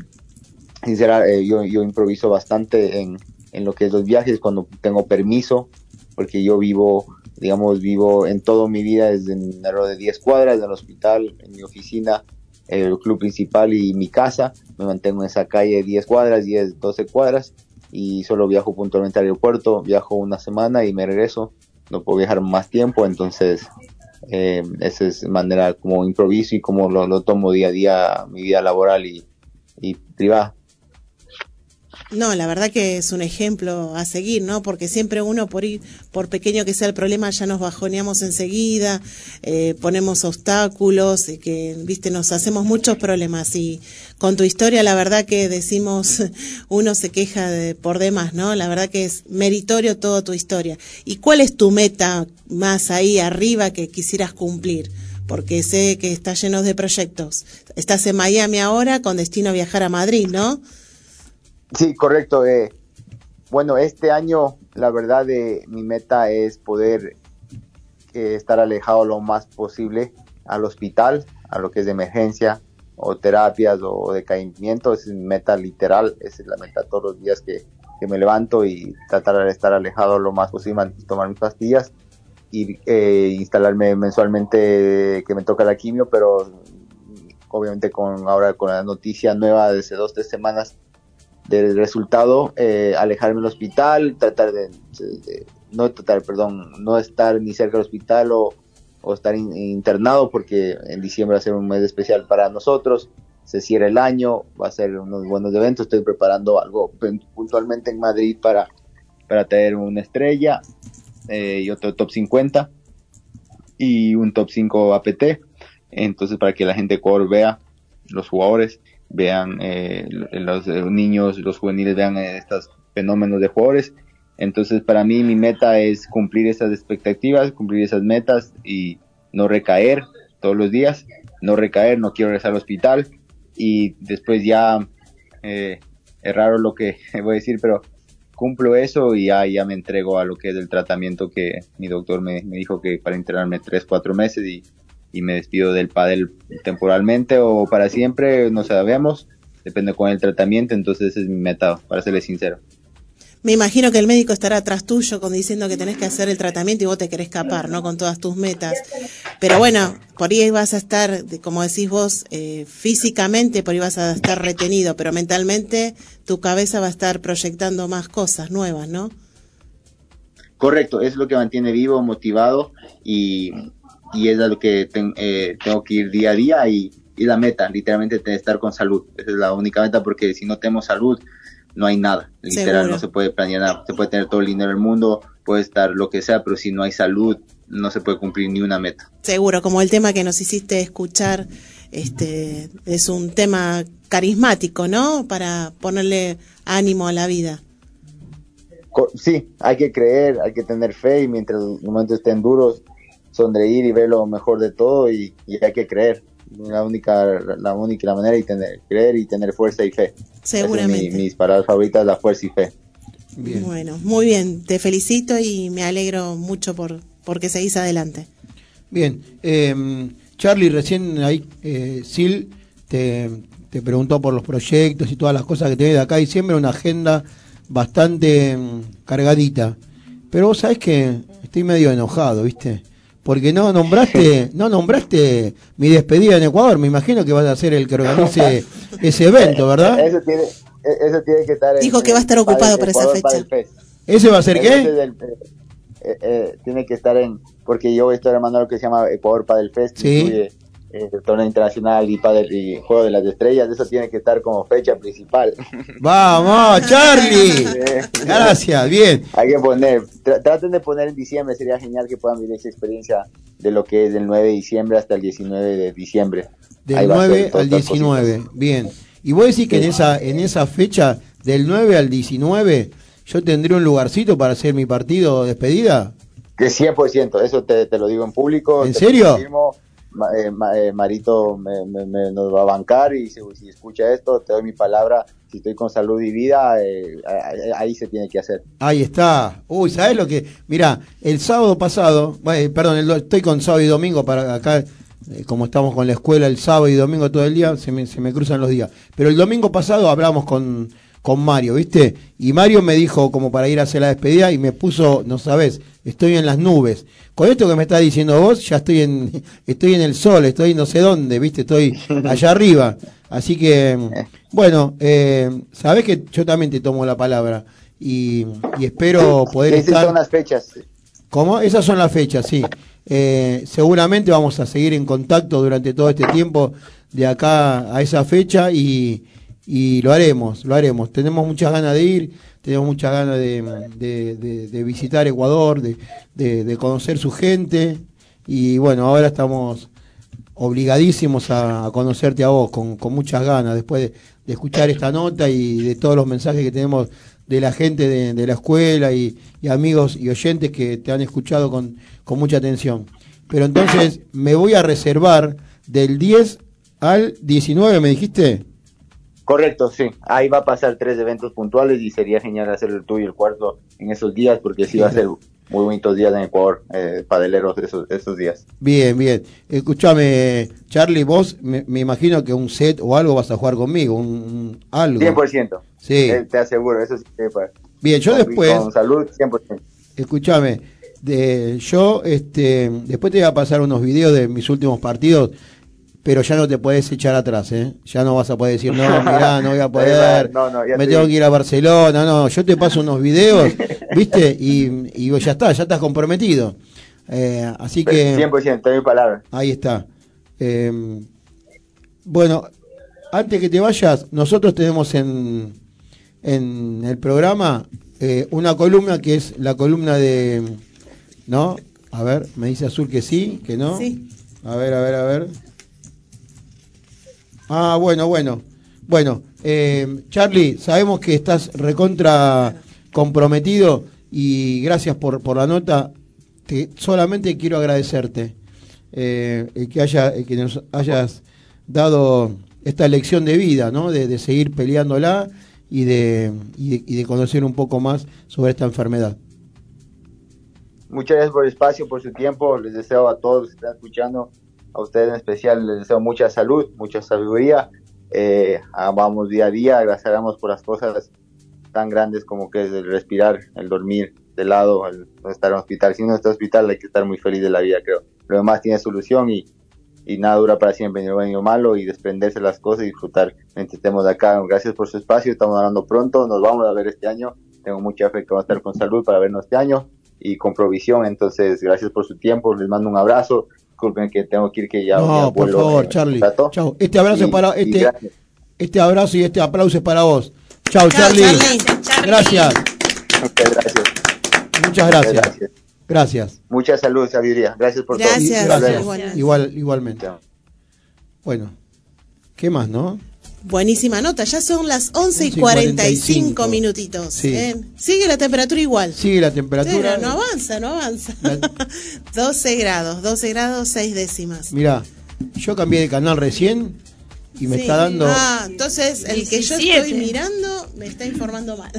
sincera, eh, yo, yo improviso bastante en, en lo que es los viajes cuando tengo permiso, porque yo vivo, digamos, vivo en toda mi vida desde en alrededor de 10 cuadras del hospital, en mi oficina, el club principal y mi casa. Me mantengo en esa calle 10 cuadras, 10, 12 cuadras y solo viajo puntualmente al aeropuerto, viajo una semana y me regreso. No puedo viajar más tiempo, entonces eh, esa es manera como improviso y como lo, lo tomo día a día, mi vida laboral y, y privada. No, la verdad que es un ejemplo a seguir, ¿no? Porque siempre uno, por ir, por pequeño que sea el problema, ya nos bajoneamos enseguida, eh, ponemos obstáculos, y que, viste, nos hacemos muchos problemas. Y con tu historia, la verdad que decimos, uno se queja de, por demás, ¿no? La verdad que es meritorio toda tu historia. ¿Y cuál es tu meta más ahí arriba que quisieras cumplir? Porque sé que está lleno de proyectos. Estás en Miami ahora con destino a viajar a Madrid, ¿no? Sí, correcto. eh, bueno, este año la verdad de mi meta es poder eh, estar alejado lo más posible al hospital, a lo que es de emergencia o terapias o decaimiento. Esa es mi meta literal, esa es la meta todos los días que, me levanto y tratar de estar alejado lo más posible, tomar mis pastillas y eh, instalarme mensualmente que me toca la quimio, pero obviamente con ahora con la noticia nueva de hace dos, tres semanas del resultado, eh, alejarme del hospital, tratar de, no tratar, perdón, no estar ni cerca del hospital o, o estar in- internado porque en diciembre va a ser un mes especial para nosotros, se cierra el año, va a ser unos buenos eventos, estoy preparando algo puntualmente en Madrid para, para traer una estrella eh, y otro top 50 y un top 5 APT, entonces para que la gente Ecuador vea los jugadores vean eh, los eh, niños, los juveniles vean eh, estos fenómenos de jugadores. Entonces, para mí, mi meta es cumplir esas expectativas, cumplir esas metas y no recaer todos los días, no recaer, no quiero regresar al hospital y después ya, es raro lo que voy a decir, pero cumplo eso y ya, ya me entrego a lo que es el tratamiento que mi doctor me, me dijo que para internarme tres, cuatro meses y, y me despido del pádel temporalmente o para siempre, no sabemos, depende con el tratamiento, entonces ese es mi meta, para serles sincero. Me imagino que el médico estará atrás tuyo con diciendo que tenés que hacer el tratamiento y vos te querés escapar, ¿no? Con todas tus metas. Pero bueno, por ahí vas a estar, como decís vos, eh, físicamente, por ahí vas a estar retenido, pero mentalmente tu cabeza va a estar proyectando más cosas nuevas, ¿no? Correcto, es lo que mantiene vivo, motivado y, y es a lo que ten- eh, tengo que ir día a día y, y la meta, literalmente, tener estar con salud. Esa es la única meta porque si no tenemos salud, no hay nada. Literal, Seguro. no se puede planear nada. Se puede tener todo el dinero del mundo, puede estar lo que sea, pero si no hay salud, no se puede cumplir ni una meta. Seguro, como el tema que nos hiciste escuchar, este, es un tema carismático, ¿no? Para ponerle ánimo a la vida. Sí, hay que creer, hay que tener fe y mientras los momentos estén duros, sonreír y ver lo mejor de todo y, y hay que creer. La única, la única la manera y tener, creer y tener fuerza y fe. Seguramente. Son mi- mis palabras favoritas, la fuerza y fe. Bien. Bueno, muy bien, te felicito y me alegro mucho por porque seguís adelante. Bien, eh, Charlie, recién ahí, eh, Sil te, te preguntó por los proyectos y todas las cosas que tenés de acá a diciembre, una agenda bastante mm, cargadita. Pero vos sabés que estoy medio enojado, ¿viste? Porque no nombraste, no nombraste mi despedida en Ecuador. Me imagino que vas a ser el que organice ese evento, ¿verdad? Eso tiene, e- eso tiene que estar en- Dijo que va a estar en ocupado para esa fecha. Fest. ¿Ese va a ser qué? el- eh, eh, tiene que estar en, porque yo estoy armando lo que se llama Ecuador Padel Fest, Sí. incluye eh, el torneo internacional y, padel, y Juego de las Estrellas, eso tiene que estar como fecha principal. Vamos, Charlie. Gracias, bien. Hay que poner, tra- traten de poner en diciembre, sería genial que puedan vivir esa experiencia de lo que es del 9 de diciembre hasta el 19 de diciembre. Del Ahí va a ser 9 todas al estas 19, bien. Y vos decís que en esa, en esa fecha, del 9 al 19, yo tendré un lugarcito para hacer mi partido de despedida. Que 100%, eso te, te lo digo en público. ¿En serio? confirmo. Eh, eh, Marito me, me- me- nos va a bancar y si, si escucha esto, te doy mi palabra. Si estoy con salud y vida, eh, ahí se tiene que hacer. Ahí está. Uy, ¿sabés lo que? Mira, el sábado pasado, bueno, perdón, estoy con sábado y domingo para acá eh, como estamos con la escuela el sábado y domingo todo el día, se me, se me cruzan los días. Pero el domingo pasado hablamos con, con Mario, ¿viste? Y Mario me dijo como para ir a hacer la despedida y me puso, no sabes, estoy en las nubes. Con esto que me estás diciendo vos, ya estoy en, estoy en el sol, estoy no sé dónde, ¿viste? Estoy allá arriba. Así que, bueno, eh, sabés que yo también te tomo la palabra y, y espero poder Esas estar... son las fechas. ¿Cómo? Esas son las fechas, sí. Eh, seguramente vamos a seguir en contacto durante todo este tiempo de acá a esa fecha y, y lo haremos, lo haremos. Tenemos muchas ganas de ir, tenemos muchas ganas de, visitar Ecuador, de, conocer su gente y bueno, ahora estamos obligadísimos a, conocerte a vos con, con muchas ganas después de, escuchar esta nota y de todos los mensajes que tenemos de la gente de, la escuela y, y amigos y oyentes que te han escuchado con, con mucha atención. Pero entonces me voy a reservar del 10 al 19, ¿me dijiste? Correcto, sí. Ahí va a pasar tres eventos puntuales y sería genial hacer el tuyo y el cuarto en esos días porque sí va a ser muy bonitos días en Ecuador, eh, padeleros esos, esos días. Bien, bien. Escúchame, Charlie, vos me, me imagino que un set o algo vas a jugar conmigo, un, un- algo. 100%. Sí. Eh, te aseguro, eso sí. Bien, yo con- después, Con salud, 100%. escúchame, de, yo este, después te voy a pasar unos videos de mis últimos partidos, pero ya no te puedes echar atrás, ¿eh? Ya no vas a poder decir, no, mirá, no voy a poder, No, no, ya me te tengo que ir a Barcelona, no, yo te paso unos videos, ¿viste? Y, y vos ya está, ya estás comprometido. Eh, así que... 100%, te doy mi palabra. Ahí está. Eh, bueno, antes que te vayas, nosotros tenemos en, en el programa eh, una columna que es la columna de... ¿No? A ver, me dice Azul que sí, que no. Sí. A ver, a ver, a ver. Ah, bueno, bueno. Bueno, eh, Charlie, sabemos que estás recontra comprometido y gracias por, la nota. Te- solamente quiero agradecerte eh, que, haya, que nos hayas dado esta lección de vida, ¿no? De, de seguir peleándola y de, y, de, y de conocer un poco más sobre esta enfermedad. Muchas gracias por el espacio, por su tiempo. Les deseo a todos que están escuchando, a ustedes en especial, les deseo mucha salud, mucha sabiduría. Eh, vamos día a día, agradecemos por las cosas tan grandes como que es el respirar, el dormir de lado, el no estar en hospital. Si uno está en hospital hay que estar muy feliz de la vida, creo. Lo demás tiene solución y, y nada dura para siempre, ni lo bueno ni lo malo, y desprenderse de las cosas y disfrutar mientras estemos acá. Gracias por su espacio, estamos hablando pronto, nos vamos a ver este año. Tengo mucha fe que va a estar con salud para vernos este año y con provisión. Entonces, gracias por su tiempo, les mando un abrazo. Disculpen que tengo que ir, que ya. ya No, por favor, Charlie. Chao. Este abrazo Y- para este, gracias. este abrazo y este aplauso es para vos. Chao, Chao, Charlie. Charlie. Gracias. Muchas gracias. Muchas gracias. Gracias. Mucha salud, sabiduría. Gracias por Gracias. Y- todo. gracias. Igual, igualmente. Bueno. ¿Qué más, no? Buenísima nota, ya son las 11 y 11 y 45 45 minutitos. Sí. ¿eh? Sigue la temperatura igual. Sigue la temperatura. no, no avanza, no avanza. La- 12 grados, 12 grados, 6 décimas. Mirá, yo cambié de canal recién y me Sí. está dando. Ah, entonces el que yo 17. estoy mirando me está informando mal.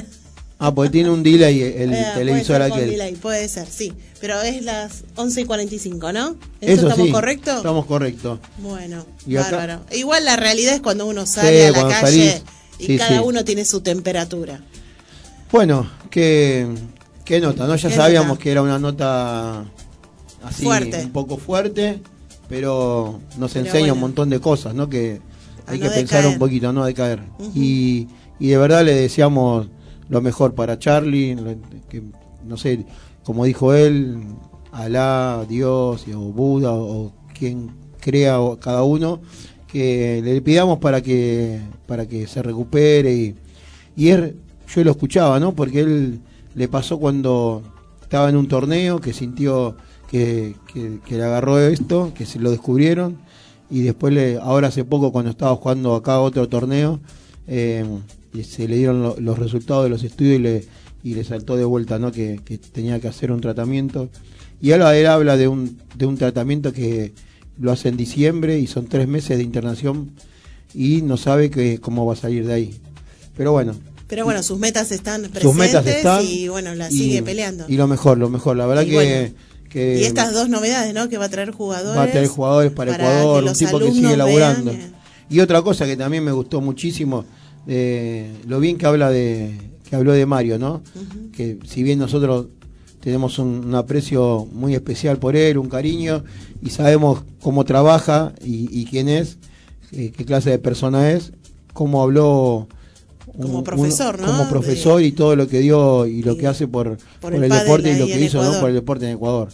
Ah, porque tiene un delay el Eh, televisor puede ser aquel. delay, puede ser, sí. Pero es las 11 y 45, ¿no? Eso estamos sí, correcto? Estamos correctos. Bueno, Y acá- bárbaro. Igual la realidad es cuando uno sale Sí, a la calle salís. y Sí, cada uno tiene su temperatura. Bueno, qué, qué nota, ¿no? Ya ¿Qué sabíamos nota? que era una nota así Fuerte. un poco fuerte, pero nos Pero enseña bueno. un montón de cosas, ¿no? Que hay no que pensar un poquito, no de caer. Y, y de verdad le deseamos lo mejor para Charlie, no sé, como dijo él, Alá, Dios o Buda o quien crea o cada uno, que le pidamos para que para que se recupere y, y él, yo lo escuchaba, ¿no? Porque él le pasó cuando estaba en un torneo que sintió que, que, le agarró esto, que se lo descubrieron y después le, ahora hace poco cuando estaba jugando acá otro torneo eh, se le dieron lo- los resultados de los estudios y le, y le saltó de vuelta, ¿no? Que, que tenía que hacer un tratamiento y ahora él habla de un, de un tratamiento que lo hace en diciembre y son tres meses de internación y no sabe que, cómo va a salir de ahí. Pero bueno, Pero bueno, sus metas están presentes sus metas están. y bueno, la y- sigue peleando. Y lo mejor, lo mejor. La verdad Y que, bueno. que Y estas dos novedades, ¿no? Que va a traer jugadores. va a tener jugadores para, para Ecuador, un tipo que sigue laburando. vean, eh. Y otra cosa que también me gustó muchísimo, eh, lo bien que habla de que habló de Mario, ¿no? Que si bien nosotros tenemos un, un aprecio muy especial por él, un cariño, y sabemos cómo trabaja y, y quién es, eh, qué clase de persona es, cómo habló Como un- profesor, ¿no? Como profesor y todo lo que dio y lo que hace por, por por el deporte y lo que hizo ¿no? Por el deporte en Ecuador.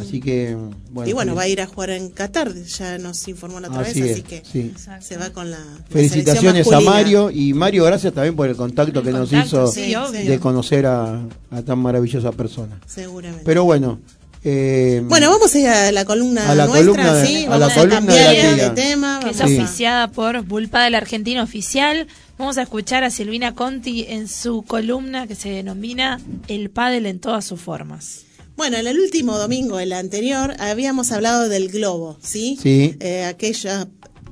Así que, bueno. y bueno, va a ir a jugar en Qatar, ya nos informó la otra Así vez, es, así que sí. se va con la. Felicitaciones a. Mario y Mario, gracias también por el contacto que nos hizo sí, obvio. de conocer a, a tan maravillosa persona. Seguramente. Pero bueno, eh, bueno, vamos a ir a la columna A la nuestra, columna de- sí, a vamos la a, columna cambiar de la de, tema. que es oficiada por Bulpa del Argentino Oficial. Vamos a escuchar a Silvina Conti en su columna que se denomina El pádel en todas sus formas. Bueno, en el último domingo, el anterior, habíamos hablado del globo, ¿sí? Sí. Eh, aquella,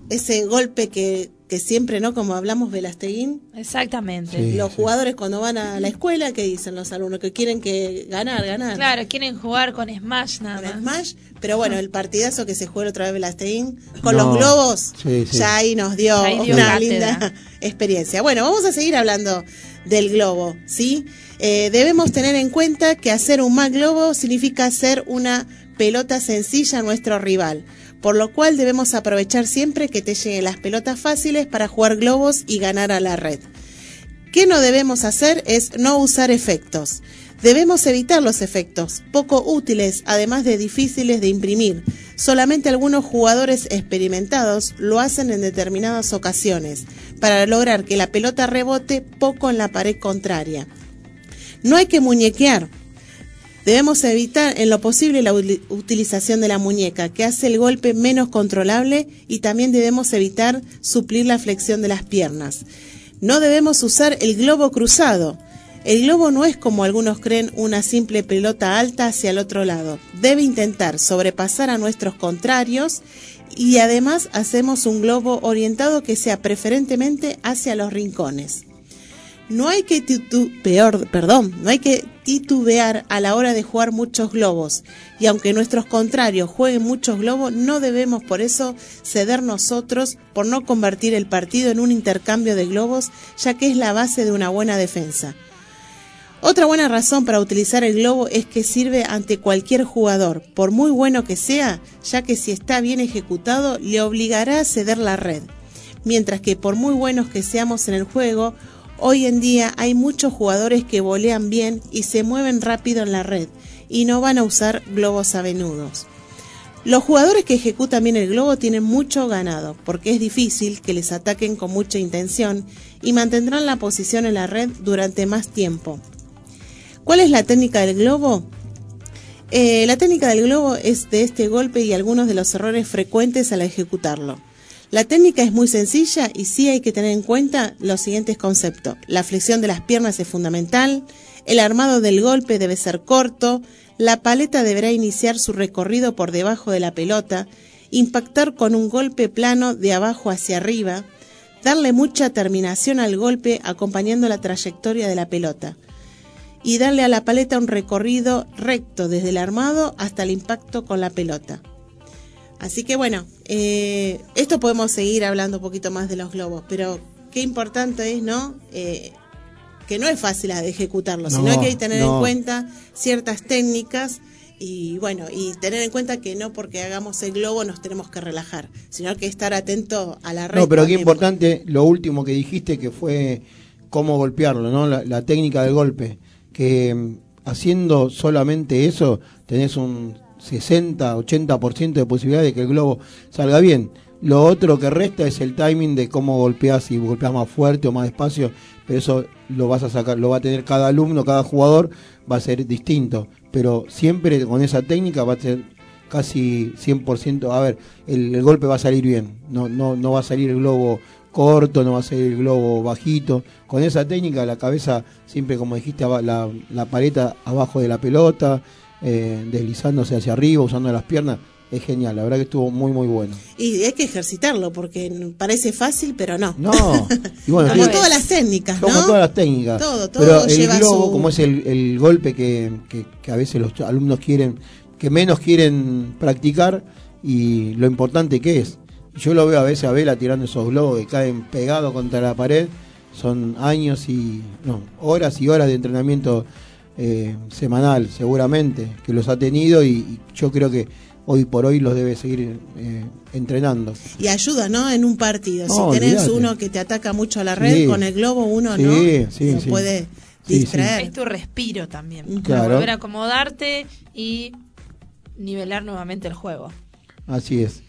ese golpe que, que siempre, ¿no? Como hablamos Velasteguín, Exactamente. Sí. los jugadores cuando van a la escuela, ¿qué dicen los alumnos? Que quieren que ganar, ganar. Claro, quieren jugar con Smash nada Con más. Smash, pero bueno, el partidazo que se jugó la otra vez Velasteguín con No. los globos, Sí, sí. ya ahí nos dio Ahí dio una cátedra. linda experiencia. Bueno, vamos a seguir hablando del globo, ¿sí? Eh, debemos tener en cuenta que hacer un mal globo significa hacer una pelota sencilla a nuestro rival, por lo cual debemos aprovechar siempre que te lleguen las pelotas fáciles para jugar globos y ganar a la red. ¿Qué no debemos hacer? Es no usar efectos. Debemos evitar los efectos, poco útiles, además de difíciles de imprimir. Solamente algunos jugadores experimentados lo hacen en determinadas ocasiones, para lograr que la pelota rebote poco en la pared contraria. No hay que muñequear. Debemos evitar en lo posible la utilización de la muñeca, que hace el golpe menos controlable, y también debemos evitar suplir la flexión de las piernas. No debemos usar el globo cruzado. El globo no es como algunos creen una simple pelota alta hacia el otro lado. Debe intentar sobrepasar a nuestros contrarios y además hacemos un globo orientado que sea preferentemente hacia los rincones. No hay que titubear a la hora de jugar muchos globos. Y aunque nuestros contrarios jueguen muchos globos, no debemos por eso ceder nosotros por no convertir el partido en un intercambio de globos, ya que es la base de una buena defensa. Otra buena razón para utilizar el globo es que sirve ante cualquier jugador, por muy bueno que sea, ya que si está bien ejecutado le obligará a ceder la red. Mientras que por muy buenos que seamos en el juego, hoy en día hay muchos jugadores que volean bien y se mueven rápido en la red y no van a usar globos avenudos. Los jugadores que ejecutan bien el globo tienen mucho ganado, porque es difícil que les ataquen con mucha intención y mantendrán la posición en la red durante más tiempo. ¿Cuál es la técnica del globo? Eh, la técnica del globo es de este golpe y algunos de los errores frecuentes al ejecutarlo. La técnica es muy sencilla y sí hay que tener en cuenta los siguientes conceptos. La flexión de las piernas es fundamental, el armado del golpe debe ser corto, la paleta deberá iniciar su recorrido por debajo de la pelota, impactar con un golpe plano de abajo hacia arriba, darle mucha terminación al golpe acompañando la trayectoria de la pelota y darle a la paleta un recorrido recto desde el armado hasta el impacto con la pelota. Así que bueno, eh, esto podemos seguir hablando un poquito más de los globos, pero qué importante es, ¿no? Eh, que no es fácil de ejecutarlo, sino No, que hay que tener no. en cuenta ciertas técnicas y bueno, y tener en cuenta que no porque hagamos el globo nos tenemos que relajar, sino que estar atento a la red. No, pero qué importante lo último que dijiste que fue cómo golpearlo, ¿no? La, la técnica del golpe. Que mm, haciendo solamente eso tenés un 60, 80% de posibilidad de que el globo salga bien. Lo otro que resta es el timing de cómo golpeás, si golpeás más fuerte o más despacio, pero eso lo vas a sacar, lo va a tener cada alumno, cada jugador, va a ser distinto. Pero siempre con esa técnica va a ser casi 100%, a ver, el, golpe va a salir bien, no, no, no va a salir el globo corto, no va a salir el globo bajito. Con esa técnica la cabeza siempre, como dijiste, la, la paleta abajo de la pelota, eh, deslizándose hacia arriba, usando las piernas, es genial, la verdad que estuvo muy muy bueno. Y hay que ejercitarlo porque parece fácil, pero no. No, y bueno, Como todas las técnicas, como ¿no? todas las técnicas. Todo, todo Pero el globo, su- como es el, el golpe que, que- que a veces los alumnos quieren que menos quieren practicar y lo importante que es. Yo lo veo a veces a Vela tirando esos globos que caen pegados contra la pared. Son años y no, horas y horas de entrenamiento eh, semanal, seguramente, que los ha tenido y, y yo creo que hoy por hoy los debe seguir eh, entrenando. Y ayuda, ¿no? En un partido. No, si tenés uno que te ataca mucho a la red, Sí. con el globo uno Sí, no sí, puede Sí, sí. distraer. Es tu respiro también. Para Claro. volver a acomodarte y nivelar nuevamente el juego. Así es.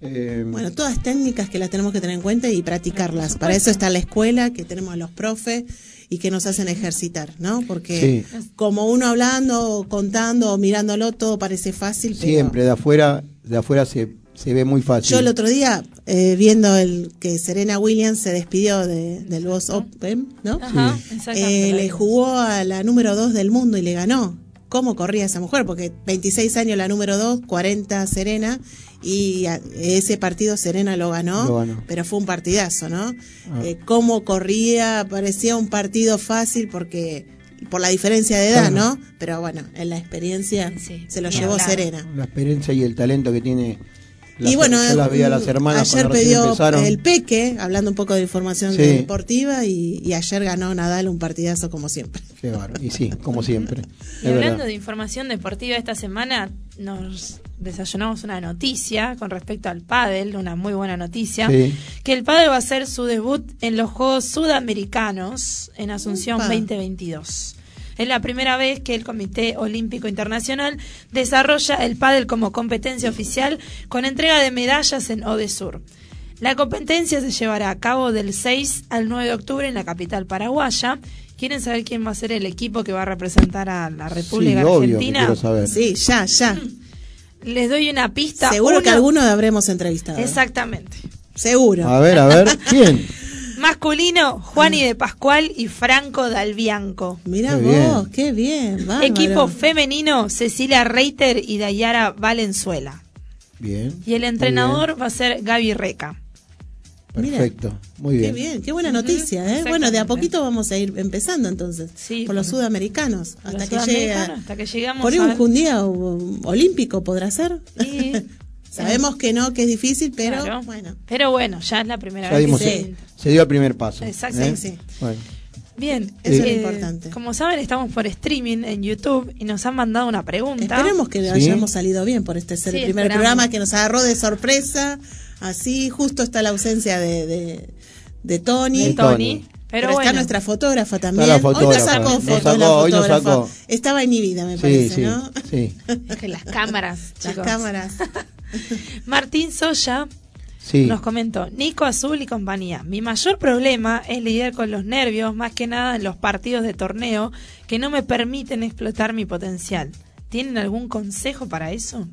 Eh, Bueno, todas técnicas que las tenemos que tener en cuenta y practicarlas. Para eso está la escuela, que tenemos a los profes y que nos hacen ejercitar, ¿no? Porque Sí. como uno hablando, contando o mirándolo, todo parece fácil. pero- siempre de afuera, de afuera se, se ve muy fácil. Yo el otro día, eh, viendo el que Serena Williams se despidió de, del Boss Open, ¿no? Ajá, Eh, exactamente. le jugó a la número 2 del mundo y le ganó. ¿Cómo corría esa mujer? Porque 26 años la número 2, 40 Serena, y ese partido Serena lo ganó, Lo ganó. pero fue un partidazo, ¿no? Ah. Eh, cómo corría, parecía un partido fácil porque por la diferencia de edad, Claro. ¿no? Pero bueno, en la experiencia Sí, se lo llevó. Serena. La experiencia y el talento que tiene. Y bueno, yo las veía a las mm, hermanas ayer pidió empezaron. el Peque, hablando un poco de información Sí. deportiva, y, y ayer ganó Nadal un partidazo como siempre. Qué bárbaro. Y sí, como siempre. Y hablando verdad. de información deportiva, esta semana nos desayunamos una noticia con respecto al pádel, una muy buena noticia, Sí. que el pádel va a hacer su debut en los Juegos Sudamericanos en Asunción Upa. 2022. Es la primera vez que el Comité Olímpico Internacional desarrolla el pádel como competencia oficial con entrega de medallas en Odesur. La competencia se llevará a cabo del 6 al 9 de octubre en la capital paraguaya. ¿Quieren saber quién va a ser el equipo que va a representar a la República sí, obvio que Argentina? saber. Sí, ya, ya. Les doy una pista. Seguro que Uno- alguno habremos entrevistado. Exactamente. Seguro. A ver, a ver. ¿Quién? Masculino, Juani de Pascual y Franco Dalbianco. Mira vos, bien. qué bien. bárbaro. Equipo femenino, Cecilia Reiter y Dayara Valenzuela. Bien. Y el entrenador va a ser Gaby Reca. bien. Perfecto. Muy Qué bien. bien, qué buena noticia, ¿eh? Bueno, de a poquito vamos a ir empezando entonces. Sí, por los sudamericanos. Hasta Los que llegue. hasta que llegamos Por ahí a un, día o- olímpico podrá ser. Sí. Sabemos que no, que es difícil, pero Claro. bueno. Pero bueno, ya es la primera Ya vez dimos, que se... se dio el primer paso. Exacto, ¿eh? sí. Bueno, Bien, Eso es eh, lo importante. Como saben, estamos por streaming en YouTube y nos han mandado una pregunta. Esperemos que Sí. hayamos salido bien por este ser Sí, el primer esperamos. programa que nos agarró de sorpresa. Así, justo está la ausencia de, de, de Tony. de Tony. Pero, Pero, bueno, está nuestra fotógrafa también. la Hoy fotógrafa. nos sacó Nos fotos sacó, la hoy nos fotógrafa. sacó. Estaba inhibida, me sí, parece, sí, ¿no? sí. que las cámaras, Las chicos. cámaras. Martín Soya Sí. nos comentó, Nico Azul y compañía. Mi mayor problema es lidiar con los nervios, más que nada en los partidos de torneo, que no me permiten explotar mi potencial. ¿Tienen algún consejo para eso?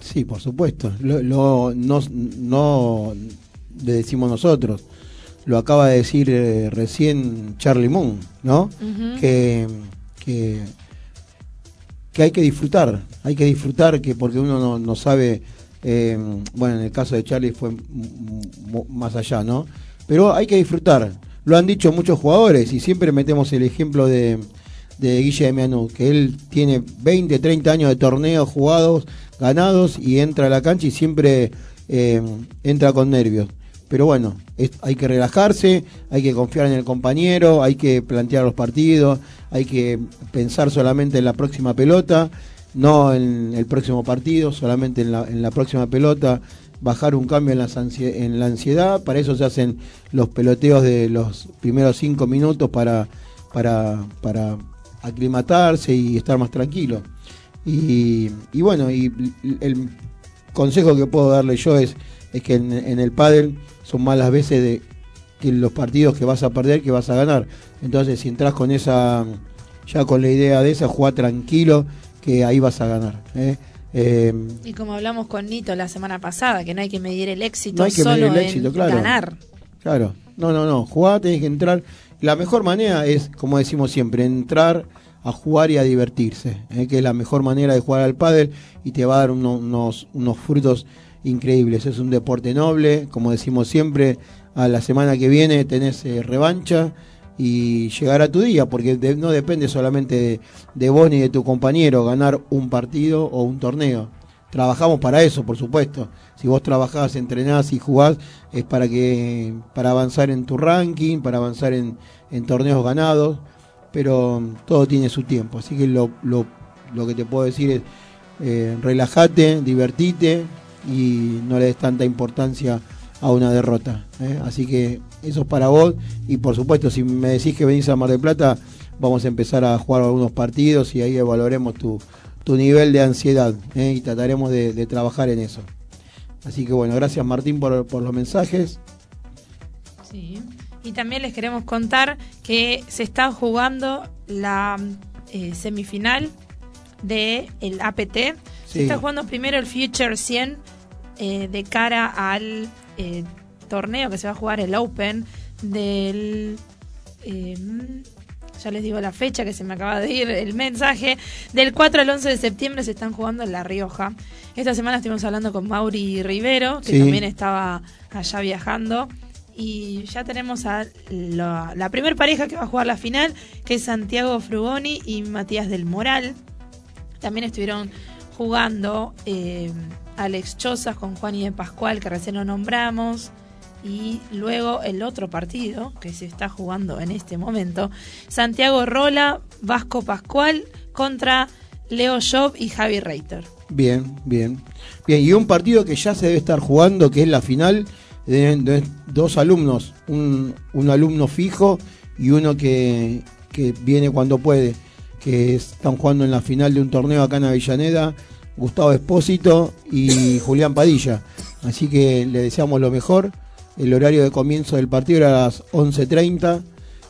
Sí, por supuesto. Lo, lo- no, no le decimos nosotros. Lo acaba de decir eh, recién Charlie Moon, ¿no? Que, que, que hay que disfrutar. Hay que disfrutar que porque uno no, no sabe. eh, bueno, en el caso de Charlie fue más allá, ¿no? Pero hay que disfrutar. Lo han dicho muchos jugadores y siempre metemos el ejemplo de, de que él tiene 20, 30 años de torneos jugados, ganados y entra a la cancha y siempre eh, entra con nervios. Pero bueno, hay que relajarse, hay que confiar en el compañero, hay que plantear los partidos, hay que pensar solamente en la próxima pelota, no en el próximo partido, solamente en la, próxima pelota, bajar un cambio en, la ansiedad, para eso se hacen los peloteos de los primeros cinco minutos para, para, aclimatarse y estar más tranquilo. Y, y bueno, y el consejo que puedo darle yo es, es que en, en el pádel son malas veces de que los partidos que vas a perder que vas a ganar. Entonces, si entras con esa ya con la idea de esa, juega tranquilo que ahí vas a ganar. ¿eh? Eh, Y como hablamos con Nito la semana pasada, que no hay que medir el éxito No hay que solo medir el en éxito, claro. ganar. Claro, no, no, no, jugar tenés que entrar. La mejor manera es, como decimos siempre, entrar a jugar y a divertirse, ¿eh? que es la mejor manera de jugar al pádel y te va a dar uno- unos, unos frutos increíbles. Es un deporte noble, como decimos siempre, a la semana que viene tenés eh, revancha y llegar a tu día, porque no depende solamente de, vos ni de tu compañero ganar un partido o un torneo. Trabajamos para eso, por supuesto. Si vos trabajás, entrenás y jugás, es para que para avanzar en tu ranking, para avanzar en, torneos ganados, pero todo tiene su tiempo. Así que lo, lo, lo que te puedo decir es eh, relájate, divertite y no le des tanta importancia a una derrota. ¿eh? Así que eso es para vos y por supuesto si me decís que venís a Mar del Plata vamos a empezar a jugar algunos partidos y ahí evaluaremos tu, tu nivel de ansiedad ¿eh? y trataremos de, de trabajar en eso. Así que bueno, gracias Martín por, por los mensajes. Sí. Y también les queremos contar que se está jugando la eh, semifinal del el APT. Se está jugando primero el Future 100 eh, de cara al eh, torneo que se va a jugar el Open del... eh, ya les digo la fecha que se me acaba de ir el mensaje. Del 4 al 11 de septiembre se están jugando en La Rioja. Esta semana estuvimos hablando con Mauri Rivero, que Sí. también estaba allá viajando. Y ya tenemos a la, la primer pareja que va a jugar la final, que es Santiago Frugoni y Matías del Moral. También estuvieron jugando eh, Alex Chozas con Juan y de Pascual, que recién lo nombramos. Y luego el otro partido que se está jugando en este momento, Santiago Rola, Vasco Pascual contra Leo Job y Javi Reiter. Bien, bien. Bien, y un partido que ya se debe estar jugando, que es la final de, de dos alumnos, un, un alumno fijo y uno que, que viene cuando puede, que están jugando en la final de un torneo acá en Avellaneda, Gustavo Espósito y Julián Padilla. Así que le deseamos lo mejor. El horario de comienzo del partido era a las 11.30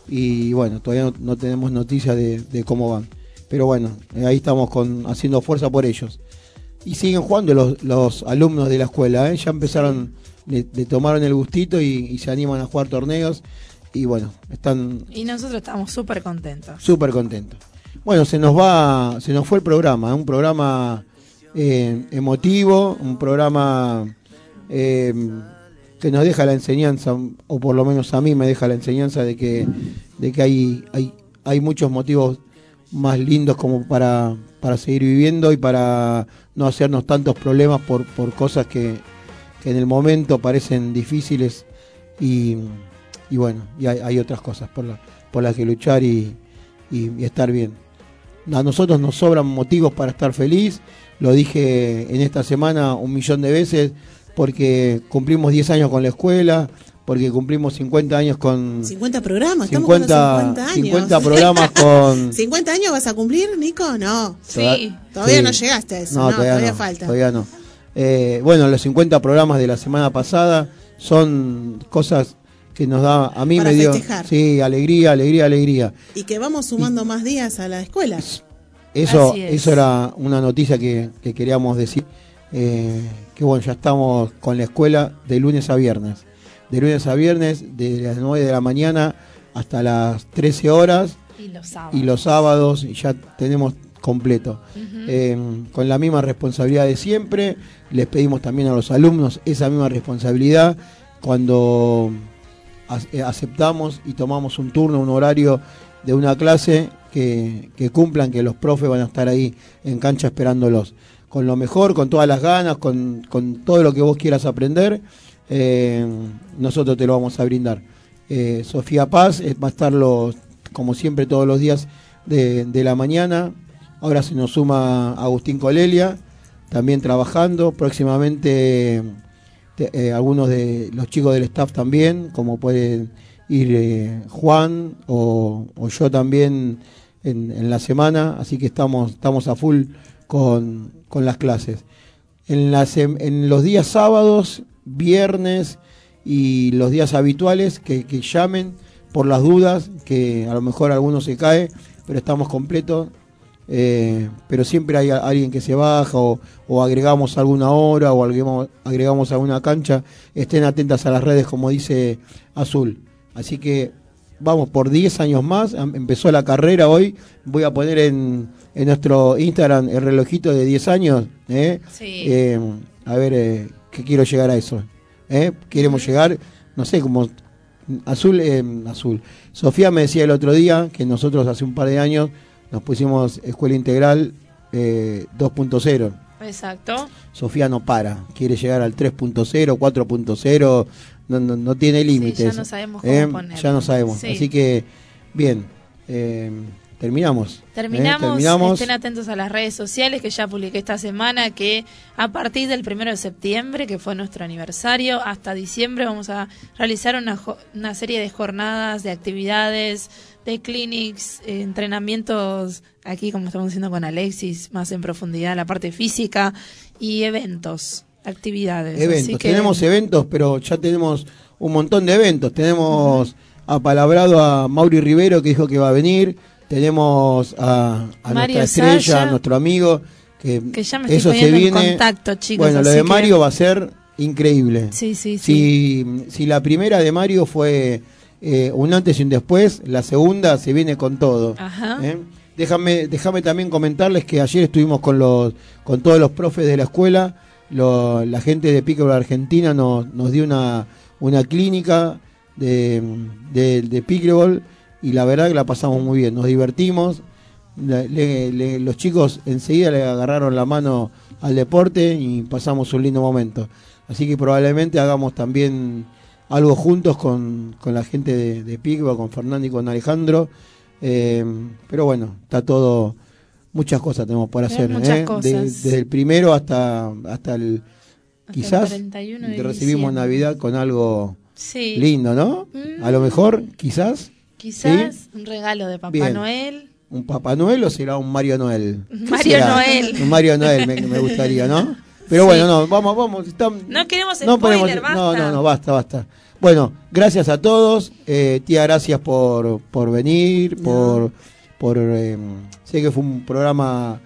y bueno, todavía no, no tenemos noticias de, de cómo van. Pero bueno, eh, ahí estamos con, haciendo fuerza por ellos. Y siguen jugando los, los alumnos de la escuela, ¿eh? ya empezaron, le, le tomaron el gustito y, y se animan a jugar torneos y bueno, están Y nosotros estamos súper contentos. súper contentos. Bueno, se nos va, se nos fue el programa, ¿eh? un programa eh, emotivo, un programa eh, que nos deja la enseñanza, o por lo menos a mí me deja la enseñanza de que, de que hay, hay, hay muchos motivos más lindos como para, para seguir viviendo y para no hacernos tantos problemas por, por cosas que, en el momento parecen difíciles y, y bueno, y hay, otras cosas por, por las que luchar y, y- y estar bien. A nosotros nos sobran motivos para estar feliz, lo dije en esta semana un millón de veces, porque cumplimos 10 años con la escuela, porque cumplimos 50 años con 50 programas, estamos con los 50, 50 años. 50 programas con... ¿50 años vas a cumplir, Nico? No. Sí. Todavía Sí. no llegaste a eso, no, todavía, no, falta. Todavía no. Eh, bueno, los 50 programas de la semana pasada son cosas que nos da, a mí Para me dio, festejar. sí, alegría, alegría, alegría. Y que vamos sumando más días a la escuela. Eso, es. eso era una noticia que, que queríamos decir. eh, que bueno, ya estamos con la escuela de lunes a viernes. De lunes a viernes, de las 9 de la mañana hasta las 13 horas Y los sábados. y los sábados ya tenemos completo. Eh, con la misma responsabilidad de siempre, les pedimos también a los alumnos esa misma responsabilidad cuando eh, aceptamos y tomamos un turno, un horario de una clase que, cumplan, que los profes van a estar ahí en cancha esperándolos. Con lo mejor, con todas las ganas, con, con todo lo que vos quieras aprender, eh, nosotros te lo vamos a brindar. Eh, Sofía Paz eh, va a estar los, como siempre todos los días de, de la mañana. Ahora se nos suma Agustín Colelia, también trabajando. Próximamente te- algunos de los chicos del staff también, como pueden ir eh, Juan o, yo también en, la semana. Así que estamos, estamos a full con, con las clases. En, las, en los días sábados, viernes y los días habituales que, que llamen por las dudas, que a lo mejor alguno se cae, pero estamos completos. Eh, pero siempre hay alguien que se baja o, o agregamos alguna hora o agregamos, agregamos alguna cancha. Estén atentas a las redes, como dice Azul. Así que vamos por 10 años más. Em- Empezó la carrera hoy. Voy a poner en, en nuestro Instagram el relojito de 10 años. ¿eh? Sí. Eh, a ver, eh, que quiero llegar a eso. ¿eh? Queremos llegar, no sé, como Azul, eh, azul. Sofía me decía el otro día que nosotros hace un par de años nos pusimos escuela integral eh, 2.0. Exacto. Sofía no para, quiere llegar al 3.0, 4.0, no, no, no tiene límites. ya no sabemos cómo Eh, ponerlo. Ya no sabemos. Sí. Así que, bien, eh, terminamos. ¿eh? Terminamos, terminamos. estén atentos a las redes sociales que ya publiqué esta semana que a partir del primero de septiembre, que fue nuestro aniversario, hasta diciembre vamos a realizar una, jo- una serie de jornadas, de actividades, de clinics, eh, entrenamientos, aquí como estamos haciendo con Alexis, más en profundidad la parte física y eventos, actividades. Así Eventos, que- tenemos eventos, pero ya tenemos un montón de eventos. Tenemos apalabrado a Mauri Rivero que dijo que va a venir. Tenemos a, nuestra estrella, a nuestro amigo, que, Que ya me estoy eso se poniendo en viene. contacto, chicos, Bueno, lo de que- Mario va a ser increíble. Sí, sí, sí. Si, si la primera de Mario fue eh, un antes y un después, la segunda se viene con todo. Ajá. ¿eh? Déjame, déjame también comentarles que ayer estuvimos con los, con todos los profes de la escuela. La gente de Pickleball Argentina nos, nos dio una, una clínica de, de, pickleball y la verdad que la pasamos muy bien, nos divertimos. Los chicos enseguida le agarraron la mano al deporte y pasamos un lindo momento. Así que probablemente hagamos también algo juntos con, con la gente de, de Pickleball, con Fernando y con Alejandro. Eh, pero bueno, está todo, muchas cosas tenemos por hacer. muchas ¿eh? cosas. De- desde el primero hasta, hasta el... Hasta el quizás 31 de recibimos diciembre. Navidad con algo Sí. lindo, ¿no? A lo mejor, quizás, Quizás un regalo de Papá Bien. Noel. un Papá Noel o será un Mario Noel. ¿Qué Mario será? Noel. Un Mario Noel me, me gustaría, ¿no? Pero Sí. bueno, no, vamos, vamos. están- No queremos no spoiler, basta. No, no, no, basta, basta. Bueno, gracias a todos. Eh, tía, gracias por, por venir, por... por eh, sé que fue un programa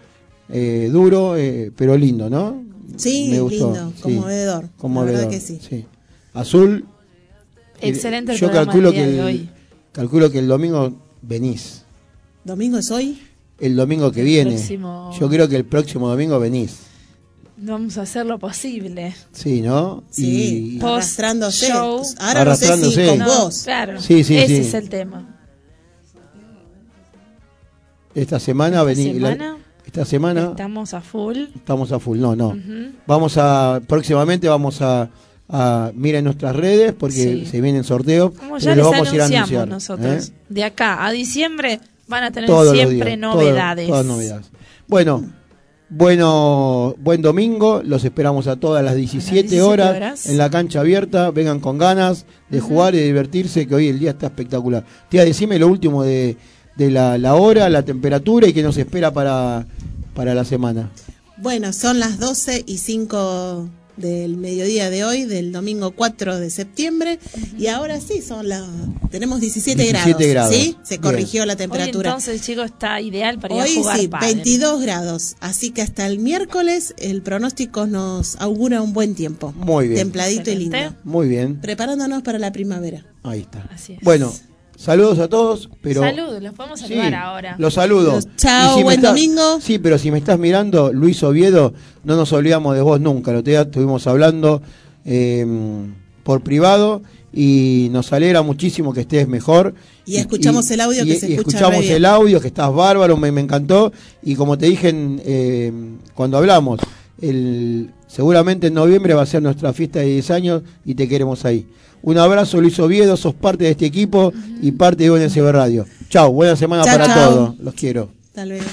eh, duro, eh, pero lindo, ¿no? Sí, Me gustó, lindo, sí. conmovedor. La Conmovedor, verdad que sí. Azul. Excelente el Yo programa calculo que el, hoy. calculo que el domingo venís. ¿Domingo es hoy? El domingo que El viene. próximo- Yo creo que el próximo domingo venís. Vamos a hacer lo posible. Sí, ¿no? Sí, Y- arrastrándose. show. Ahora no sé si Arrastrándose. con No, vos. Claro. Sí, sí, Ese sí. es el tema. Esta semana Esta la- semana esta semana Estamos a full. estamos a full. No, no. Vamos a. Próximamente vamos a. a miren nuestras redes porque Sí. se vienen sorteos. Como ya lo les vamos a ir a anunciar. nosotros. ¿eh? De acá a diciembre van a tener Todos siempre días, novedades. todas novedades. Bueno, bueno, buen domingo. Los esperamos a todas las 17, 17 horas, horas. en la cancha abierta. Vengan con ganas de jugar y de divertirse, que hoy el día está espectacular. Tía, decime lo último de, de la, la hora, la temperatura y qué nos espera para, para la semana. Bueno, son las 12 y 5 del mediodía de hoy, del domingo 4 de septiembre. Y ahora sí, son las tenemos 17, 17 grados. ¿sí? Se Bien. corrigió la Hoy temperatura. entonces, chicos, está ideal para ir Hoy a jugar sí, pádel. 22 grados. Así que hasta el miércoles el pronóstico nos augura un buen tiempo. Muy bien. Templadito y lindo. Muy bien. Preparándonos para la primavera. Ahí está. Así es. Bueno, saludos a todos, pero Saludos, los podemos Sí, saludar ahora. Los saludo. Los- chao, Y buen domingo. Sí, pero si me estás mirando, Luis Oviedo, no nos olvidamos de vos nunca. Lo día estuvimos hablando eh, por privado y nos alegra muchísimo que estés mejor. Y escuchamos el audio que se y escucha escuchamos el audio, que estás bárbaro, me, me encantó. Y como te dije en, eh, cuando hablamos, el, seguramente en noviembre va a ser nuestra fiesta de 10 años y te queremos ahí. Un abrazo, Luis Oviedo, sos parte de este equipo y parte de UNSB Radio. Chao, buena semana para todos. Los quiero. Hasta luego.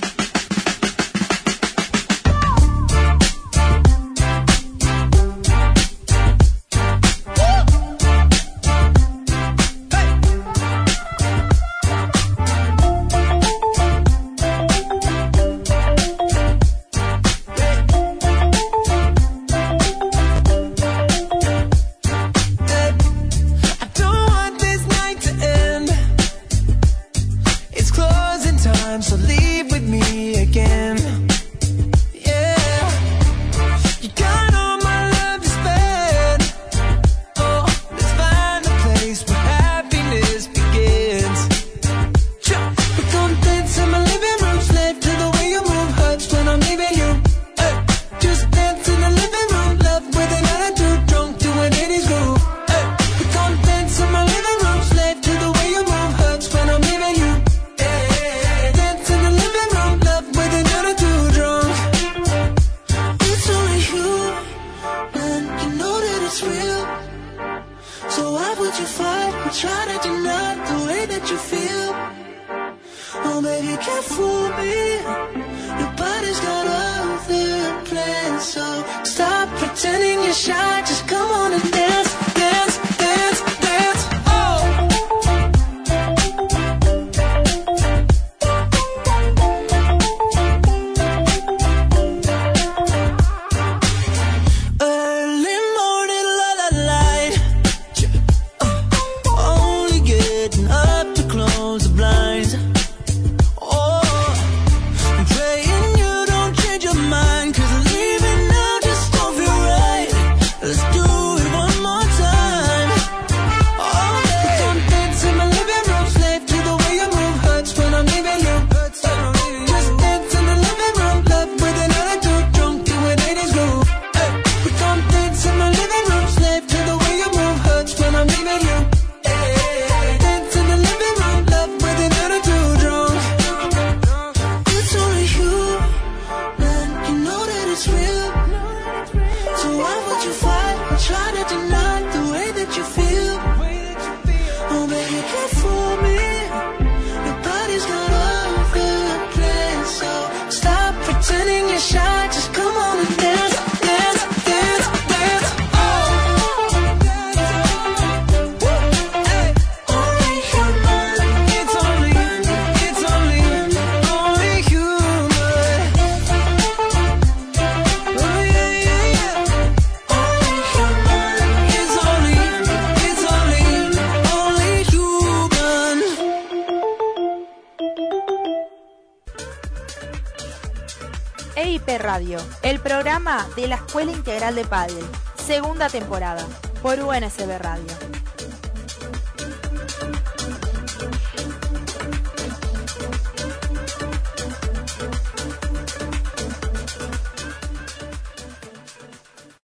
De Padel, segunda temporada, por UNSB Radio.